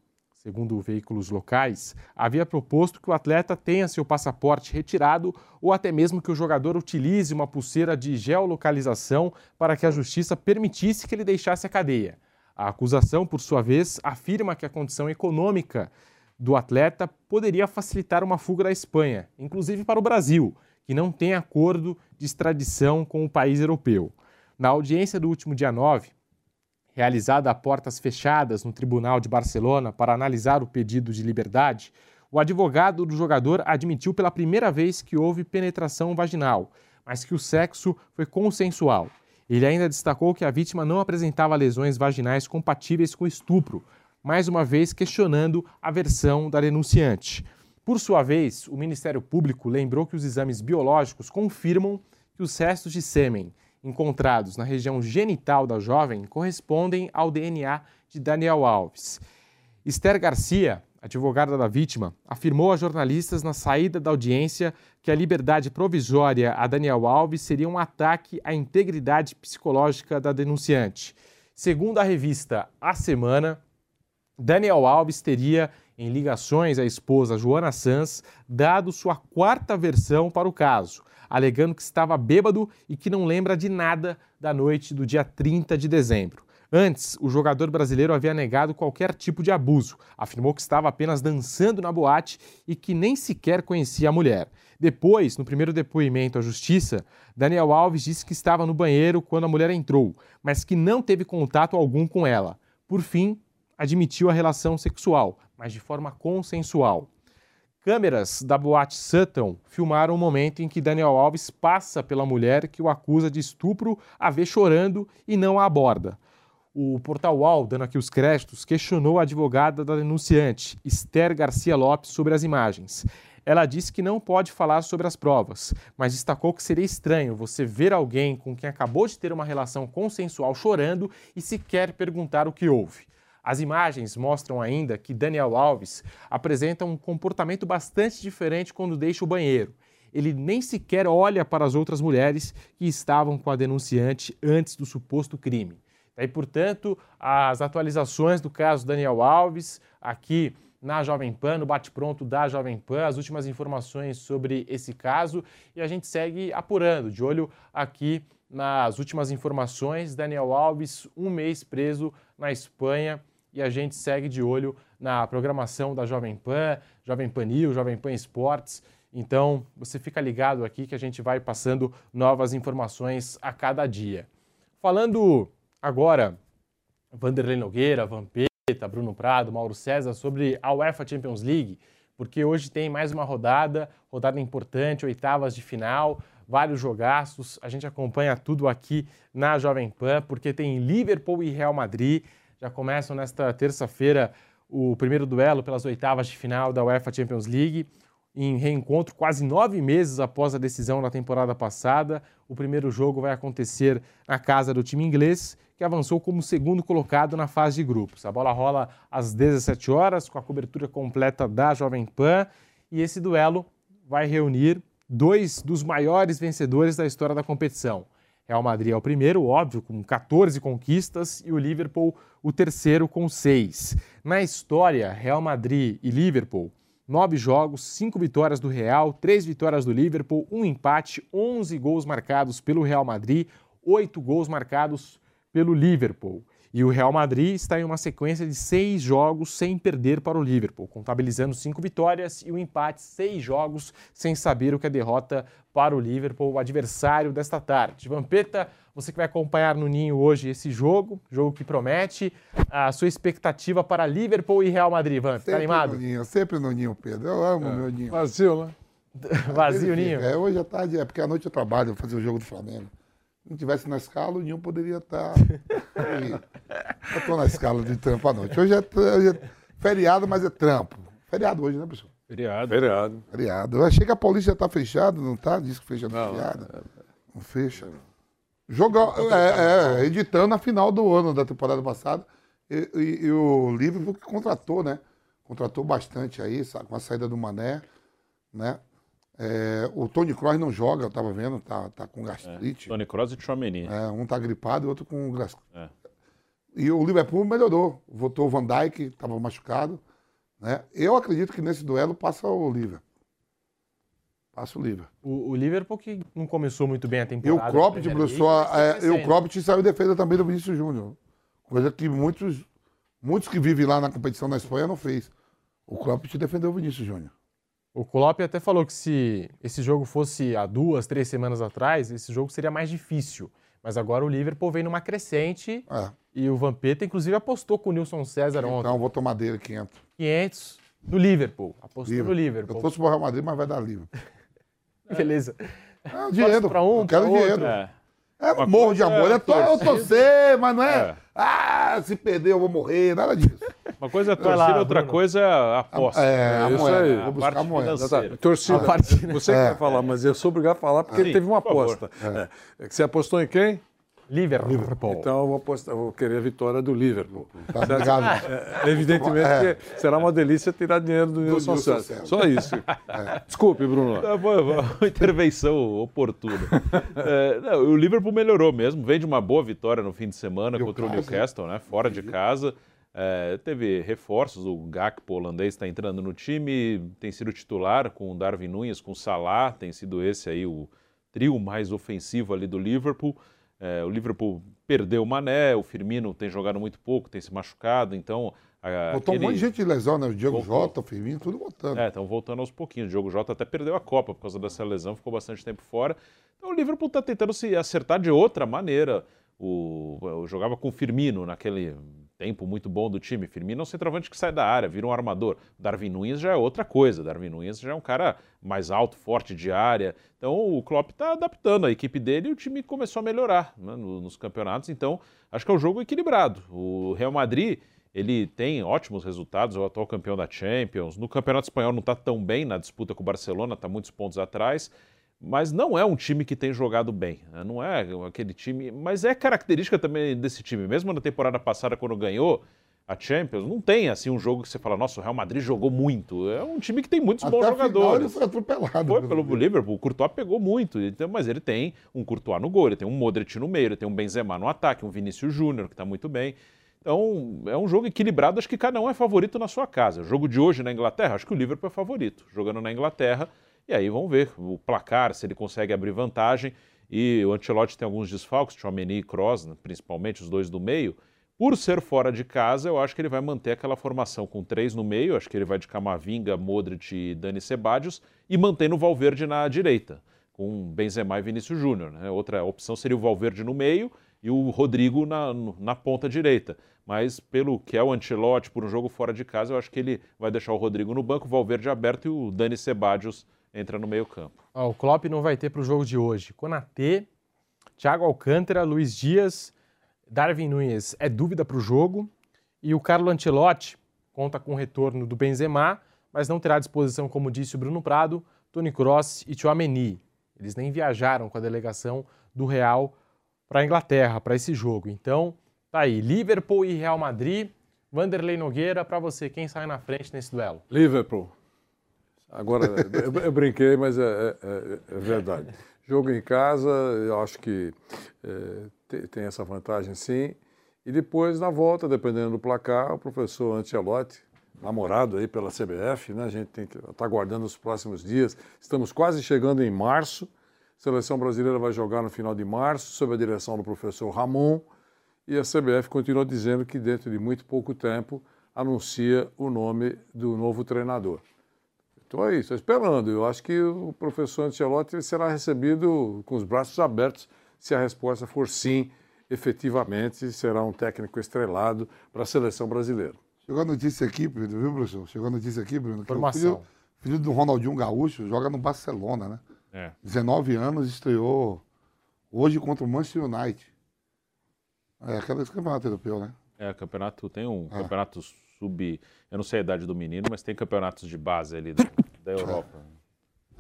segundo veículos locais, havia proposto que o atleta tenha seu passaporte retirado ou até mesmo que o jogador utilize uma pulseira de geolocalização para que a justiça permitisse que ele deixasse a cadeia. A acusação, por sua vez, afirma que a condição econômica do atleta poderia facilitar uma fuga da Espanha, inclusive para o Brasil, que não tem acordo de extradição com o país europeu. Na audiência do último dia 9, realizada a portas fechadas no Tribunal de Barcelona para analisar o pedido de liberdade, o advogado do jogador admitiu pela primeira vez que houve penetração vaginal, mas que o sexo foi consensual. Ele ainda destacou que a vítima não apresentava lesões vaginais compatíveis com estupro, mais uma vez questionando a versão da denunciante. Por sua vez, o Ministério Público lembrou que os exames biológicos confirmam que os restos de sêmen encontrados na região genital da jovem correspondem ao DNA de Daniel Alves. Esther Garcia, advogada da vítima, afirmou a jornalistas na saída da audiência que a liberdade provisória a Daniel Alves seria um ataque à integridade psicológica da denunciante. Segundo a revista A Semana, Daniel Alves teria, em ligações à esposa Joana Sanz, dado sua quarta versão para o caso alegando que estava bêbado e que não lembra de nada da noite do dia 30 de dezembro. Antes, o jogador brasileiro havia negado qualquer tipo de abuso, afirmou que estava apenas dançando na boate e que nem sequer conhecia a mulher. Depois, no primeiro depoimento à justiça, Daniel Alves disse que estava no banheiro quando a mulher entrou, mas que não teve contato algum com ela. Por fim, admitiu a relação sexual, mas de forma consensual. Câmeras da boate Sutton filmaram o momento em que Daniel Alves passa pela mulher que o acusa de estupro, a vê chorando e não a aborda. O portal UOL, dando aqui os créditos, questionou a advogada da denunciante, Esther Garcia Lopes, sobre as imagens. Ela disse que não pode falar sobre as provas, mas destacou que seria estranho você ver alguém com quem acabou de ter uma relação consensual chorando e sequer perguntar o que houve. As imagens mostram ainda que Daniel Alves apresenta um comportamento bastante diferente quando deixa o banheiro. Ele nem sequer olha para as outras mulheres que estavam com a denunciante antes do suposto crime. Daí, portanto, as atualizações do caso Daniel Alves, aqui na Jovem Pan, no bate-pronto da Jovem Pan, as últimas informações sobre esse caso e a gente segue apurando, de olho aqui nas últimas informações. Daniel Alves, um mês preso na Espanha e a gente segue de olho na programação da Jovem Pan, Jovem Pan News, Jovem Pan Esportes. Então, você fica ligado aqui que a gente vai passando novas informações a cada dia. Falando agora, Vanderlei Nogueira, Vampeta, Bruno Prado, Mauro César, sobre a UEFA Champions League, porque hoje tem mais uma rodada, rodada importante, oitavas de final, vários jogaços. A gente acompanha tudo aqui na Jovem Pan, porque tem Liverpool e Real Madrid. Já começam nesta terça-feira o primeiro duelo pelas oitavas de final da UEFA Champions League, em reencontro quase nove meses após a decisão da temporada passada. O primeiro jogo vai acontecer na casa do time inglês, que avançou como segundo colocado na fase de grupos. A bola rola às 17 horas, com a cobertura completa da Jovem Pan, e esse duelo vai reunir dois dos maiores vencedores da história da competição. Real Madrid é o primeiro, óbvio, com 14 conquistas, e o Liverpool o terceiro com seis. Na história, Real Madrid e Liverpool, nove jogos, cinco vitórias do Real, três vitórias do Liverpool, um empate, 11 gols marcados pelo Real Madrid, oito gols marcados pelo Liverpool. E o Real Madrid está em uma sequência de seis jogos sem perder para o Liverpool, contabilizando cinco vitórias e um empate, seis jogos sem saber o que é derrota para o Liverpool, o adversário desta tarde. Vampeta, você que vai acompanhar no Ninho hoje esse jogo, jogo que promete, a sua expectativa para Liverpool e Real Madrid, Vamp, tá animado? No ninho, sempre no Ninho, Pedro. Eu amo É. meu Ninho. Vazio, né? Vazio, Ele Ninho? É, hoje à tarde é porque à noite eu trabalho, eu fazer o jogo do Flamengo. Se não tivesse na escala, o Ninho poderia estar. aí. eu estou na escala de trampo à noite. Hoje é, hoje é feriado, mas é trampo. Feriado hoje, né, pessoal? Feriado. Feriado. Feriado. Eu achei que a Paulista já está fechada, não está? Diz que fecha no feriado. Não fecha. Jogo, é, é, editando a final do ano da temporada passada. E, e- e o Liverpool que contratou, né? Contratou bastante aí, com a saída do Mané, né? É, o Tony Kroos não joga, eu tava vendo, tá, tá com gastrite. Tony Kroos e Chouameni. É, um tá gripado e outro com gastrite. É. E o Liverpool melhorou. Votou o Van Dijk, estava machucado. Né? Eu acredito que nesse duelo passa o Liverpool. O Liverpool. O, o Liverpool que não começou muito bem a E o temporada. Cropped, mas tá é, e o. Cropped saiu defesa também do Vinícius Júnior. Coisa que muitos, muitos que vivem lá na competição na Espanha não fez. O Cropped defendeu o Vinícius Júnior. O Klopp até falou que se esse jogo fosse há duas, três semanas atrás, esse jogo seria mais difícil. Mas agora o Liverpool vem numa crescente É. e o Vampeta, inclusive, apostou com o Nilson César ontem. Então vou tomar dele 500. 500 do Liverpool. Apostou no Liverpool. Eu torço pro Real Madrid, mas vai dar Liverpool. Beleza. É, o dinheiro. pra um, eu quero dinheiro. É. É, Uma morro de amor. é É to- eu torcida. torcer, mas não é, É. Ah, se perder eu vou morrer. Nada disso. Uma coisa é torcida, lá, outra Bruno. coisa é a aposta. É, a isso moeda. aí. Vou A buscar a parte moeda. financeira. Torcida. A parte, né? Você que É. vai falar, mas eu sou obrigado a falar porque Sim, teve uma por aposta. É. É Você apostou em quem? Liverpool. Então eu vou, apostar, vou querer a vitória do Liverpool. Tá obrigado. É, evidentemente É. que será uma delícia tirar dinheiro do Nilson César. César. Só isso. Desculpe, Bruno. Tá bom, uma intervenção oportuna. É, não, o Liverpool melhorou mesmo, vem de uma boa vitória no fim de semana contra o Newcastle. Newcastle, né? Fora de casa. É, teve reforços, o Gakpo holandês está entrando no time, tem sido titular com o Darwin Nunes, com o Salah, tem sido esse aí o trio mais ofensivo ali do Liverpool. É, o Liverpool perdeu o Mané, o Firmino tem jogado muito pouco, tem se machucado, então... a- Botou um aquele- monte de gente de lesão, né? O Diego Voltou. Jota, o Firmino, tudo botando. é, estão voltando aos pouquinhos. O Diogo Jota até perdeu a Copa por causa dessa lesão, ficou bastante tempo fora. Então o Liverpool está tentando se acertar de outra maneira. O, eu jogava com o Firmino naquele tempo muito bom do time. Firmino é um centroavante que sai da área, vira um armador. Darwin Nunes já é outra coisa. Darwin Nunes já é um cara mais alto, forte de área. Então o Klopp está adaptando a equipe dele e o time começou a melhorar né, no- nos campeonatos. Então acho que é um jogo equilibrado. O Real Madrid ele tem ótimos resultados, é o atual campeão da Champions. No Campeonato Espanhol não está tão bem na disputa com o Barcelona, está muitos pontos atrás. Mas não é um time que tem jogado bem. né? Não é aquele time. Mas é característica também desse time. Mesmo na temporada passada, quando ganhou a Champions, não tem assim um jogo que você fala, nossa, o Real Madrid jogou muito. É um time que tem muitos Até bons jogadores. ele foi atropelado. Foi pelo pelo Liverpool. O Courtois pegou muito. Então, mas ele tem um Courtois no gol, ele tem um Modric no meio, ele tem um Benzema no ataque, um Vinícius Júnior, que está muito bem. Então, é um jogo equilibrado. Acho que cada um é favorito na sua casa. O jogo de hoje na Inglaterra, acho que o Liverpool é favorito. Jogando na Inglaterra. E aí vamos ver o placar, se ele consegue abrir vantagem. E o Ancelotti tem alguns desfalques, Chouameni e Kroos, né, principalmente os dois do meio. Por ser fora de casa, eu acho que ele vai manter aquela formação com três no meio. Acho que ele vai de Camavinga, Modric e Dani Ceballos. E mantendo o Valverde na direita, com Benzema e Vinícius Júnior. né? Outra opção seria o Valverde no meio e o Rodrigo na, na ponta direita. Mas pelo que é o Ancelotti, por um jogo fora de casa, eu acho que ele vai deixar o Rodrigo no banco, o Valverde aberto e o Dani Ceballos entra no meio campo. Ó, o Klopp não vai ter para o jogo de hoje. Konatê, Thiago Alcântara, Luiz Dias, Darwin Nunes é dúvida para o jogo. E o Carlo Ancelotti conta com o retorno do Benzema, mas não terá à disposição, como disse o Bruno Prado, Toni Kroos e Tchouameni. Eles nem viajaram com a delegação do Real para a Inglaterra, para esse jogo. Então, tá aí, Liverpool e Real Madrid. Vanderlei Nogueira, para você, quem sai na frente nesse duelo? Liverpool. Agora, eu, brinquei, mas é, é, é, verdade. Jogo em casa, eu acho que é, tem, tem essa vantagem sim. E depois, na volta, dependendo do placar, o professor Ancelotti, namorado aí pela CBF, né? A gente tem que estar tá aguardando os próximos dias. Estamos quase chegando em março. A seleção brasileira vai jogar no final de março, sob a direção do professor Ramon. E a CBF continua dizendo que dentro de muito pouco tempo anuncia o nome do novo treinador. Estou aí, estou esperando. Eu acho que o professor Ancelotti será recebido com os braços abertos se a resposta for sim, efetivamente será um técnico estrelado para a seleção brasileira. Chegou a notícia aqui, Bruno, viu, professor? Chegou a notícia aqui, Bruno, que Informação. o filho, filho do Ronaldinho Gaúcho joga no Barcelona, né? É. 19 anos, estreou hoje contra o Manchester United. É aquele campeonato europeu, né? É, campeonato, tem um campeonato sub. Eu não sei a idade do menino, mas tem campeonatos de base ali da, da Europa.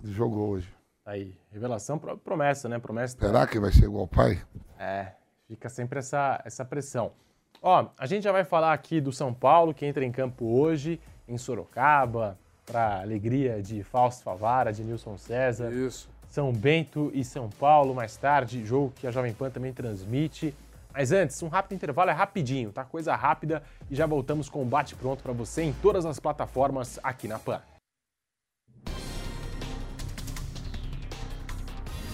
Ele jogou hoje. Aí, revelação, pro- promessa, né? Promessa. Será que vai ser igual ao pai? É, fica sempre essa, essa pressão. Ó, a gente já vai falar aqui do São Paulo, que entra em campo hoje, em Sorocaba, para alegria de Fausto Favara, de Nilson César. Isso. São Bento e São Paulo, mais tarde, jogo que a Jovem Pan também transmite. Mas antes, um rápido intervalo, é rapidinho, tá? Coisa rápida e já voltamos com o Bate Pronto para você em todas as plataformas aqui na Pan.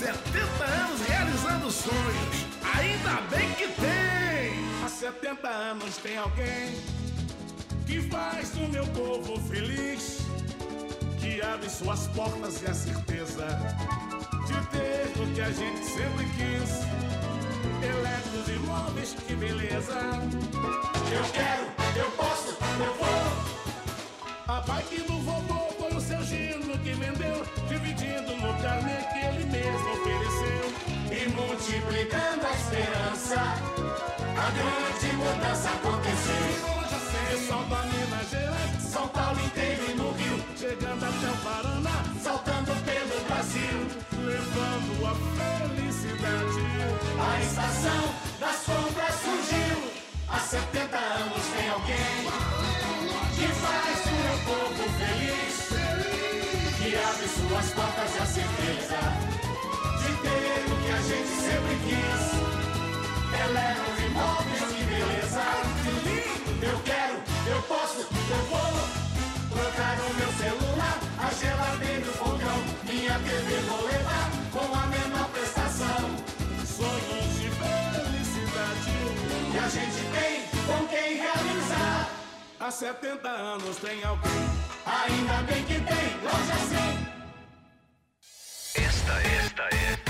70 anos realizando sonhos. Ainda bem que tem! Há 70 anos tem alguém que faz o meu povo feliz, que abre suas portas e a certeza de ter o que a gente sempre quis. Eletros e móveis, que beleza! Eu quero, eu posso, eu vou! A bike do vovô foi o seu Gino que vendeu, dividindo no carnê multiplicando a esperança, a grande mudança aconteceu. Da Minas Gerais, São Paulo inteiro e no Rio, chegando até o Paraná, saltando pelo Brasil, levando a felicidade. A estação das compras surgiu, há 70 anos tem alguém que faz o povo feliz, que abre suas portas e a certeza a gente sempre quis. Eletros e móveis, que beleza, que lindo! Eu quero, eu posso, eu vou trocar o meu celular, a geladeira e o fogão, minha TV vou levar com a menor prestação. Sonhos de felicidade que a gente tem com quem realizar. Há 70 anos tem alguém. Ainda bem que tem, loja 100. Esta, esta é a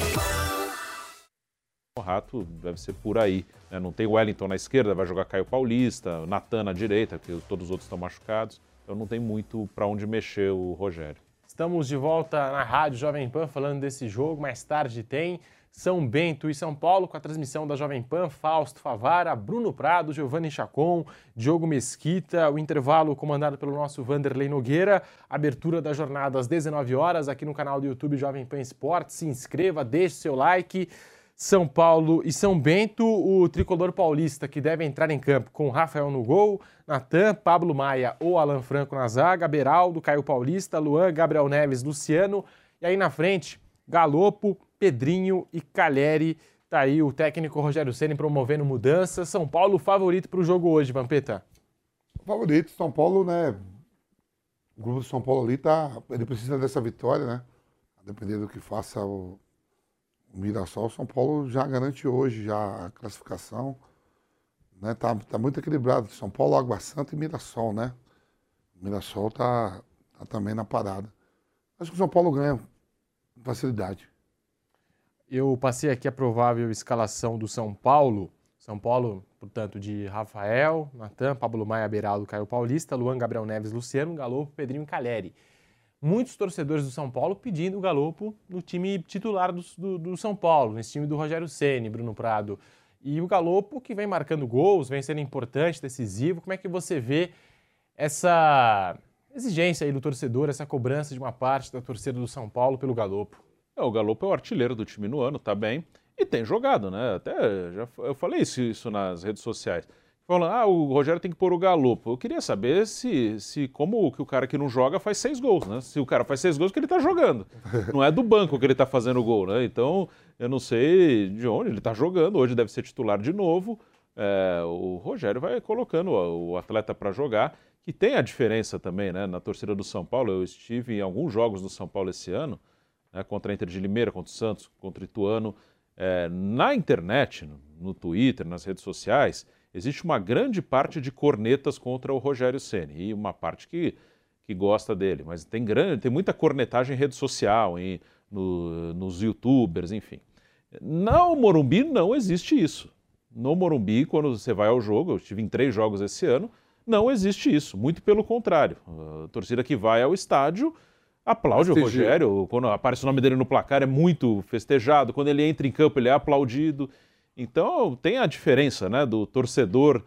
Rato deve ser por aí. né? Não tem Wellington na esquerda, vai jogar Caio Paulista, Natan na direita, porque todos os outros estão machucados. Então não tem muito para onde mexer o Rogério. Estamos de volta na Rádio Jovem Pan falando desse jogo. Mais tarde tem São Bento e São Paulo com a transmissão da Jovem Pan, Fausto Favara, Bruno Prado, Giovanni Chacon, Diogo Mesquita, o intervalo comandado pelo nosso Vanderlei Nogueira, abertura da jornada às 19 horas aqui no canal do YouTube Jovem Pan Esportes. Se inscreva, deixe seu like. São Paulo e São Bento, o tricolor paulista que deve entrar em campo com Rafael no gol, Natan, Pablo Maia ou Alan Franco na zaga, Beraldo, Caio Paulista, Luan, Gabriel Neves, Luciano e aí na frente, Galopo, Pedrinho e Calheri. Tá aí o técnico Rogério Ceni promovendo mudanças. São Paulo favorito para o jogo hoje, Vampeta. Favorito, São Paulo, né? O grupo do São Paulo ali tá. Ele precisa dessa vitória, né? A depender do que faça o Mirassol, São Paulo já garante hoje já a classificação. Né? Tá, tá muito equilibrado. São Paulo, Água Santa e Mirassol, né? Mirassol tá, tá também na parada. Acho que o São Paulo ganha com facilidade. Eu passei aqui a provável escalação do São Paulo. São Paulo, portanto, de Rafael, Natan, Pablo Maia, Beraldo, Caio Paulista, Luan, Gabriel Neves, Luciano, Galopo, Pedrinho e Caleri muitos torcedores do São Paulo pedindo o Galopo no time titular do, do, do São Paulo, nesse time do Rogério Ceni, Bruno Prado. E o Galopo que vem marcando gols, vem sendo importante, decisivo. Como é que você vê essa exigência aí do torcedor, essa cobrança de uma parte da torcida do São Paulo pelo Galopo? É, o Galopo é o artilheiro do time no ano, tá bem. E tem jogado, né? Até já eu falei isso, isso nas redes sociais falando, ah, o Rogério tem que pôr o Galopo. Eu queria saber se, se como que o cara que não joga faz seis gols, né? Se o cara faz seis gols, que ele tá jogando. Não é do banco que ele tá fazendo o gol, né? Então, eu não sei de onde ele tá jogando. Hoje deve ser titular de novo. É, o Rogério vai colocando o atleta para jogar, que tem a diferença também, né? Na torcida do São Paulo, eu estive em alguns jogos do São Paulo esse ano, né? contra a Inter de Limeira, contra o Santos, contra o Ituano. É, na internet, no, no Twitter, nas redes sociais, existe uma grande parte de cornetas contra o Rogério Ceni e uma parte que, que gosta dele, mas tem grande, tem muita cornetagem em rede social, em, no, nos youtubers, enfim. No Morumbi não existe isso. No Morumbi, quando você vai ao jogo, eu estive em três jogos esse ano, não existe isso. Muito pelo contrário. A torcida que vai ao estádio aplaude o Rogério. Quando aparece o nome dele no placar, é muito festejado. Quando ele entra em campo, ele é aplaudido. Então tem a diferença né, do torcedor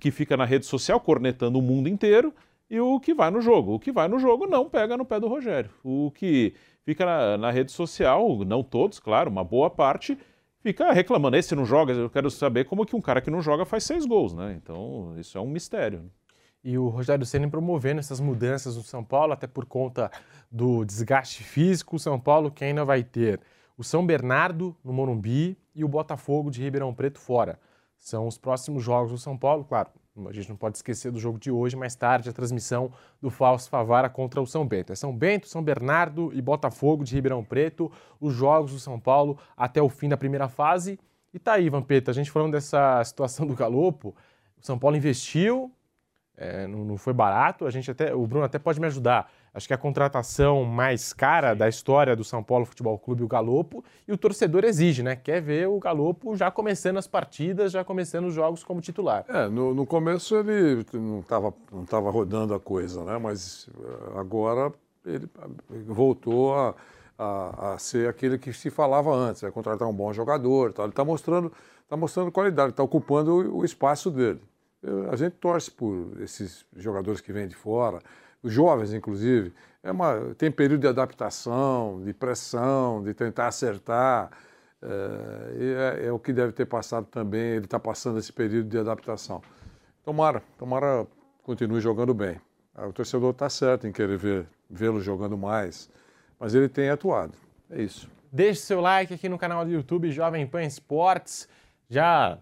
que fica na rede social cornetando o mundo inteiro e o que vai no jogo. O que vai no jogo não pega no pé do Rogério. O que fica na, na rede social, não todos, claro, uma boa parte, fica reclamando. Esse não joga, eu quero saber como que um cara que não joga faz seis gols, né? Então isso é um mistério. E o Rogério Ceni promovendo essas mudanças no São Paulo, até por conta do desgaste físico. O São Paulo que ainda vai ter o São Bernardo no Morumbi e o Botafogo de Ribeirão Preto fora. São os próximos jogos do São Paulo, claro. A gente não pode esquecer do jogo de hoje, mais tarde, a transmissão do Fausto Favara contra o São Bento. É São Bento, São Bernardo e Botafogo de Ribeirão Preto, os jogos do São Paulo até o fim da primeira fase. E tá aí, Vampeta, a gente falando dessa situação do Galopo, o São Paulo investiu, é, não, não, foi barato, a gente até, o Bruno até pode me ajudar. Acho que a contratação mais cara da história do São Paulo Futebol Clube, o Galopo, e o torcedor exige, né? Quer ver o Galopo já começando as partidas, já começando os jogos como titular. É, no, no começo ele não estava não tava rodando a coisa, né? Mas eh, agora ele voltou a, a, a, ser aquele que se falava antes, vai contratar um bom jogador, tal. ele está mostrando, tá mostrando qualidade, está ocupando o, o espaço dele. A gente torce por esses jogadores que vêm de fora, os jovens, inclusive, é uma, tem período de adaptação, de pressão, de tentar acertar. É, é, é o que deve ter passado também, ele está passando esse período de adaptação. Tomara, tomara continue jogando bem. O torcedor está certo em querer ver, vê-lo jogando mais, mas ele tem atuado. É isso. Deixe seu like aqui no canal do YouTube Jovem Pan Esportes. Já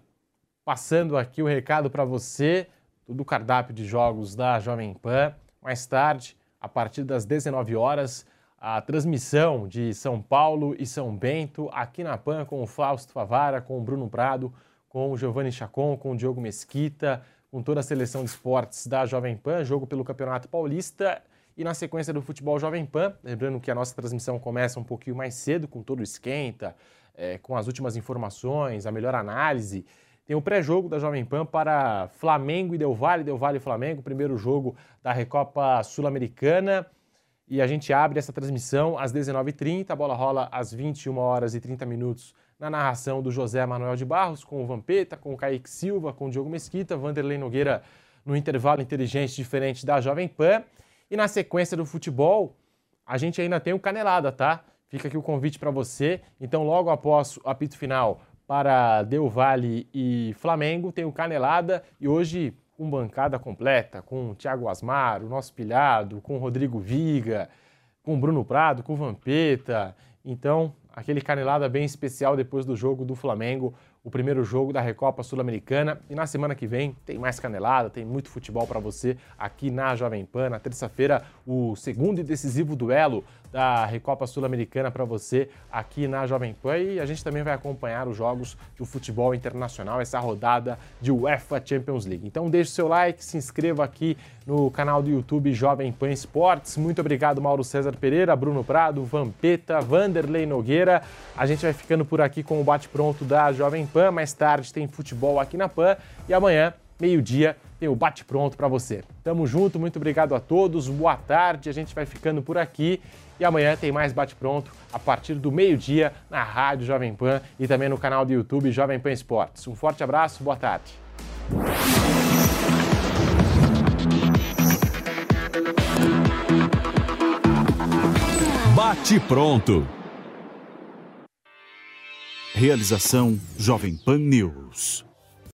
passando aqui o recado para você do cardápio de jogos da Jovem Pan. Mais tarde, a partir das 19 horas, a transmissão de São Paulo e São Bento aqui na PAN com o Fausto Favara, com o Bruno Prado, com o Giovanni Chacon, com o Diogo Mesquita, com toda a seleção de esportes da Jovem Pan, jogo pelo Campeonato Paulista e na sequência do Futebol Jovem Pan. Lembrando que a nossa transmissão começa um pouquinho mais cedo, com todo o esquenta, é, com as últimas informações, a melhor análise. Tem o pré-jogo da Jovem Pan para Flamengo e Del Valle, Del Valle e Flamengo, primeiro jogo da Recopa Sul-Americana. E a gente abre essa transmissão às 19h30, a bola rola às 21 horas e 30 minutos na narração do José Manuel de Barros, com o Vampeta, com o Kaique Silva, com o Diogo Mesquita, Vanderlei Nogueira no intervalo inteligente diferente da Jovem Pan. E na sequência do futebol, a gente ainda tem o Canelada, tá? Fica aqui o convite para você. Então, logo após o apito final para Del Valle e Flamengo, tem o Canelada e hoje com bancada completa, com o Thiago Asmar, o nosso pilhado, com o Rodrigo Viga, com o Bruno Prado, com o Vampeta. Então, aquele canelada bem especial depois do jogo do Flamengo, o primeiro jogo da Recopa Sul-Americana. E na semana que vem tem mais canelada, tem muito futebol para você aqui na Jovem Pan. Na terça-feira, o segundo e decisivo duelo da Recopa Sul-Americana para você aqui na Jovem Pan e a gente também vai acompanhar os jogos do futebol internacional, essa rodada de UEFA Champions League. Então deixe seu like, se inscreva aqui no canal do YouTube Jovem Pan Esportes. Muito obrigado Mauro César Pereira, Bruno Prado, Vampeta, Vanderlei Nogueira. A gente vai ficando por aqui com o bate-pronto da Jovem Pan. Mais tarde tem futebol aqui na Pan e amanhã, meio-dia, tem o bate-pronto para você. Tamo junto, muito obrigado a todos, boa tarde, a gente vai ficando por aqui e amanhã tem mais bate-pronto a partir do meio-dia na Rádio Jovem Pan e também no canal do YouTube Jovem Pan Esportes. Um forte abraço, boa tarde. Bate pronto. Realização Jovem Pan News.